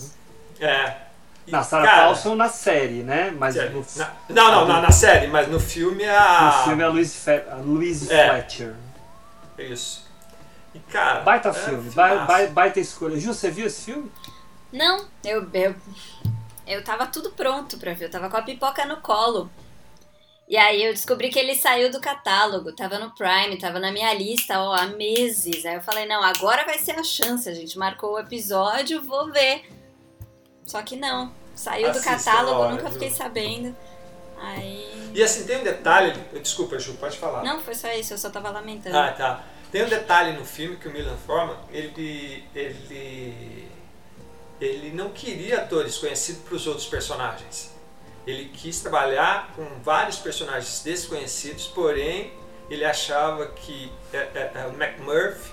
É. Na Sarah cara, Paulson na série, né? Mas no, na, não, não, na, na, série, mas no filme é a. No filme é a Louise, Fe, a Louise é. Fletcher. Isso. E cara. Baita é filme, baita, baita escolha. Ju, você viu esse filme? Não, eu, eu eu tava tudo pronto pra ver, eu tava com a pipoca no colo. E aí eu descobri que ele saiu do catálogo, tava no Prime, tava na minha lista ó, há meses. Aí eu falei, não, agora vai ser a chance, a gente marcou o episódio, vou ver. Só que não, saiu Assista do catálogo, hora, nunca viu? fiquei sabendo. Aí... E assim, tem um detalhe, desculpa Ju, pode falar. Não, foi só isso, eu só tava lamentando. Ah, tá. Tem um detalhe no filme que o Milan Forman, ele, ele ele não queria atores conhecidos para os outros personagens. Ele quis trabalhar com vários personagens desconhecidos, porém ele achava que é, é, é, o McMurphy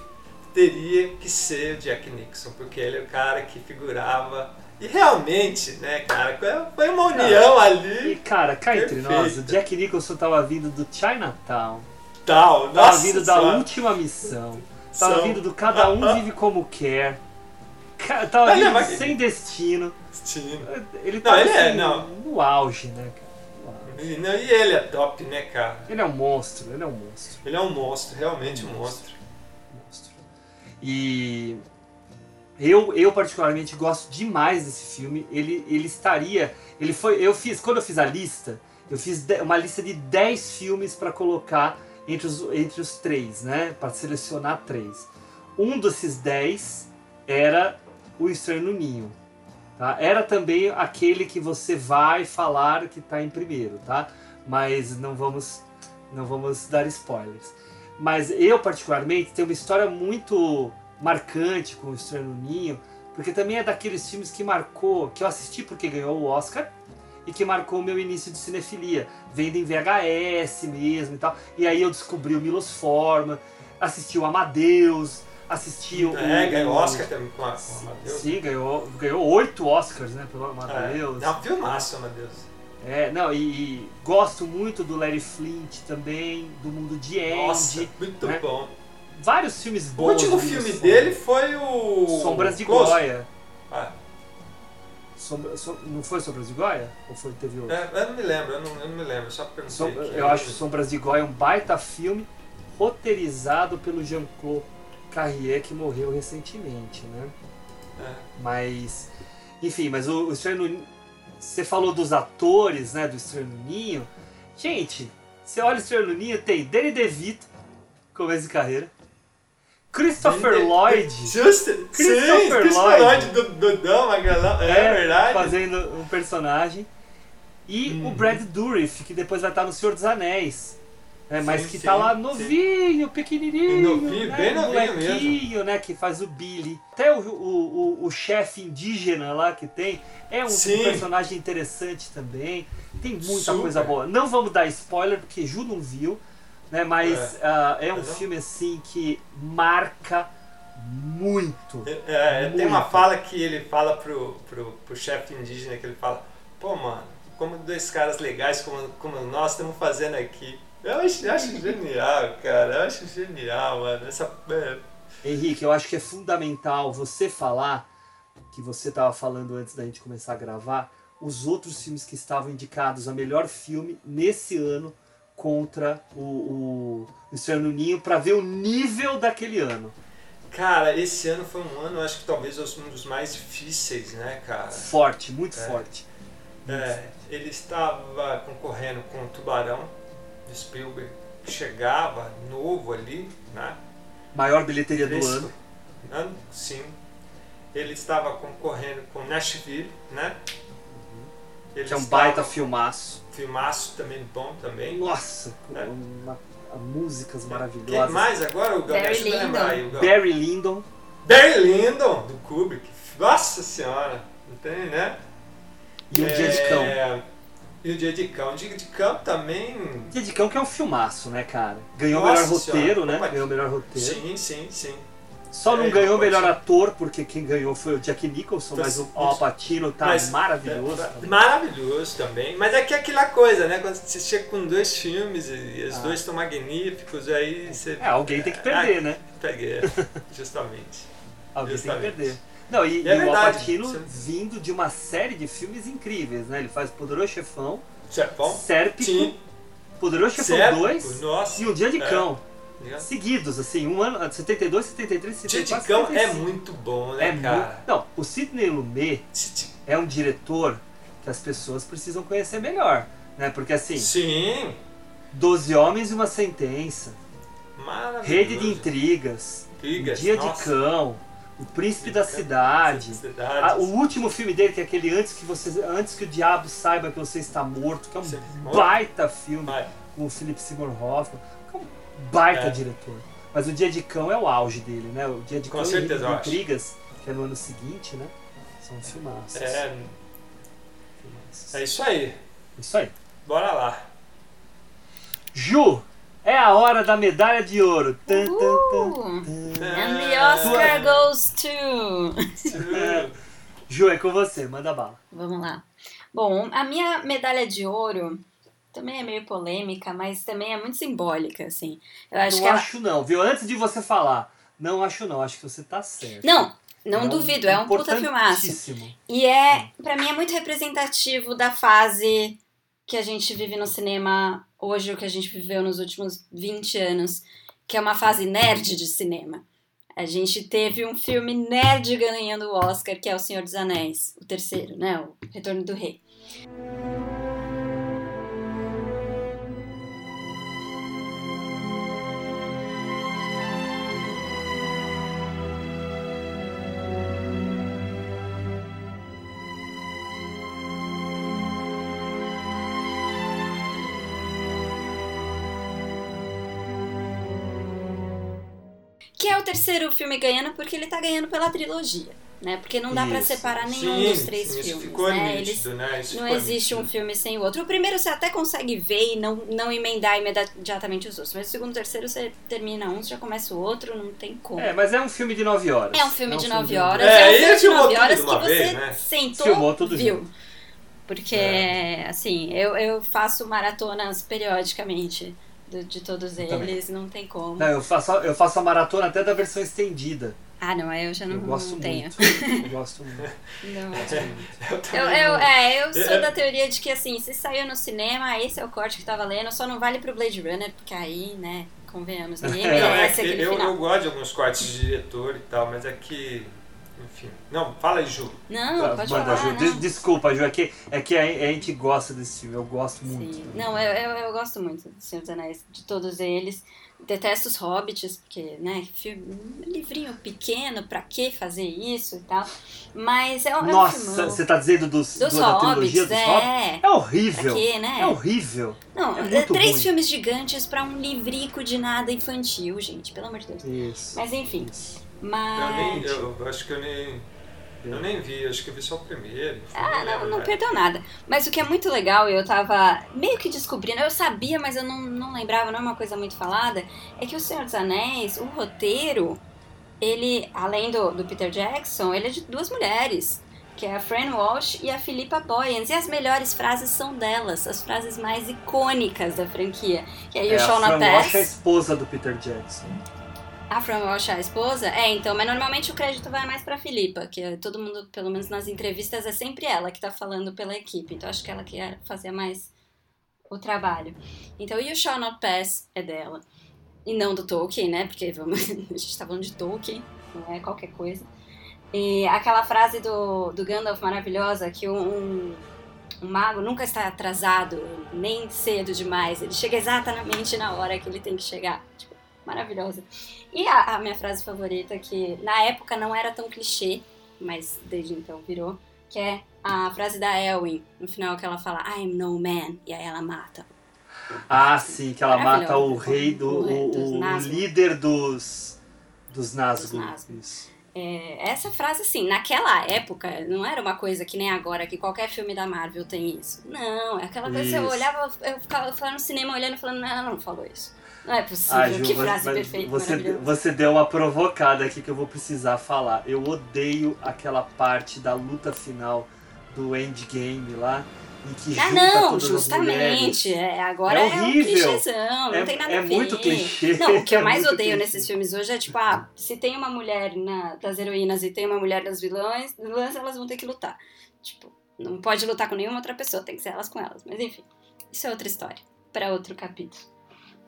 teria que ser o Jack Nixon, porque ele é o cara que figurava. E realmente, né, cara, foi uma união cara, ali. E cara, cá entre nós, o Jack Nicholson tava vindo do Chinatown. Tal, tava vindo da última missão. Tava São... vindo do Cada Um Vive Como Quer. Tava é sem destino. Destino. Ele tá não, ele assim, é, não. no auge, né, cara? E, não, e ele é top, né, cara? Ele é um monstro, ele é um monstro. Ele é um monstro, realmente um, um monstro. monstro. E eu, eu particularmente gosto demais desse filme. Ele, ele estaria, ele foi, eu fiz, quando eu fiz a lista, eu fiz uma lista de 10 filmes para colocar entre os, entre os três, né, para selecionar três. Um desses 10 era o Estranho no Ninho. Tá? Era também aquele que você vai falar que está em primeiro, tá? Mas não vamos, não vamos dar spoilers. Mas eu, particularmente, tenho uma história muito marcante com o Estranho no Ninho, porque também é daqueles filmes que marcou, que eu assisti porque ganhou o Oscar, e que marcou o meu início de cinefilia, vendo em VHS mesmo e tal. E aí eu descobri o Milos Forman, assisti o Amadeus, assistiu. É, o, ganhou Oscar também com, a, com Amadeus. Sim, ganhou, ganhou oito Oscars, né, pelo Amadeus. É, é um filmaço, Amadeus. É, não, e, e, gosto muito do Larry Flint também, do Mundo de Andy. Nossa, muito né? bom. Vários filmes bons. O último filme dele foi o. Sombras de Close. Goya. Ah. Sombra, som, não foi Sombras de Goya? Ou foi, teve outro? É, eu não me lembro, eu não, eu não me lembro, só perguntei. Som, eu acho Sombras de Goya um baita filme roteirizado pelo Jean-Claude Carrier que morreu recentemente, né? É. Mas, enfim, mas o, o Estranho você falou dos atores, né, do Estranho no Ninho. Gente, você olha o Estranho no Ninho, tem Danny DeVito, começo de carreira. Christopher Lloyd. Justo. Christopher Sim, Christopher Lloyd. Do Dudão, Magalhão. É, verdade. Fazendo um personagem. E Uhum. o Brad Dourif, que depois vai estar no Senhor dos Anéis. né, mas Sim, que sim, tá lá sim. novinho, pequenininho. Novinho, né, bem novinho molequinho, né? Que faz o Billy. Até o, o, o, o chefe indígena lá que tem é um, um Sim. personagem interessante também. Tem muita Super. coisa boa. Não vamos dar spoiler, porque Ju não viu. Né, mas é um Mas não. filme assim que marca muito. É, tem uma Muito. fala que ele fala pro, pro, pro chefe indígena que ele fala, pô mano, como dois caras legais como, como nós estamos fazendo aqui. Eu acho, eu acho genial, cara. Eu acho genial, mano. Essa. é, Henrique, eu acho que é fundamental você falar, que você estava falando antes da gente começar a gravar, os outros filmes que estavam indicados a melhor filme nesse ano contra o, o, Estranho Ninho, para ver o nível daquele ano. Cara, esse ano foi um ano, acho que talvez um dos mais difíceis, né, cara? Forte, muito É. forte. É, ele estava concorrendo com o Tubarão de Spielberg, que chegava novo ali, né? Maior bilheteria do ano. Ano, sim. Ele estava concorrendo com Nashville, né? Ele Que é um baita filmaço. Filmaço também bom também. Nossa, com É. uma, músicas Quem maravilhosas. mais agora? O Barry eu Lyndon. lembrar aí. O. Barry Lyndon. Barry Lyndon, do Kubrick. Nossa senhora. Não tem, né? E o Dia de Cão. É, E o Dia de Cão. O Dia de Cão também... Dia de Cão que é um filmaço, né, cara? Ganhou o melhor roteiro, Senhora, né? opa. Ganhou o melhor roteiro. Sim, sim, sim. Só não É, ganhou o melhor ator, porque quem ganhou foi o Jack Nicholson, mas o Al Pacino tá Mas- maravilhoso. É, também. maravilhoso também. Mas é que é aquela coisa, né? Quando você chega com dois filmes e os Ah. dois estão magníficos, aí você. É, alguém tem que perder, né? Peguei, justamente. Alguém tem que justamente. perder. Não, e, E é o Al verdade, Pacino você- vindo de uma série de filmes incríveis, né? Ele faz Poderoso Chefão, Chefão? Sérpico, Sim. Poderoso Chefão Sérpico, 2 Nossa. e Um Dia de É. Cão. Dia Seguidos, assim, um ano, 72, 73, de 74, Cão é 75. muito bom, né, É cara? muito... Não, o Sidney Lumet é um diretor que as pessoas precisam conhecer melhor, né? Porque assim, Sim. Doze Homens e uma Sentença, Maravilhoso. Rede de Intrigas, Intrigas, Dia nossa. de Cão, O Príncipe da Cidade, Cidade. Ah, o último filme dele, que é aquele antes que, você, antes que o Diabo saiba que você está morto, que é um baita filme com o Philip Seymour Hoffman, é baita É. diretor. Mas o Dia de Cão é o auge dele, né? O Dia de Com Cão certeza, e Intrigas, que é no ano seguinte, né? São filmaços. É, filmaços. é isso aí. Isso aí. Bora lá. Ju, é a hora da medalha de ouro. Tan, tan, tan, Uh, tan. and the Oscar goes to. Ju, é com você, manda bala. Vamos lá. Bom, a minha medalha de ouro também é meio polêmica, mas também é muito simbólica, assim. Eu acho não que ela... acho não, viu? Antes de você falar, não acho não, acho que você tá certo. Não, não É um duvido, é um puta filmaço. E é, pra mim, é muito representativo da fase que a gente vive no cinema hoje, o que a gente viveu nos últimos 20 anos, que é uma fase nerd de cinema. A gente teve um filme nerd ganhando o Oscar, que é O Senhor dos Anéis, o terceiro, né? O Retorno do Rei. O terceiro filme ganhando porque ele tá ganhando pela trilogia, né? Porque não dá pra Isso. separar nenhum Sim, dos três sim, isso filmes, ficou né? nítido, né? Isso Não ficou existe um nítido. filme sem o outro. O primeiro você até consegue ver e não, não emendar imediatamente os outros. Mas o segundo e terceiro você termina um, você já começa o outro, não tem como. É, mas é um filme de 9 horas. É um filme de 9 de- horas. É, É, um filme de filmou 9 tudo horas que você vez, né? sentou, Filmou tudo viu. junto. Porque, É. assim, eu, eu faço maratonas periodicamente do- de todos Eu também. eles, não tem como. Não, eu faço, eu faço a maratona até da versão estendida. Ah, não, aí eu já não, Eu gosto não tenho. muito. Eu gosto muito. Não. Gosto muito. Eu Eu, também eu, é, eu sou É. da teoria de que, assim, se saiu no cinema, esse é o corte que tá valendo, só não vale pro Blade Runner, porque aí, né, convenhamos, ninguém Não, é merece aquele eu, final. eu gosto de alguns cortes de diretor e tal, mas é que enfim. Não, fala aí, Ju. Não, Ah, pode falar. Ju. Des- Desculpa, Ju, é que, é que a, a gente gosta desse filme, eu gosto muito. Sim. Não, eu, eu, eu gosto muito do Senhor dos Anéis, de todos eles. Detesto os hobbits, porque, né, filme, um livrinho pequeno, pra que fazer isso e tal. Mas é, um- é Nossa, você tá dizendo dos, Dos do- hobbits, dos hobbits? é. É Pra horrível. quê, né? É horrível. Não, é é três ruim. filmes gigantes pra um livrico de nada infantil, gente, pelo amor de Deus. Isso. Mas enfim, isso. Eu, mas... nem, eu acho que eu nem. Eu nem vi, acho que eu vi só o primeiro. Ah, não, não perdeu nada. Mas o que é muito legal, e eu tava meio que descobrindo, eu sabia, mas eu não, não lembrava, não é uma coisa muito falada, é que o Senhor dos Anéis, o roteiro, ele, além do, do Peter Jackson, ele é de duas mulheres, que é a Fran Walsh e a Philippa Boyens. E as melhores frases são delas, as frases mais icônicas da franquia. Que é É, You a Shall Fran Walsh é a esposa do Peter Jackson. A Fran Walsh a esposa? É, então, mas normalmente o crédito vai mais pra Filipa, que é todo mundo, pelo menos nas entrevistas, é sempre ela que tá falando pela equipe. Então acho que ela quer fazer mais o trabalho. Então, You Shall Not Pass é dela. E não do Tolkien, né? Porque vamos, a gente tá falando de Tolkien, não é qualquer coisa. E aquela frase do, do Gandalf maravilhosa, que um, um mago nunca está atrasado, nem cedo demais. Ele chega exatamente na hora que ele tem que chegar. Tipo, maravilhosa. E a, a minha frase favorita, que na época não era tão clichê, mas desde então virou, que é a frase da Elwin, no final que ela fala I'm no man, e aí ela mata. Ah, sim, que ela mata o rei do. O O, líder dos. Dos Nazgûl. Isso. É, essa frase, assim, naquela época, não era uma coisa que nem agora, que qualquer filme da Marvel tem isso. Não, é aquela coisa que eu Isso. olhava, eu ficava, eu ficava no cinema olhando e falando, não, ela não falou isso. Não é possível, Ah, Ju, que frase perfeita, você, você deu uma provocada aqui que eu vou precisar falar. Eu odeio aquela parte da luta final do endgame lá, em que Ah, não, justamente. É, agora É é, horrível. um clichêzão, não É- tem nada é a ver. muito clichê, Não, o que eu é mais muito odeio clichê. nesses filmes hoje é tipo, ah, se tem uma mulher na, das heroínas e tem uma mulher das vilãs, vilãs, elas vão ter que lutar. Tipo, não pode lutar com nenhuma outra pessoa, tem que ser elas com elas. Mas enfim, isso é outra história, para outro capítulo.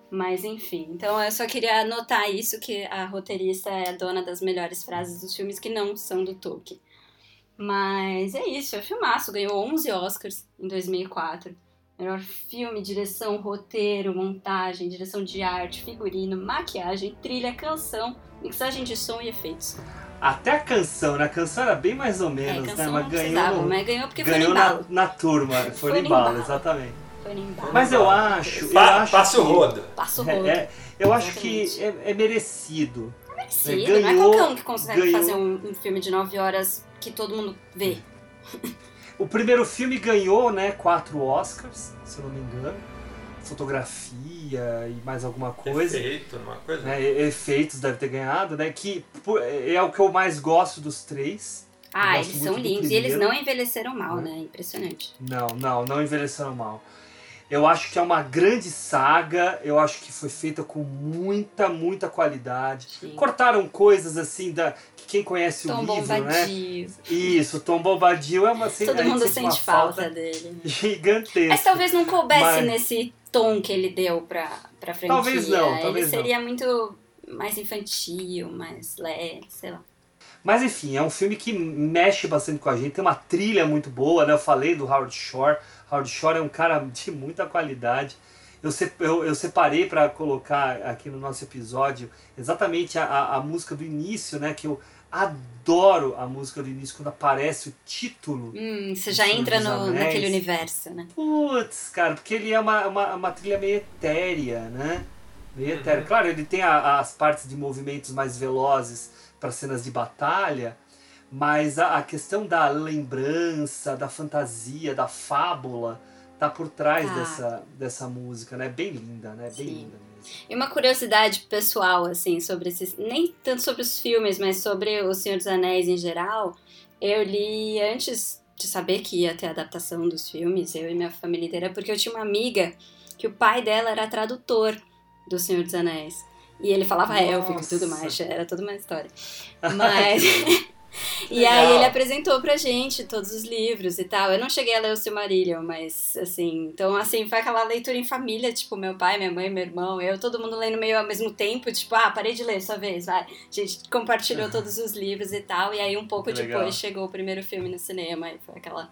Mas enfim, então eu só queria anotar isso, que a roteirista é a dona das melhores frases dos filmes que não são do Tolkien. Mas é isso, é filmaço, ganhou 11 Oscars em 2004. Melhor filme, direção, roteiro, montagem, direção de arte, figurino, maquiagem, trilha, canção, mixagem de som e efeitos. Até a canção, né? A canção era bem mais ou É, menos, canção né? Mas ganhou, mas ganhou porque foi ganhou no na, na turma. Foi, Foi no embalo. exatamente. Foi no embalo. Mas eu acho, eu Pa- acho Passa o rodo. Passa o É, rodo. é, eu acho que Exatamente. é, é merecido. Merecido, ganhou- não é qualquer um que consegue ganhou- fazer um, um filme de 9 horas que todo mundo vê. O primeiro filme ganhou, né, quatro Oscars, se eu não me engano. Fotografia e mais alguma coisa. Efeito, uma coisa. Né, efeitos deve ter ganhado, né? Que pô, é o que eu mais gosto dos três. Ah, eles são do lindos. E eles não envelheceram mal, Né? né? Impressionante. Não, não, não envelheceram mal. Eu acho que é uma grande saga, eu acho que foi feita com muita, muita qualidade. Sim. Cortaram coisas assim da que quem conhece Tom o livro, né? Bombadil. Isso, Tom Bombadil é uma assim, Todo mundo sente falta dele. né? gigantesca. Mas talvez não coubesse Mas- nesse tom que ele deu pra, pra franquia. Talvez não, talvez ele seria muito mais infantil, mais leve, sei lá. Mas enfim, é um filme que mexe bastante com a gente, tem uma trilha muito boa, né? Eu falei do Howard Shore. Howard Shore é um cara de muita qualidade. Eu, se- eu, eu separei para colocar aqui no nosso episódio exatamente a, a, a música do início, né? Que eu adoro a música do início quando aparece o título. Hum, você já entra no, naquele universo, né? Putz, cara, porque ele é uma, uma, uma trilha meio etérea, né? Meio Uhum. etérea. Claro, ele tem a- as partes de movimentos mais velozes para cenas de batalha, mas a, a questão da lembrança, da fantasia, da fábula, tá por trás Tá. dessa, dessa música, né? Bem linda, né? Bem Sim. linda mesmo. E uma curiosidade pessoal, assim, sobre esses. Nem tanto sobre os filmes, mas sobre O Senhor dos Anéis em geral. Eu li antes de saber que ia ter adaptação dos filmes, eu e minha família inteira, porque eu tinha uma amiga que o pai dela era tradutor do Senhor dos Anéis. E ele falava élfico e tudo mais, era toda uma história. Mas. E Legal. aí ele apresentou pra gente todos os livros e tal. Eu não cheguei a ler o Silmarillion, mas assim, então assim, foi aquela leitura em família, tipo, meu pai, minha mãe, meu irmão, eu, todo mundo lendo meio ao mesmo tempo, tipo, ah, parei de ler sua vez, vai. A gente compartilhou todos os livros e tal, e aí um pouco legal. depois chegou o primeiro filme no cinema e foi aquela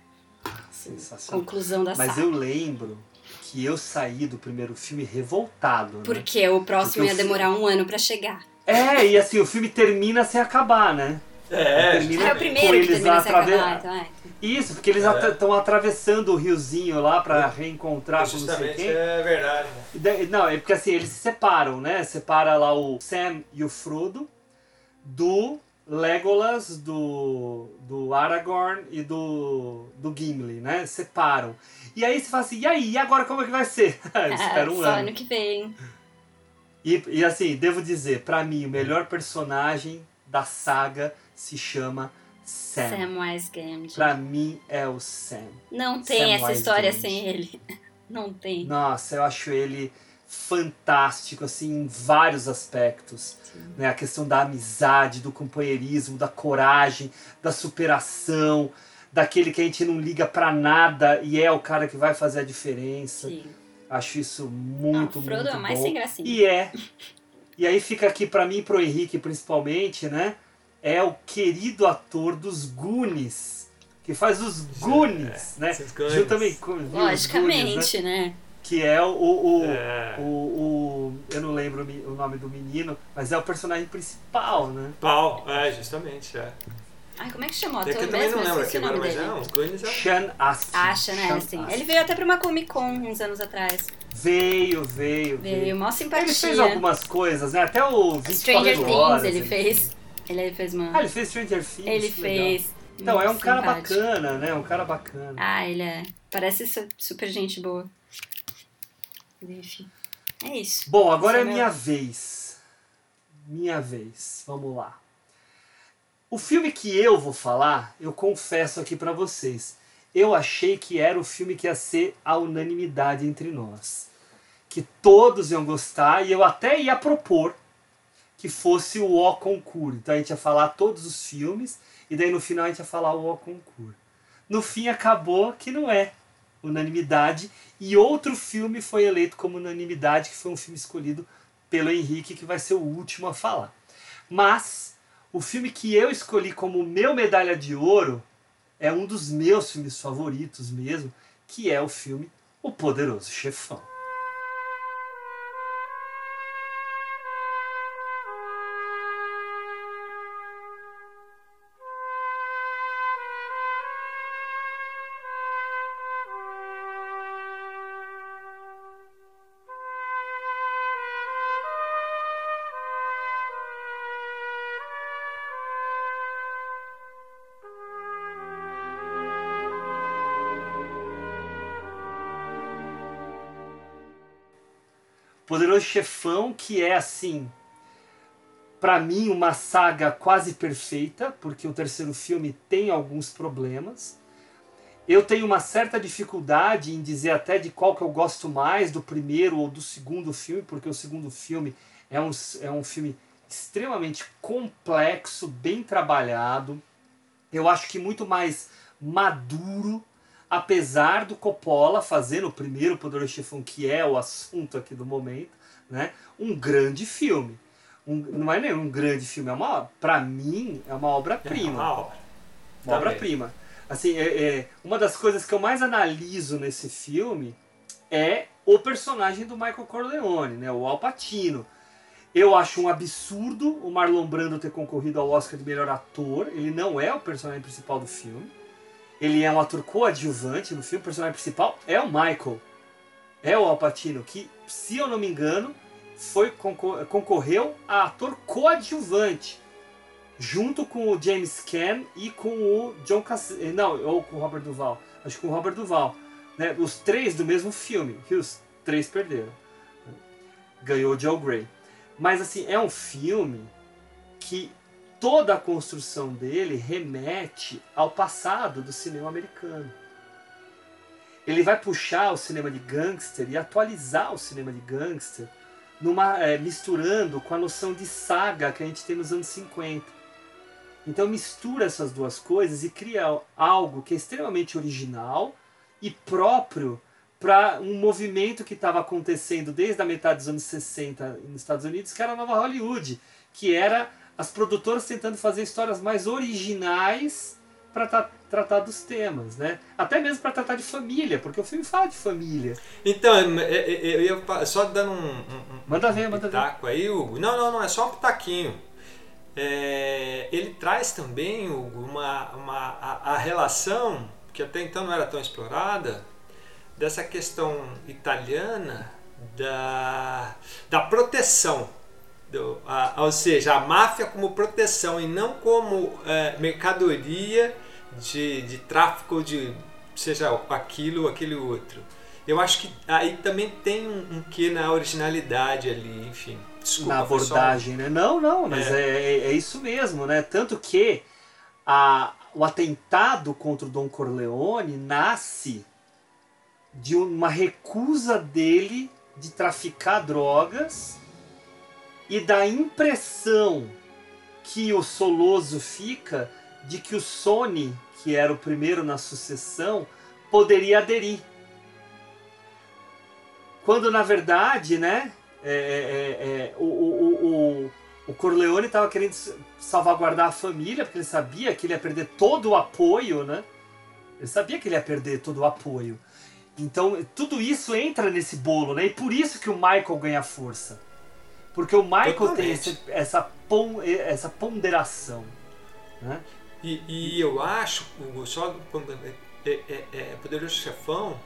conclusão da Mas saga. eu lembro que eu saí do primeiro filme revoltado. né? Porque o próximo Porque ia demorar um ano pra chegar. É, e assim, o filme termina sem acabar, né? É, Termina É o com primeiro que eles termina lá sem acabar, atrave- então é. Isso, porque eles É. estão atravessando o riozinho lá pra reencontrar com não sei justamente quem. é verdade. né? Não, é porque assim, eles se separam, né? Separa lá o Sam e o Frodo do Legolas, do, do Aragorn e do, do Gimli, né? Separam. E aí você fala assim, e aí, e agora como é que vai ser? Espera um Só ano. ano que vem. E, e assim, devo dizer, pra mim, o melhor personagem da saga se chama Sam. Samwise Gamgee. Pra mim é o Sam. Não tem essa história Gamgee. sem ele. Não tem. Nossa, eu acho ele fantástico, assim, em vários aspectos. Né? A questão da amizade, do companheirismo, da coragem, da superação, daquele que a gente não liga pra nada e é o cara que vai fazer a diferença. Sim. Acho isso muito, Não, o Frodo muito é mais bom. sem gracinha. E é. E aí fica aqui pra mim e pro Henrique principalmente, né? É o querido ator dos Goonies, que faz os Goonies, né? esses Goonies. Juntamente com os Goonies, né? Logicamente, né? Que é o, o, É. o, o- Eu não lembro o nome do menino, mas é o personagem principal, né? Pau, é, justamente. É. Ai, como é que chama o É eu também mesmo? não lembro aqui agora, nome mas dele. não, os Goonies é. Sean Astin. Né? Sean Assim. Astin. Ele veio até pra uma Comic Con uns anos atrás. Veio, veio, Veio, veio. mó simpatia. Ele fez algumas coisas, né? Até o 24 Stranger Things horas. ele fez. Ele fez uma. Ah, ele fez Stranger Things. ele fez. Então, é um Muito cara simpático. bacana, né? Um cara bacana. Ah, ele é. Parece su- super gente boa. Enfim. É isso. Bom, agora é Esse é minha meu- vez. Minha vez. Vamos lá. O filme que eu vou falar, eu confesso aqui pra vocês, eu achei que era o filme que ia ser a unanimidade entre nós. Que todos iam gostar e eu até ia propor que fosse o O Concur. Então a gente ia falar todos os filmes e daí no final a gente ia falar o O Concur. No fim acabou que não é unanimidade e outro filme foi eleito como unanimidade, que foi um filme escolhido pelo Henrique, que vai ser o último a falar. Mas o filme que eu escolhi como meu medalha de ouro é um dos meus filmes favoritos mesmo, que é o filme O Poderoso Chefão. Poderoso Chefão, que é assim, pra mim uma saga quase perfeita, porque o terceiro filme tem alguns problemas. Eu tenho uma certa dificuldade em dizer até de qual que eu gosto mais, do primeiro ou do segundo filme, porque o segundo filme é um, é um filme extremamente complexo, bem trabalhado. Eu acho que muito mais maduro, apesar do Coppola fazendo o primeiro Poderoso Chefão, que é o assunto aqui do momento, né? Um grande filme. Um, não é nem um grande filme, é uma, para mim, é uma É obra-prima. uma obra. Uma obra-prima. Assim, é, é, uma das coisas que eu mais analiso nesse filme é o personagem do Michael Corleone, né? O Al Pacino. Eu acho um absurdo o Marlon Brando ter concorrido ao Oscar de melhor ator. Ele não é o personagem principal do filme. Ele é um ator coadjuvante no filme. O personagem principal é o Michael. É o Al Pacino, que, se eu não me engano, foi concor- concorreu a ator coadjuvante junto com o James Caan e com o John Cass... eh, não, ou com o Robert Duval, acho que com o Robert Duval, né? Os três do mesmo filme, os três perderam. Ganhou o Joe Gray. Mas assim, é um filme que toda a construção dele remete ao passado do cinema americano. Ele vai puxar o cinema de gangster e atualizar o cinema de gangster numa, eh, misturando com a noção de saga que a gente tem nos anos 50. Então mistura essas duas coisas e cria algo que é extremamente original e próprio para um movimento que estava acontecendo desde a metade dos anos 60 nos Estados Unidos, que era a nova Hollywood, que era as produtoras tentando fazer histórias mais originais para tra tratar dos temas, né? Até mesmo para tratar de família, porque o filme fala de família. Então, eu ia só dando um, um manda ver, manda pitaco ver. aí, Hugo. Não, não, não, é só um pitaquinho. É, ele traz também, Hugo, uma, uma, a, a relação, que até então não era tão explorada, dessa questão italiana da, da proteção. Do, a, ou seja, a máfia como proteção e não como é, mercadoria de, de tráfico de seja aquilo ou aquele outro. Eu acho que aí também tem um, um quê na originalidade ali, enfim. Desculpa, na abordagem, né? Não, não, mas é. É, é. isso mesmo, né? Tanto que a, o atentado contra o Dom Corleone nasce de uma recusa dele de traficar drogas e da impressão que o Soloso fica de que o Sony, que era o primeiro na sucessão, poderia aderir. Quando na verdade, né, é, é, é, é o, o, o, o Corleone estava querendo salvaguardar a família, porque ele sabia que ele ia perder todo o apoio, né? Ele sabia que ele ia perder todo o apoio. Então, tudo isso entra nesse bolo, né? E por isso que o Michael ganha força. Porque o Michael Totalmente. tem esse, essa, pon, essa ponderação. Né? E, e eu acho, só é, é, é, Poderoso Chefão,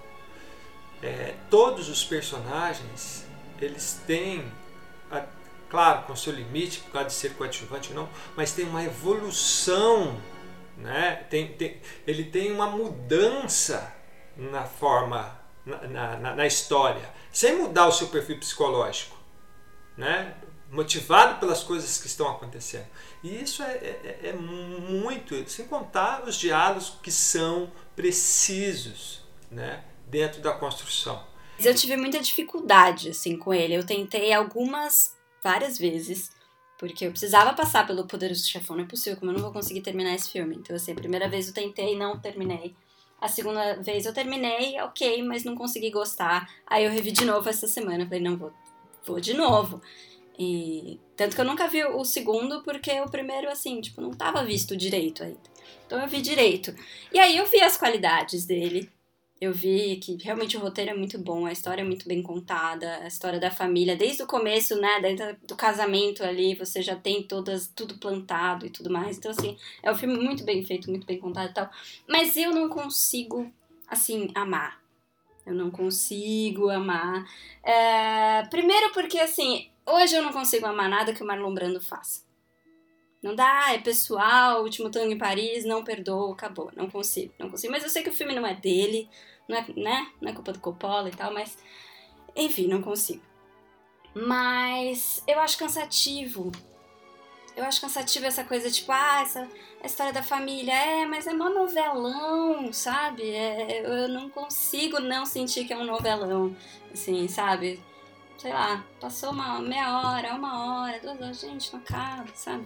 é, todos os personagens, eles têm, a, claro, com seu limite, por causa de ser coadjuvante ou não, mas tem uma evolução, né? tem, tem, ele tem uma mudança na forma, na, na, na história, sem mudar o seu perfil psicológico, né? motivado pelas coisas que estão acontecendo. E isso é, é, é, muito, sem contar os diálogos que são precisos né? dentro da construção. Eu tive muita dificuldade assim com ele. Eu tentei algumas, várias vezes, porque eu precisava passar pelo Poderoso Chefão. Não é possível, como eu não vou conseguir terminar esse filme. Então, assim, a primeira vez eu tentei e não terminei. A segunda vez eu terminei, ok, mas não consegui gostar. Aí eu revi de novo essa semana. Falei, não, vou, vou de novo. E tanto que eu nunca vi o segundo, porque o primeiro, assim, tipo, não tava visto direito ainda. Então eu vi direito. E aí eu vi as qualidades dele. Eu vi que realmente o roteiro é muito bom, a história é muito bem contada, a história da família, desde o começo, né, desde do casamento ali, você já tem todas tudo plantado e tudo mais. Então assim, é um filme muito bem feito, muito bem contado e tal. Mas eu não consigo assim amar. Eu não consigo amar. É... Primeiro porque assim, hoje eu não consigo amar nada que o Marlon Brando faça. Não dá, é pessoal, último tango em Paris, não perdoa, acabou. Não consigo, não consigo. Mas eu sei que o filme não é dele, não é, né? Não é culpa do Coppola e tal, mas. Enfim, não consigo. Mas eu acho cansativo. Eu acho cansativo essa coisa, tipo, ah, essa a história da família. É, mas é mó novelão, sabe? É, eu não consigo não sentir que é um novelão, assim, sabe? sei lá, passou uma meia hora, uma hora, duas horas, gente, não acaba, sabe?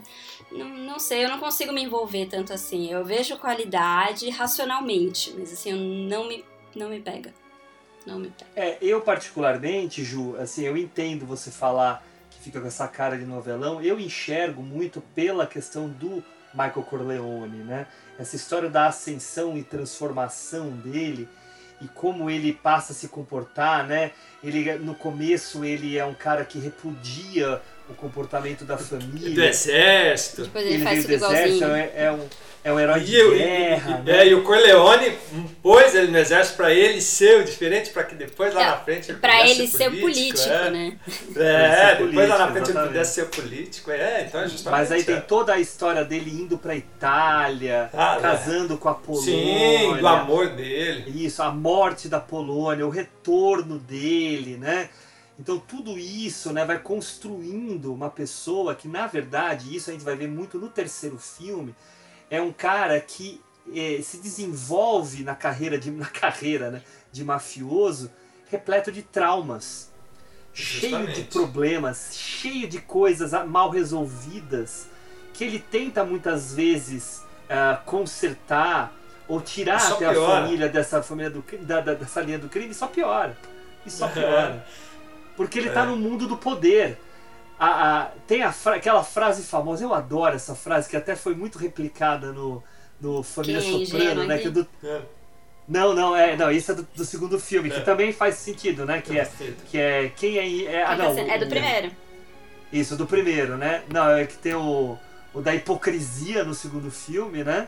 Não, não sei, eu não consigo me envolver tanto assim. Eu vejo qualidade racionalmente, mas assim, eu não me, não me pega. Não me pega. É, eu particularmente, Ju, assim, eu entendo você falar fica com essa cara de novelão, eu enxergo muito pela questão do Michael Corleone, né? Essa história da ascensão e transformação dele e como ele passa a se comportar, né? Ele no começo ele é um cara que repudia o comportamento da família. Do exército. Depois ele, ele faz veio do exército, é, é, um, é um herói de e guerra. E, né? É, e o Corleone pôs ele no exército para ele ser o diferente, para que depois lá é, na frente ele Para ele ser político, político é. né? É, depois político, lá na frente exatamente. ele pudesse ser político. É, então é justamente. Mas aí tem toda a história dele indo para Itália, ah, é. casando com a Polônia. Sim, do amor dele. Isso, a morte da Polônia, o retorno dele, né? Então tudo isso né, vai construindo uma pessoa que, na verdade, isso a gente vai ver muito no terceiro filme, é um cara que é, se desenvolve na carreira de, na carreira, né, de mafioso repleto de traumas, Justamente. cheio de problemas, cheio de coisas mal resolvidas que ele tenta muitas vezes uh, consertar ou tirar até piora. a família dessa família do, da, da- dessa linha do crime, só piora. E só piora. Porque ele tá É. no mundo do poder. A, a- tem a fra- aquela frase famosa, eu adoro essa frase, que até foi muito replicada no, no Família Quem? Soprano, né? aqui? Que é do, É. não, não, é, não, isso é do, do segundo filme, que É. também faz sentido, né? Que é, que é quem é, é ah não, é do primeiro. Isso, do primeiro, né? Não, é que tem o, o da hipocrisia no segundo filme, né?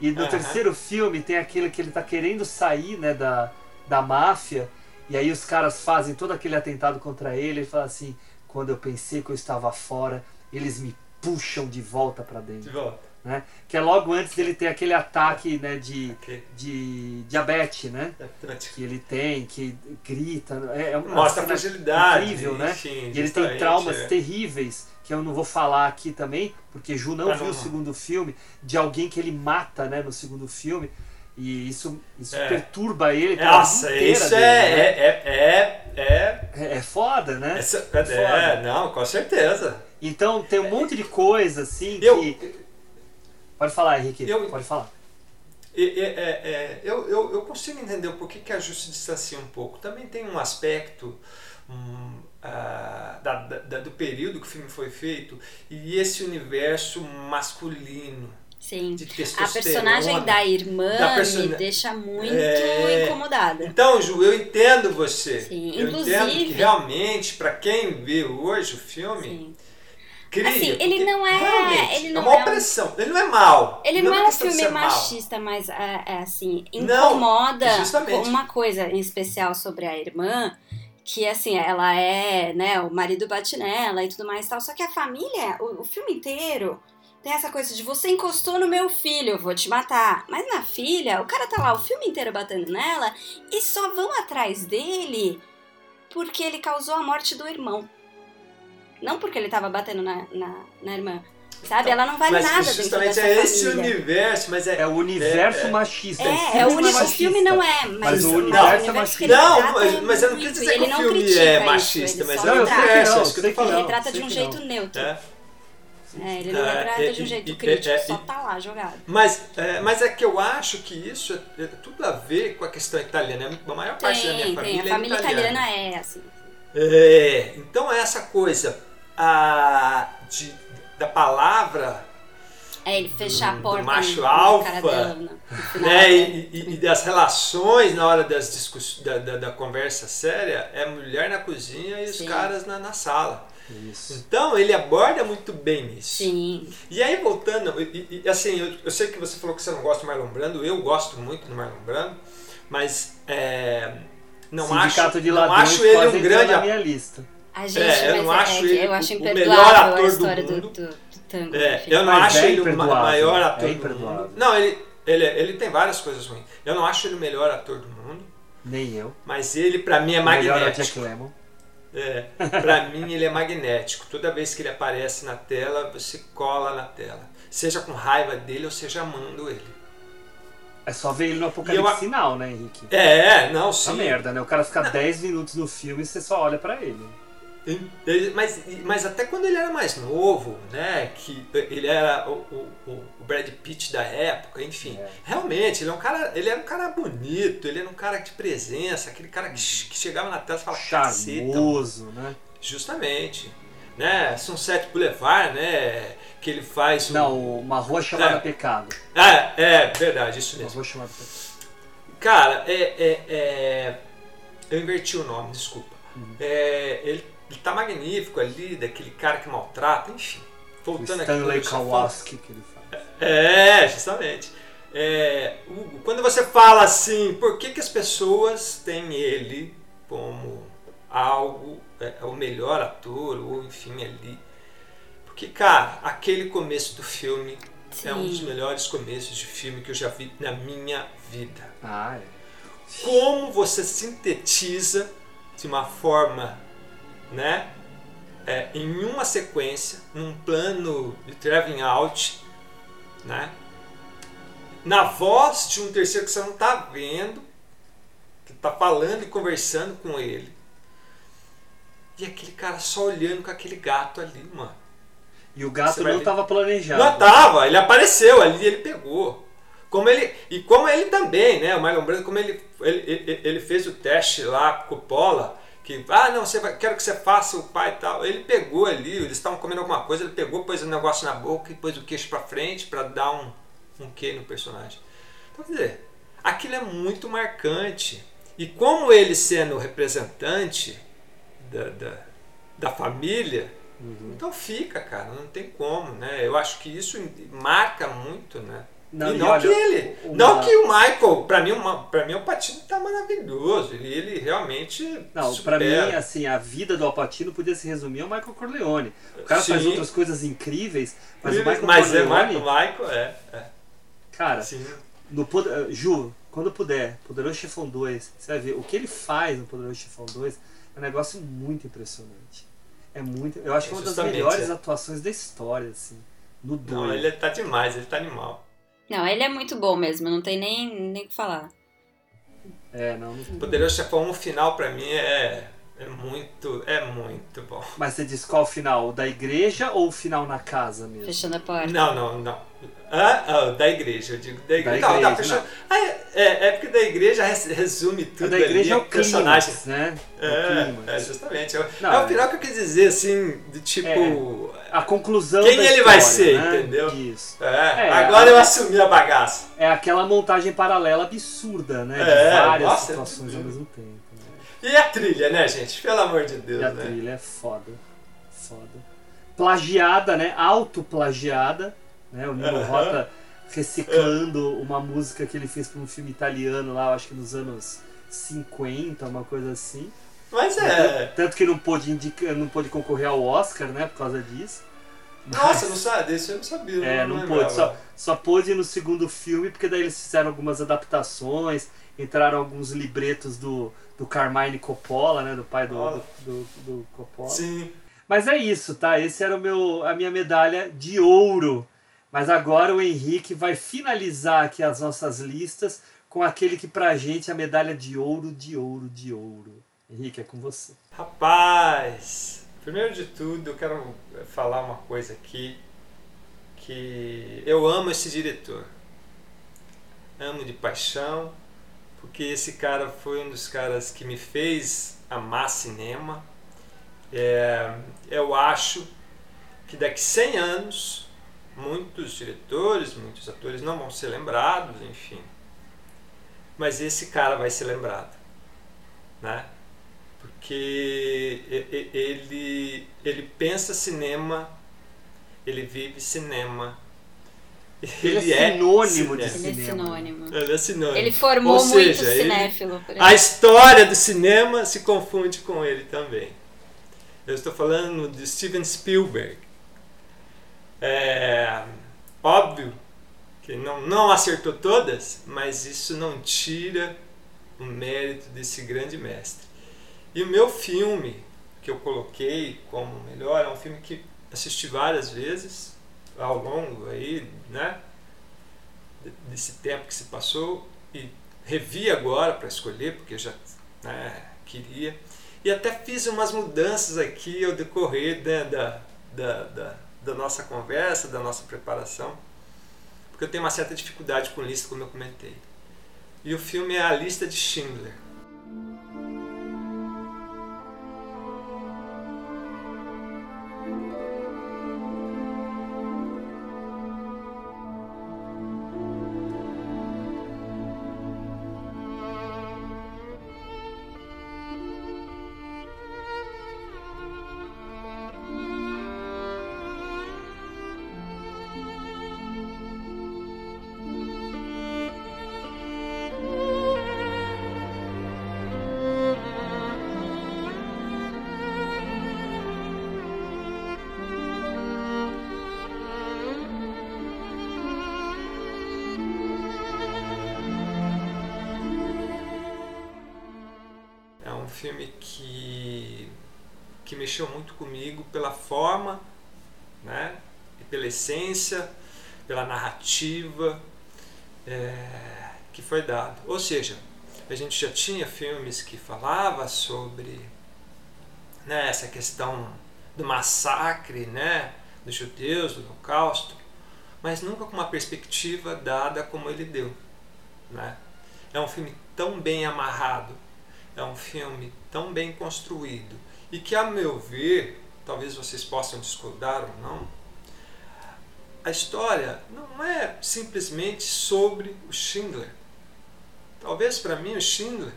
E no Aham. terceiro filme tem aquele que ele tá querendo sair, né, da, da máfia, e aí os caras fazem todo aquele atentado contra ele, ele fala assim, quando eu pensei que eu estava fora, eles me puxam de volta De dentro, volta. né? Que é logo antes dele ter aquele ataque, né, de, Ok. de diabetes, né? Que ele tem, que grita, é, é Mostra a fragilidade. incrível, né? enfim, E ele tem traumas é. terríveis, que eu não vou falar aqui também, porque Ju não viu não- o segundo filme, de alguém que ele mata né, no segundo filme. E isso, isso É. perturba ele. Nossa, isso dele, é, né? é, é, é, é, é foda, né? essa- É é, foda. não, com certeza. Então tem um monte de coisa assim Eu, que. Pode falar, Henrique. Eu- Pode falar. É, é, é, é, eu, eu, eu consigo entender o porquê que a Ju se distancia um pouco. Também tem um aspecto hum, ah, da, da- do período que o filme foi feito e esse universo masculino Sim. de A personagem da irmã Da persona- me deixa muito É. incomodada. Então, Ju, eu entendo você. Sim, eu inclusive- entendo que realmente, para quem vê hoje o filme, Sim. cria. Assim, ele não é- realmente ele não é uma é um- opressão. Ele não é mal. Ele não, é um filme ser mal. machista, mas é, é assim, Não, incomoda com uma coisa em especial sobre a irmã, que assim, ela é, né, o marido bate nela e tudo mais e tal, só que a família, o, o filme inteiro tem essa coisa de você encostou no meu filho, eu vou te matar. Mas na filha, o cara tá lá o filme inteiro batendo nela e só vão atrás dele porque ele causou a morte do irmão. Não porque ele tava batendo na, na, na irmã. Sabe? Ela não vale mas nada dentro justamente dessa é esse família. universo, mas é. É o universo é- machista. É, filme é o, não uni- o machista. filme não é, mas, Mas o não, universo é que machista. ele Não, mas, é mas eu não quis dizer ele que o não filme é isso, machista, ele mas é o Não, universo, não, é isso que eu tô Ele retrata de um jeito não. neutro. É. É, ele não É, retrata é, de um jeito e- crítico, é, só e- tá lá jogado. Mas, é, mas é que eu acho que isso é, é tudo a ver com a questão italiana. A maior parte da minha família tem. A família é italiana. italiana é assim. É, então é essa coisa a, de, da palavra É, ele fechar Do- a do porta macho no, no alfa, cara dela. No, no final, né, e, e- e das relações na hora das discuss... da, da, da conversa séria é mulher na cozinha e os Sim. caras na, na sala. Isso. Então ele aborda muito bem isso. Sim. E aí voltando, e, e, assim, eu, eu sei que você falou que você não gosta do Marlon Brando, eu gosto muito do Marlon Brando, mas é, não Sindicato acho, de não acho ele um grande na minha lista. A gente, É, eu não é, acho é que ele eu acho o- melhor ator do história do, mundo. do, do tango. É, eu não acho é ele o maior é ator do mundo. Não, ele, ele, ele tem várias coisas ruins. Eu não acho ele o melhor ator do mundo, Nem eu. mas ele pra mim é O melhor é o Jack magnético. Lemmon. É, pra mim ele é magnético. Toda vez que ele aparece na tela, você cola na tela. Seja com raiva dele ou seja amando ele. É só ver ele no Apocalipse eu Sinal, né, Henrique? É, não, Essa sim. merda, né? O cara fica 10 minutos no filme e você só olha pra ele. Ele- Mas, mas até quando ele era mais novo, né? Que ele era o, o, o Brad Pitt da época, enfim. É. Realmente, ele é um cara. Ele era um cara bonito, ele era um cara de presença, aquele cara que, que chegava na tela e falava caceta. Charmoso, né? Justamente. Né? Sunset Boulevard, né? Que ele faz o. Não, uma rua chamada É. Pecado. Ah, é, verdade, isso Uma mesmo. rua chamada Pecado. Cara, é, é, é- eu inverti o nome, desculpa. Uhum. É, ele, ele tá magnífico ali, daquele cara que maltrata, enfim. Voltando aqui Stanley Kowalski que ele faz. É, justamente. É, Hugo, quando você fala assim, por que, que as pessoas têm ele como algo, é, é o melhor ator, ou enfim, ali. Porque, cara, aquele começo do filme é um dos Sim. melhores começos de filme que eu já vi na minha vida Ah, é. como você sintetiza de uma forma, né, é, em uma sequência, num plano de traveling out, né, na voz de um terceiro que você não está vendo, que está falando e conversando com ele, e aquele cara só olhando com aquele gato ali, mano. E o gato não estava planejado. Não tava, ele apareceu ali, ele pegou. Como ele, e como ele também, né? O Marlon Brando, como ele, ele, ele, ele fez o teste lá com o Pola, que, ah, não, você vai, quero que você faça o pai e tal. Ele pegou ali, eles estavam comendo alguma coisa, ele pegou, pôs o negócio na boca e pôs o queixo pra frente pra dar um, um quê no personagem. Então, quer dizer, aquilo é muito marcante. E como ele sendo representante da, da, da família, Uhum. então fica, cara, não tem como, né? Eu acho que isso marca muito, né? Não, e não olha, que ele, não que o Michael, pra mim, uma, pra mim o Patino tá maravilhoso, e ele realmente Não, pra supera. mim, assim, a vida do Alpatino podia se resumir ao Michael Corleone. O cara faz Sim. outras coisas incríveis, mas o Michael Mas é Corleone, Michael, Michael é, é, cara, sim. no Poder- Ju, quando puder, Poderoso Chefão 2, você vai ver o que ele faz no Poderoso Chefão 2 é um negócio muito impressionante. É muito, eu acho que é uma das Justamente, melhores é. atuações da história, assim, no 2. Não, ele tá demais, ele tá animal. Não, ele é muito bom mesmo, não tem nem nem o que falar. É, não, não- Poderoso Chefão, um final pra mim é, é muito, é muito bom. Mas você diz qual o final? O da igreja ou o final na casa mesmo? Fechando a porta. Não, não, não. Ah, ah, da igreja, eu digo da igreja. Da não, igreja, Ah, é, é, é porque da igreja res- resume A tudo da igreja é ali, o personagem. clímax, né? É É, é, justamente. É, o- Não, é o é- final que eu quis dizer, assim, de tipo. A conclusão Quem ele vai história, ser, né? entendeu? Isso. É, É, agora a- eu assumi a bagaça. É aquela montagem paralela absurda, né? De É, várias nossa, é situações ao mesmo tempo. né? E a trilha, né, gente? Pelo amor de Deus, E a né? trilha é foda. Foda. Plagiada, né? Autoplagiada. Né? O Nino. Rota reciclando uma música que ele fez para um filme italiano lá, acho que nos anos 50, uma coisa assim. Mas é. Tanto que não pôde, indica, não pôde concorrer ao Oscar, né? Por causa disso. Nossa, não sabe, desse eu não sabia. É, não lembrava. pôde. Só, só pôde no segundo filme, porque daí eles fizeram algumas adaptações, entraram alguns libretos do, do Carmine Coppola, né? Do pai do, do, do, do Coppola. Sim. Mas é isso, tá? Esse era o meu, a minha medalha de ouro. Mas agora o Henrique vai finalizar aqui as nossas listas com aquele que pra gente é a medalha de ouro, de ouro, de ouro. Henrique, é com você. Rapaz, primeiro de tudo eu quero falar uma coisa aqui que eu amo esse diretor. Amo de paixão, porque esse cara foi um dos caras que me fez amar cinema. É, eu acho que daqui 100 anos muitos diretores, muitos atores não vão ser lembrados, enfim. Mas esse cara vai ser lembrado, né? Porque ele ele pensa cinema, ele vive cinema. Ele é sinônimo de cinema. Ele é sinônimo. Ele é sinônimo. Ele formou Ou muito seja, ele- cinéfilo. por a história do cinema se confunde com ele também. Eu estou falando de Steven Spielberg. É óbvio que não, não acertou todas, mas isso não tira o mérito desse grande mestre. E o meu filme que eu coloquei como melhor é um filme que assisti várias vezes ao longo aí, né, de- desse tempo que se passou e revi agora para escolher porque eu já né, queria e até fiz umas mudanças aqui ao decorrer né, da, da, da, da nossa conversa, da nossa preparação, porque eu tenho uma certa dificuldade com lista, como eu comentei. E o filme é A Lista de Schindler. Filme que, que mexeu muito comigo pela forma, né? E pela essência, pela narrativa é, que foi dado. Ou seja, a gente já tinha filmes que falava sobre né, essa questão do massacre, né? dos judeus, do Holocausto, mas nunca com uma perspectiva dada como ele deu. Né? É um filme tão bem amarrado, é um filme tão bem construído e que, a meu ver, talvez vocês possam discordar ou não, a história não é simplesmente sobre o Schindler. Talvez para mim o Schindler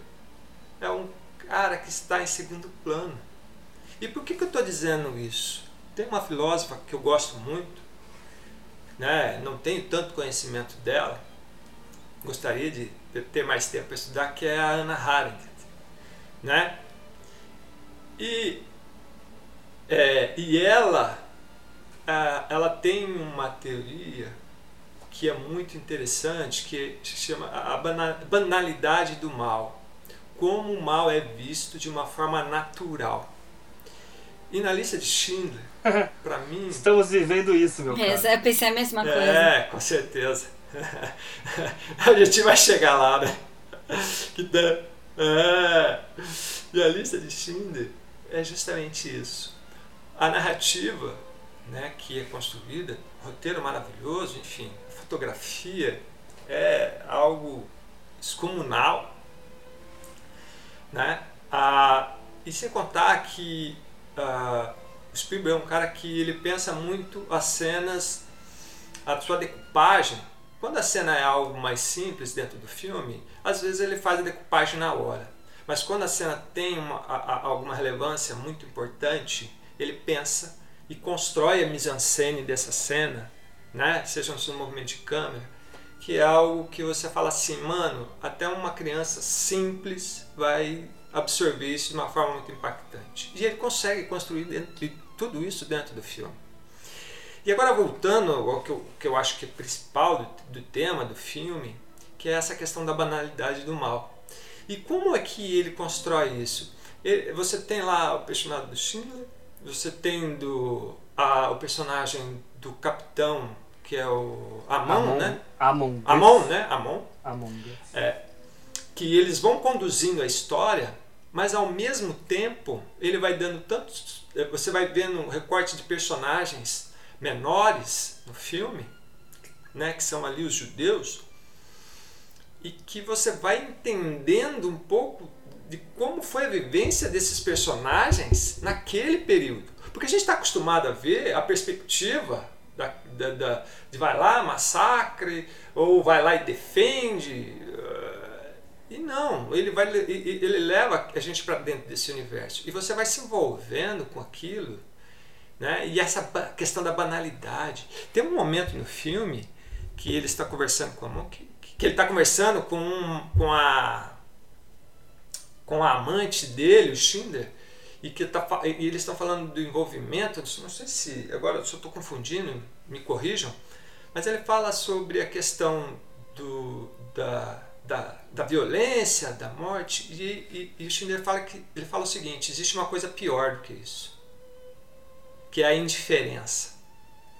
é um cara que está em segundo plano. E por que, que eu estou dizendo isso? Tem uma filósofa que eu gosto muito, né? não tenho tanto conhecimento dela, gostaria de ter mais tempo para estudar, que é a Ana Arendt. Né? E, é, e ela, ela tem uma teoria que é muito interessante, que se chama a banalidade do mal. Como o mal é visto de uma forma natural. E na lista de Schindler, para mim. Estamos vivendo isso, meu cara. É, eu pensei a mesma coisa. É, com certeza. a gente vai chegar lá, né? É. E a lista de Schindler é justamente isso. A narrativa né, que é construída, roteiro maravilhoso, enfim, fotografia é algo descomunal. Né? Ah, e sem contar que ah, o Spielberg é um cara que ele pensa muito as cenas, a sua decupagem. Quando a cena é algo mais simples dentro do filme, às vezes ele faz a decupagem na hora. Mas quando a cena tem uma, a, a, alguma relevância muito importante, ele pensa e constrói a mise-en-scène dessa cena, né? seja no movimento de câmera, que é algo que você fala assim, mano, até uma criança simples vai absorver isso de uma forma muito impactante. E ele consegue construir dentro, tudo isso dentro do filme. E agora voltando ao que eu, que eu acho que é principal do, do tema do filme, que é essa questão da banalidade do mal. E como é que ele constrói isso? Ele, você tem lá o personagem do Schindler, você tem do, a, o personagem do capitão, que é o Amon, Amon né? Amon. Amon, né? Amon. Amon. É, que eles vão conduzindo a história mas ao mesmo tempo ele vai dando tantos. Eh, você vai vendo um recorte de personagens menores no filme, né, que são ali os judeus, e que você vai entendendo um pouco de como foi a vivência desses personagens naquele período. Porque a gente está acostumado a ver a perspectiva da, da, da, de vai lá, massacre, ou vai lá e defende, e não, ele, vai, ele leva a gente para dentro desse universo. E você vai se envolvendo com aquilo. Né? E essa questão da banalidade. Tem um momento no filme que ele está conversando com a mão, que, que ele está conversando com, com, a, com a amante dele, o Schindler, e que tá, e eles estão falando do envolvimento, não sei se, agora eu estou confundindo, me corrijam, mas ele fala sobre a questão do, da, da, da violência, da morte, e, e, e o Schindler fala, que, ele fala o seguinte: existe uma coisa pior do que isso, que é a indiferença,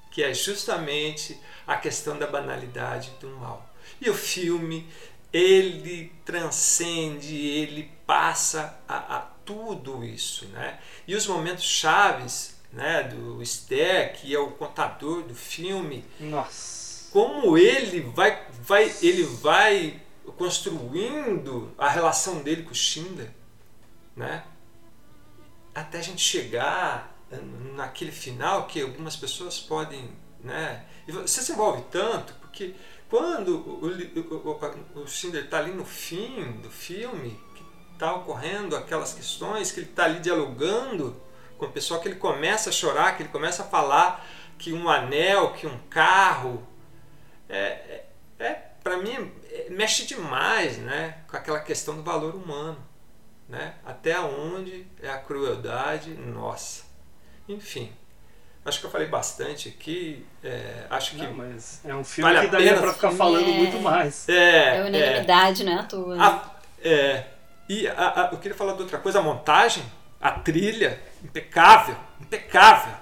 que é justamente a questão da banalidade do mal. E o filme, ele transcende, ele passa a, a tudo isso. Né? E os momentos chaves né, do Ster, que é o contador do filme, Nossa. como ele vai, vai, ele vai construindo a relação dele com o Schindler, né? Até a gente chegar naquele final que algumas pessoas podem, né? E você se envolve tanto porque quando o, o, o Schindler está ali no fim do filme, que está ocorrendo aquelas questões, que ele está ali dialogando com o pessoal, que ele começa a chorar, que ele começa a falar que um anel, que um carro, é, é, é para mim mexe demais né, com aquela questão do valor humano. Né? Até onde é a crueldade nossa. Enfim, acho que eu falei bastante aqui. É, acho que. Não, mas é um filme vale que daria para ficar falando é, muito mais. É, é unanimidade, é, não é à toa. Né? A, é, e a, a, eu queria falar de outra coisa: a montagem, a trilha, impecável impecável.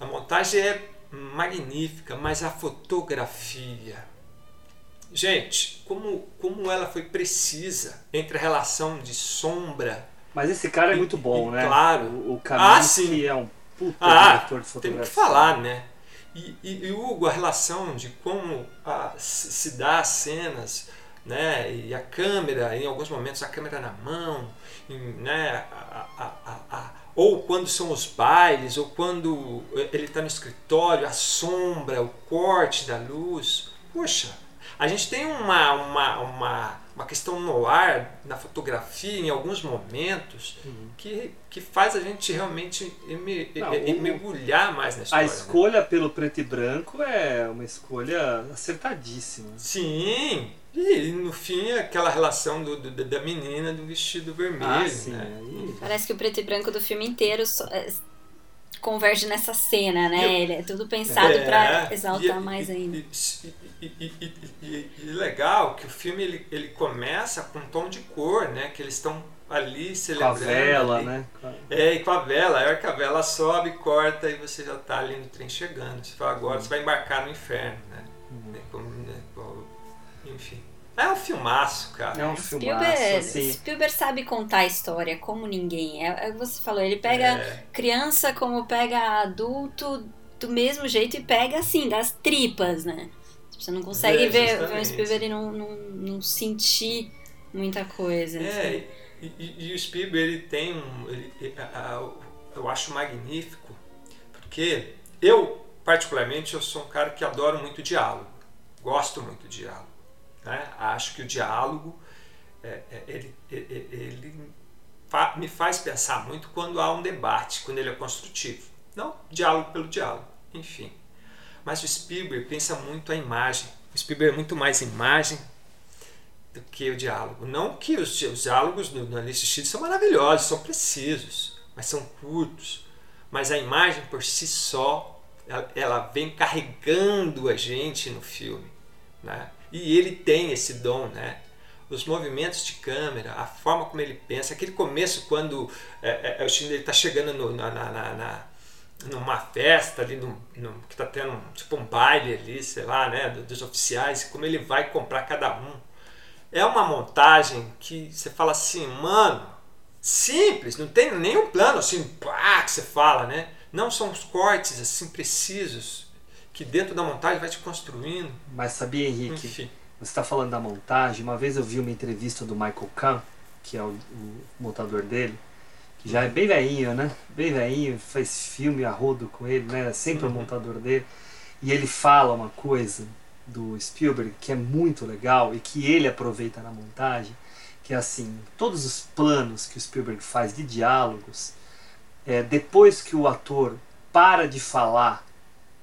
A montagem é magnífica, mas a fotografia Gente, como, como ela foi precisa entre a relação de sombra. Mas esse cara é muito bom, e, né? Claro. O, o Kaminsky ah, é um puta Ah, de tem fotografia. que falar, né? E, e, e, Hugo, a relação de como a, se, se dá as cenas, né? E a câmera, em alguns momentos a câmera na mão, em, né? A, a, a, a, ou quando são os bailes, ou quando ele está no escritório, a sombra, o corte da luz. Poxa, a gente tem uma, uma, uma, uma questão no ar, na fotografia, em alguns momentos, Uhum. que, que faz a gente realmente me- Não, e- o- mergulhar mais na A história. né? escolha pelo preto e branco é uma escolha acertadíssima. Sim, e no fim aquela relação do, do- da menina do vestido vermelho. Ah, sim. né? Aí, Parece que o preto e branco do filme inteiro só- é, converge nessa cena, né? E eu- Ele é tudo pensado É, pra exaltar e- mais e- ainda. E, e, e, e, e- e legal que o filme ele, ele começa com um tom de cor, né? Que eles estão ali com a celebrando. vela, ali. né? Com a- É, e com a vela, a hora que a vela sobe, corta e você já está ali no trem chegando. Você fala, agora você vai embarcar no inferno, né? Uhum. Né, como- né, Enfim. É um filmaço, cara. É um filmaço, Spielberg, assim. Spielberg sabe contar a história como ninguém. É, é o que você falou, ele pega É. criança como pega adulto do mesmo jeito e pega assim, das tripas, né? Você não consegue É, ver, ver o justamente. Spielberg e não, não, não sentir muita coisa. assim. É, e, e- e o Spielberg ele tem um. ele- eu acho magnífico, porque eu, particularmente, eu sou um cara que adoro muito diálogo. Gosto muito de diálogo. Né? Acho que o diálogo é, é, ele, ele, ele fa- me faz pensar muito quando há um debate, quando ele é construtivo. Não diálogo pelo diálogo, enfim. Mas o Spielberg pensa muito a imagem. O Spielberg é muito mais imagem do que o diálogo. Não que os, os diálogos no, no Alice são maravilhosos, são precisos, mas são curtos. Mas a imagem por si só, ela, ela vem carregando a gente no filme. Né? E ele tem esse dom, né? Os movimentos de câmera, a forma como ele pensa, aquele começo quando é, é, o Schindler está chegando no, na, na, na- numa festa ali, no, no- que está tendo um, tipo um baile ali, sei lá, né, do- dos oficiais, como ele vai comprar cada um. É uma montagem que você fala assim, mano, simples, não tem nenhum plano assim, pá, que você fala, né? Não são os cortes assim precisos que dentro da montagem vai te construindo. Mas sabia, Henrique, Enfim. você está falando da montagem. Uma vez eu vi uma entrevista do Michael Kahn, que é o, o montador dele, já é bem velhinho, né? Bem velhinho, faz filme a rodo com ele, né? Sempre o Uhum. montador dele. E ele fala uma coisa do Spielberg que é muito legal e que ele aproveita na montagem, que é assim, todos os planos que o Spielberg faz de diálogos, é, depois que o ator para de falar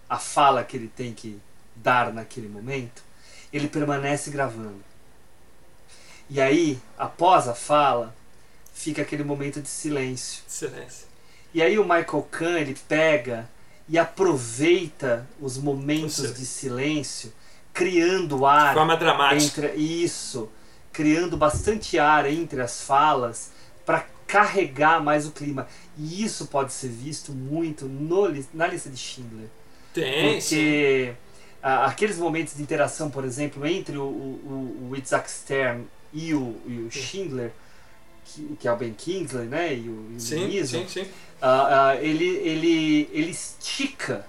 a fala que ele tem que dar naquele momento, ele permanece gravando. E aí, após a fala, fica aquele momento de silêncio. Silêncio. E aí o Michael Kahn ele pega e aproveita os momentos de silêncio, criando ar Forma dramática. entre isso, criando bastante ar entre as falas para carregar mais o clima. E isso pode ser visto muito no, na lista de Schindler. Tem, sim. Porque aqueles momentos de interação, por exemplo, entre o, o, o Isaac Stern e o, e o Schindler, que, que é o Ben Kingsley, né? E o, e Sim, sim, sim. ah, ah, ele, ele, ele estica,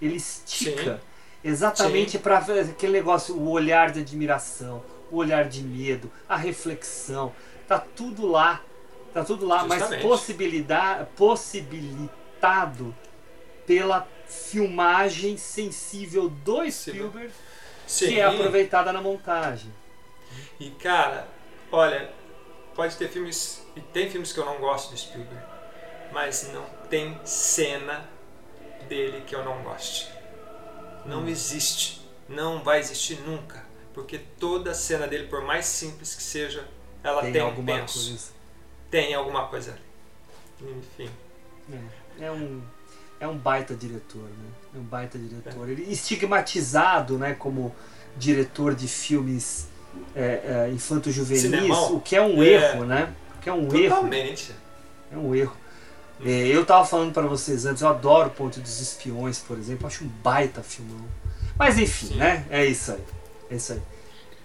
ele estica exatamente para aquele negócio, o olhar de admiração, o olhar de medo, a reflexão, tá tudo lá, tá tudo lá, mas Justamente. possibilidade, possibilitado pela filmagem sensível do Spielberg Sim. que é aproveitada na montagem. E cara, olha, pode ter filmes, e tem filmes que eu não gosto do Spielberg, mas não tem cena dele que eu não goste. Não Hum. existe, não vai existir nunca, porque toda cena dele, por mais simples que seja, ela tem, Tem um alguma penso, coisa. tem alguma coisa ali. Enfim, É, é um é um baita diretor, né? É um baita diretor. Ele estigmatizado, né, como diretor de filmes é, é, infanto-juvenis, o que é um É. erro, né? O que é um erro. totalmente. É um erro. É, eu tava falando para vocês antes, eu adoro o Ponte dos Espiões, por exemplo, acho um baita filmão. Mas enfim, Sim. né? É isso aí. É isso aí.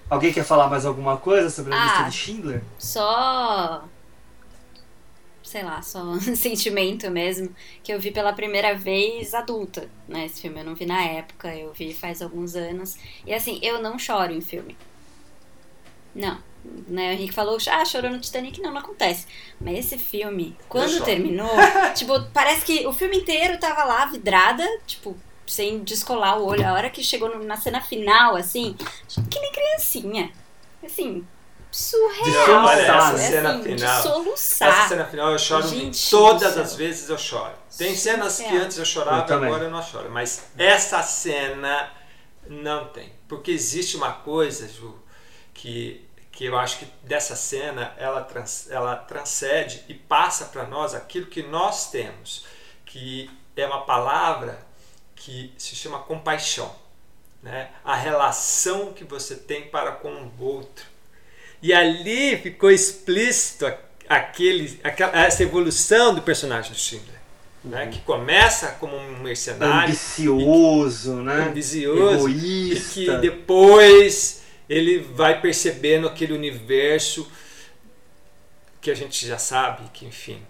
Alguém quer falar mais alguma coisa sobre a Ah. lista de Schindler? Só. sei lá, só um sentimento mesmo, que eu vi pela primeira vez adulta, né? Esse filme eu não vi na época, eu vi faz alguns anos. E assim, eu não choro em filme. Não. Né, o Henrique falou, ah, chorou no Titanic. Não, não acontece. Mas esse filme, quando terminou, tipo, parece que o filme inteiro tava lá, vidrada, tipo, sem descolar o olho. A hora que chegou na cena final, assim, que nem criancinha. Assim, surreal. Olha, essa assim, cena de final. soluçar. Essa cena final eu choro Gente todas as vezes eu choro. Tem cenas que antes eu chorava, também. agora eu não choro. Mas essa cena não tem. Porque existe uma coisa, Ju, que, que eu acho que dessa cena ela, trans, ela transcende e passa para nós aquilo que nós temos, que é uma palavra que se chama compaixão. Né? A relação que você tem para com o outro. E ali ficou explícito aquele, aquela, essa evolução do personagem do Schindler. Né? Que começa como um mercenário, Ambicioso, né? ambicioso, e Egoísta. que depois ele vai percebendo aquele universo que a gente já sabe que, enfim,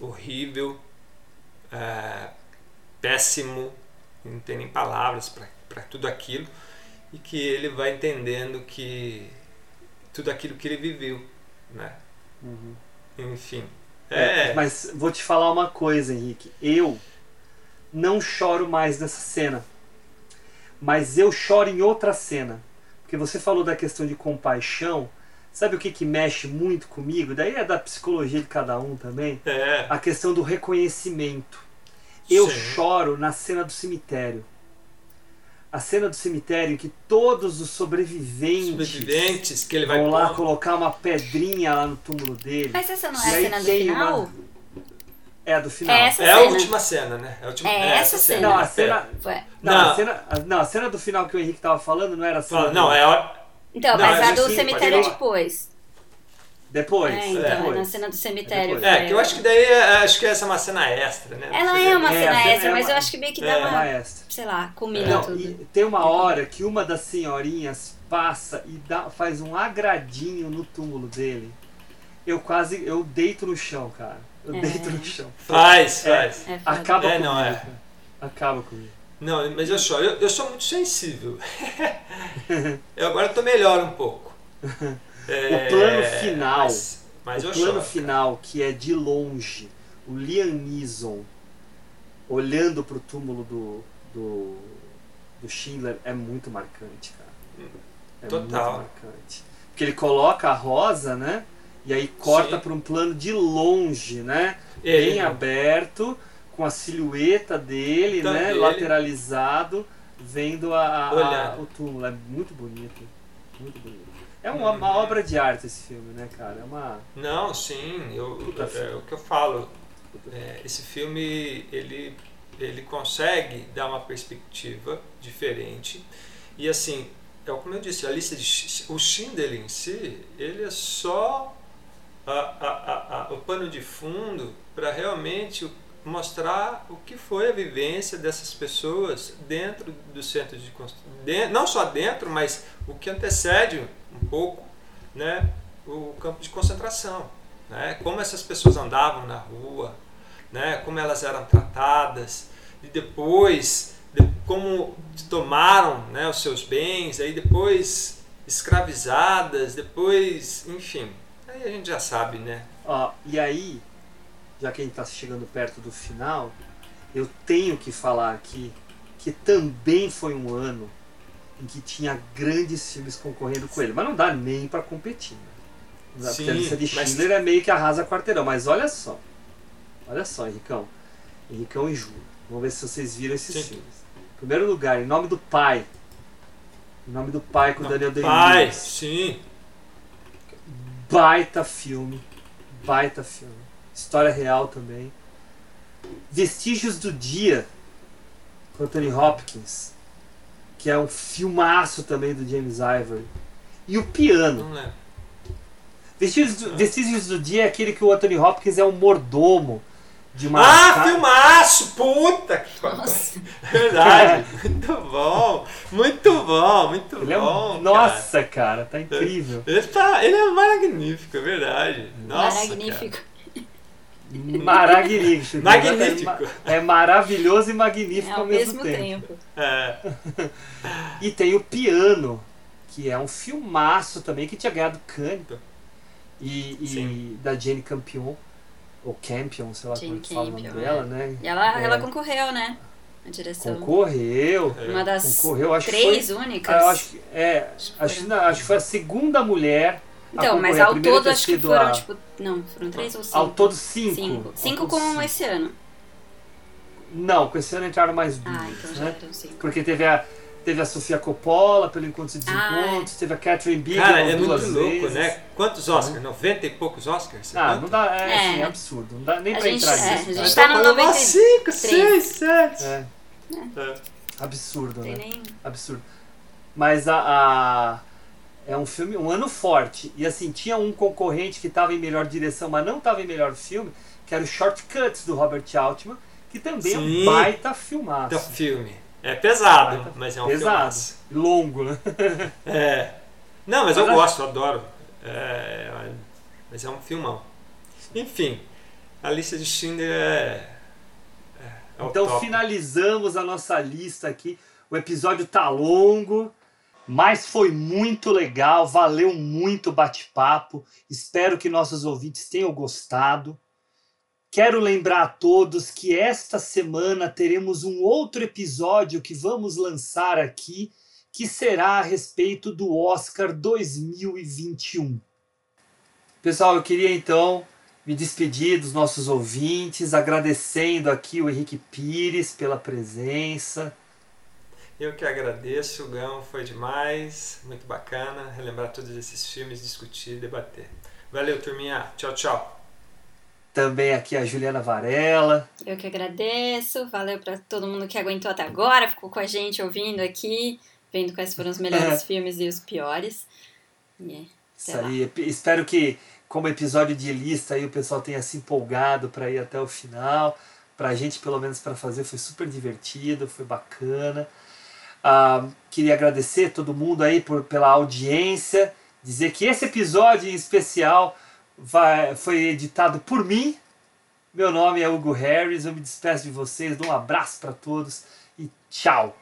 horrível, é, péssimo, não tem nem palavras para tudo aquilo, e que ele vai entendendo que tudo aquilo que ele viveu, né? Enfim, É, é, Mas vou te falar uma coisa, Henrique. Eu não choro mais nessa cena. Mas eu choro em outra cena. Porque você falou da questão de compaixão. Sabe o que, que mexe muito comigo? Daí é da psicologia de cada um também. é, A questão do reconhecimento. Eu Sim. choro na cena do cemitério. A cena do cemitério em que todos os sobreviventes, sobreviventes que ele vai vão lá pôr- colocar uma pedrinha lá no túmulo dele. Mas essa não E é a cena do final? uma- É a do final. É essa É a cena. última cena, né? É, a última, É essa cena. Não, a cena. Foi. Não, Não. A cena, a, não, a cena do final que o Henrique tava falando não era a cena. Do- não, é a, Então, Não, mas mas a do assim, cemitério é depois. Depois. É, então, depois. é na cena do cemitério. depois. É, que eu acho que daí é- acho que essa é uma cena extra, né? Ela é uma É, cena a cena extra, é mas uma- eu acho que meio que dá É. uma. Maestra. Sei lá, combina Não, tudo. e tem uma hora que uma das senhorinhas passa e dá, faz um agradinho no túmulo dele. Eu quase. Eu deito no chão, cara. Eu É. deito no chão. Faz, É. faz. É. Acaba É, comigo. não, é. cara. Acaba comigo. Não, mas eu choro. Eu, eu sou muito sensível. eu agora tô melhor um pouco. É, O plano final. Mas, mas o eu plano choro. final, que é de longe, o Liam Neeson olhando pro túmulo do, do, do Schindler é muito marcante, cara. É Total. muito marcante. Porque ele coloca a rosa, né? E aí corta para um plano de longe, né? Ele- Bem aberto, com a silhueta dele, Então, né? ele- Lateralizado, vendo a, a- a- o túmulo. É muito bonito. Muito bonito. É uma, uma obra de arte esse filme, né, cara? É uma. Não, sim, eu, é, filme. o que eu falo. é, esse filme ele, ele consegue dar uma perspectiva diferente. E assim, é como eu disse, a lista de o Schindler em si, ele é só a- a- a- o pano de fundo para realmente mostrar o que foi a vivência dessas pessoas dentro do centro de- não só dentro, mas o que antecede um pouco, né, o campo de concentração, né, como essas pessoas andavam na rua, né, como elas eram tratadas e depois de- como tomaram, né, os seus bens, aí depois escravizadas, depois, enfim, aí a gente já sabe, né? Ó, e aí, já que a gente tá chegando perto do final, eu tenho que falar aqui que também foi um ano em que tinha grandes filmes concorrendo com ele. Mas não dá nem pra competir. Né? Sim, a lista de mas- Schindler é meio que arrasa quarteirão. Mas olha só. Olha só, Henricão. Henricão e Ju. Vamos ver se vocês viram esses Sim. filmes. Em primeiro lugar, Em Nome do Pai. Em Nome do Pai com o Daniel Pai, Day-Lewis. sim, Baita filme. Baita filme. História real também. Vestígios do Dia, com Anthony Hopkins, que é um filmaço também do James Ivory. E o Piano. Vestígios do, Vestígios do Dia é aquele que o Anthony Hopkins é um mordomo de uma. Ah, ca- filmaço! Puta que. Nossa. Verdade. Muito bom. Muito bom, muito Ele é bom. um... cara. Nossa, cara, tá incrível. Ele, tá, ele é magnífico, é verdade. Nossa, Magnífico. Magnífico. Magnífico. É maravilhoso e magnífico É ao, ao mesmo tempo. É, E tem o Piano, que é um filmaço também, que tinha ganhado Cannes. E, e da Jane Campion, ou Campion, sei lá Jane como é que fala o nome Campion, dela, né? E ela, É. ela concorreu, né? A direção. Concorreu. Uma das Concorreu, acho que três foi- únicas. Ah, eu acho que, é, Acho que não, acho que foi a segunda mulher. a Então, mas ao todo acho que foram, a- tipo. Não, foram três ou cinco? Ao todo cinco. Cinco. Cinco com cinco. esse ano. Não, com esse ano entraram mais duas. Ah, então já né? eram cinco. Porque teve a, teve a Sofia Coppola pelo Encontros e Desencontros, teve a Catherine Bigelow Cara, é duas muito louco, vezes. né? Quantos Oscars? 90 e poucos Oscars? Ah, Quanto? não dá, é, É. assim, é absurdo. Não dá nem A pra gente- entrar é, nisso. a tá? gente tá no Falou 93. 5, 6, 7. É, É. absurdo, Tem né? nem. Absurdo. Mas a, a- é um filme, um ano forte. E assim, tinha um concorrente que estava em melhor direção, mas não estava em melhor filme, que era o Shortcuts do Robert Altman, que também é Sim. um baita filmaço. Do filme. É pesado, Baita- mas é um Pesado. filmaço. Longo, né? É. Não, mas eu Mas gosto, eu adoro. É, mas é um filmão. Enfim, a lista de Schindler é. é, é o Então top. finalizamos a nossa lista aqui. O episódio tá longo, mas foi muito legal, valeu muito o bate-papo. Espero que nossos ouvintes tenham gostado. Quero lembrar a todos que esta semana teremos um outro episódio que vamos lançar aqui, que será a respeito do Oscar 2021. Pessoal, eu queria então me despedir dos nossos ouvintes, agradecendo aqui o Henrique Pires pela presença. Eu que agradeço, Gão foi demais, muito bacana relembrar todos esses filmes, discutir, debater. Valeu, turminha. Tchau, tchau. Também aqui a Juliana Varela. Eu que agradeço. Valeu pra todo mundo que aguentou até agora, ficou com a gente ouvindo aqui, vendo quais foram os melhores filmes e os piores. E é, Isso lá. aí. Espero que, como episódio de lista, aí o pessoal tenha se empolgado para ir até o final. Pra gente, pelo menos, para fazer, foi super divertido, foi bacana. Ah, queria agradecer todo mundo aí por, pela audiência. Dizer que esse episódio em especial vai, foi editado por mim. Meu nome é Hugo Harris. Eu me despeço de vocês. Um abraço para todos e tchau.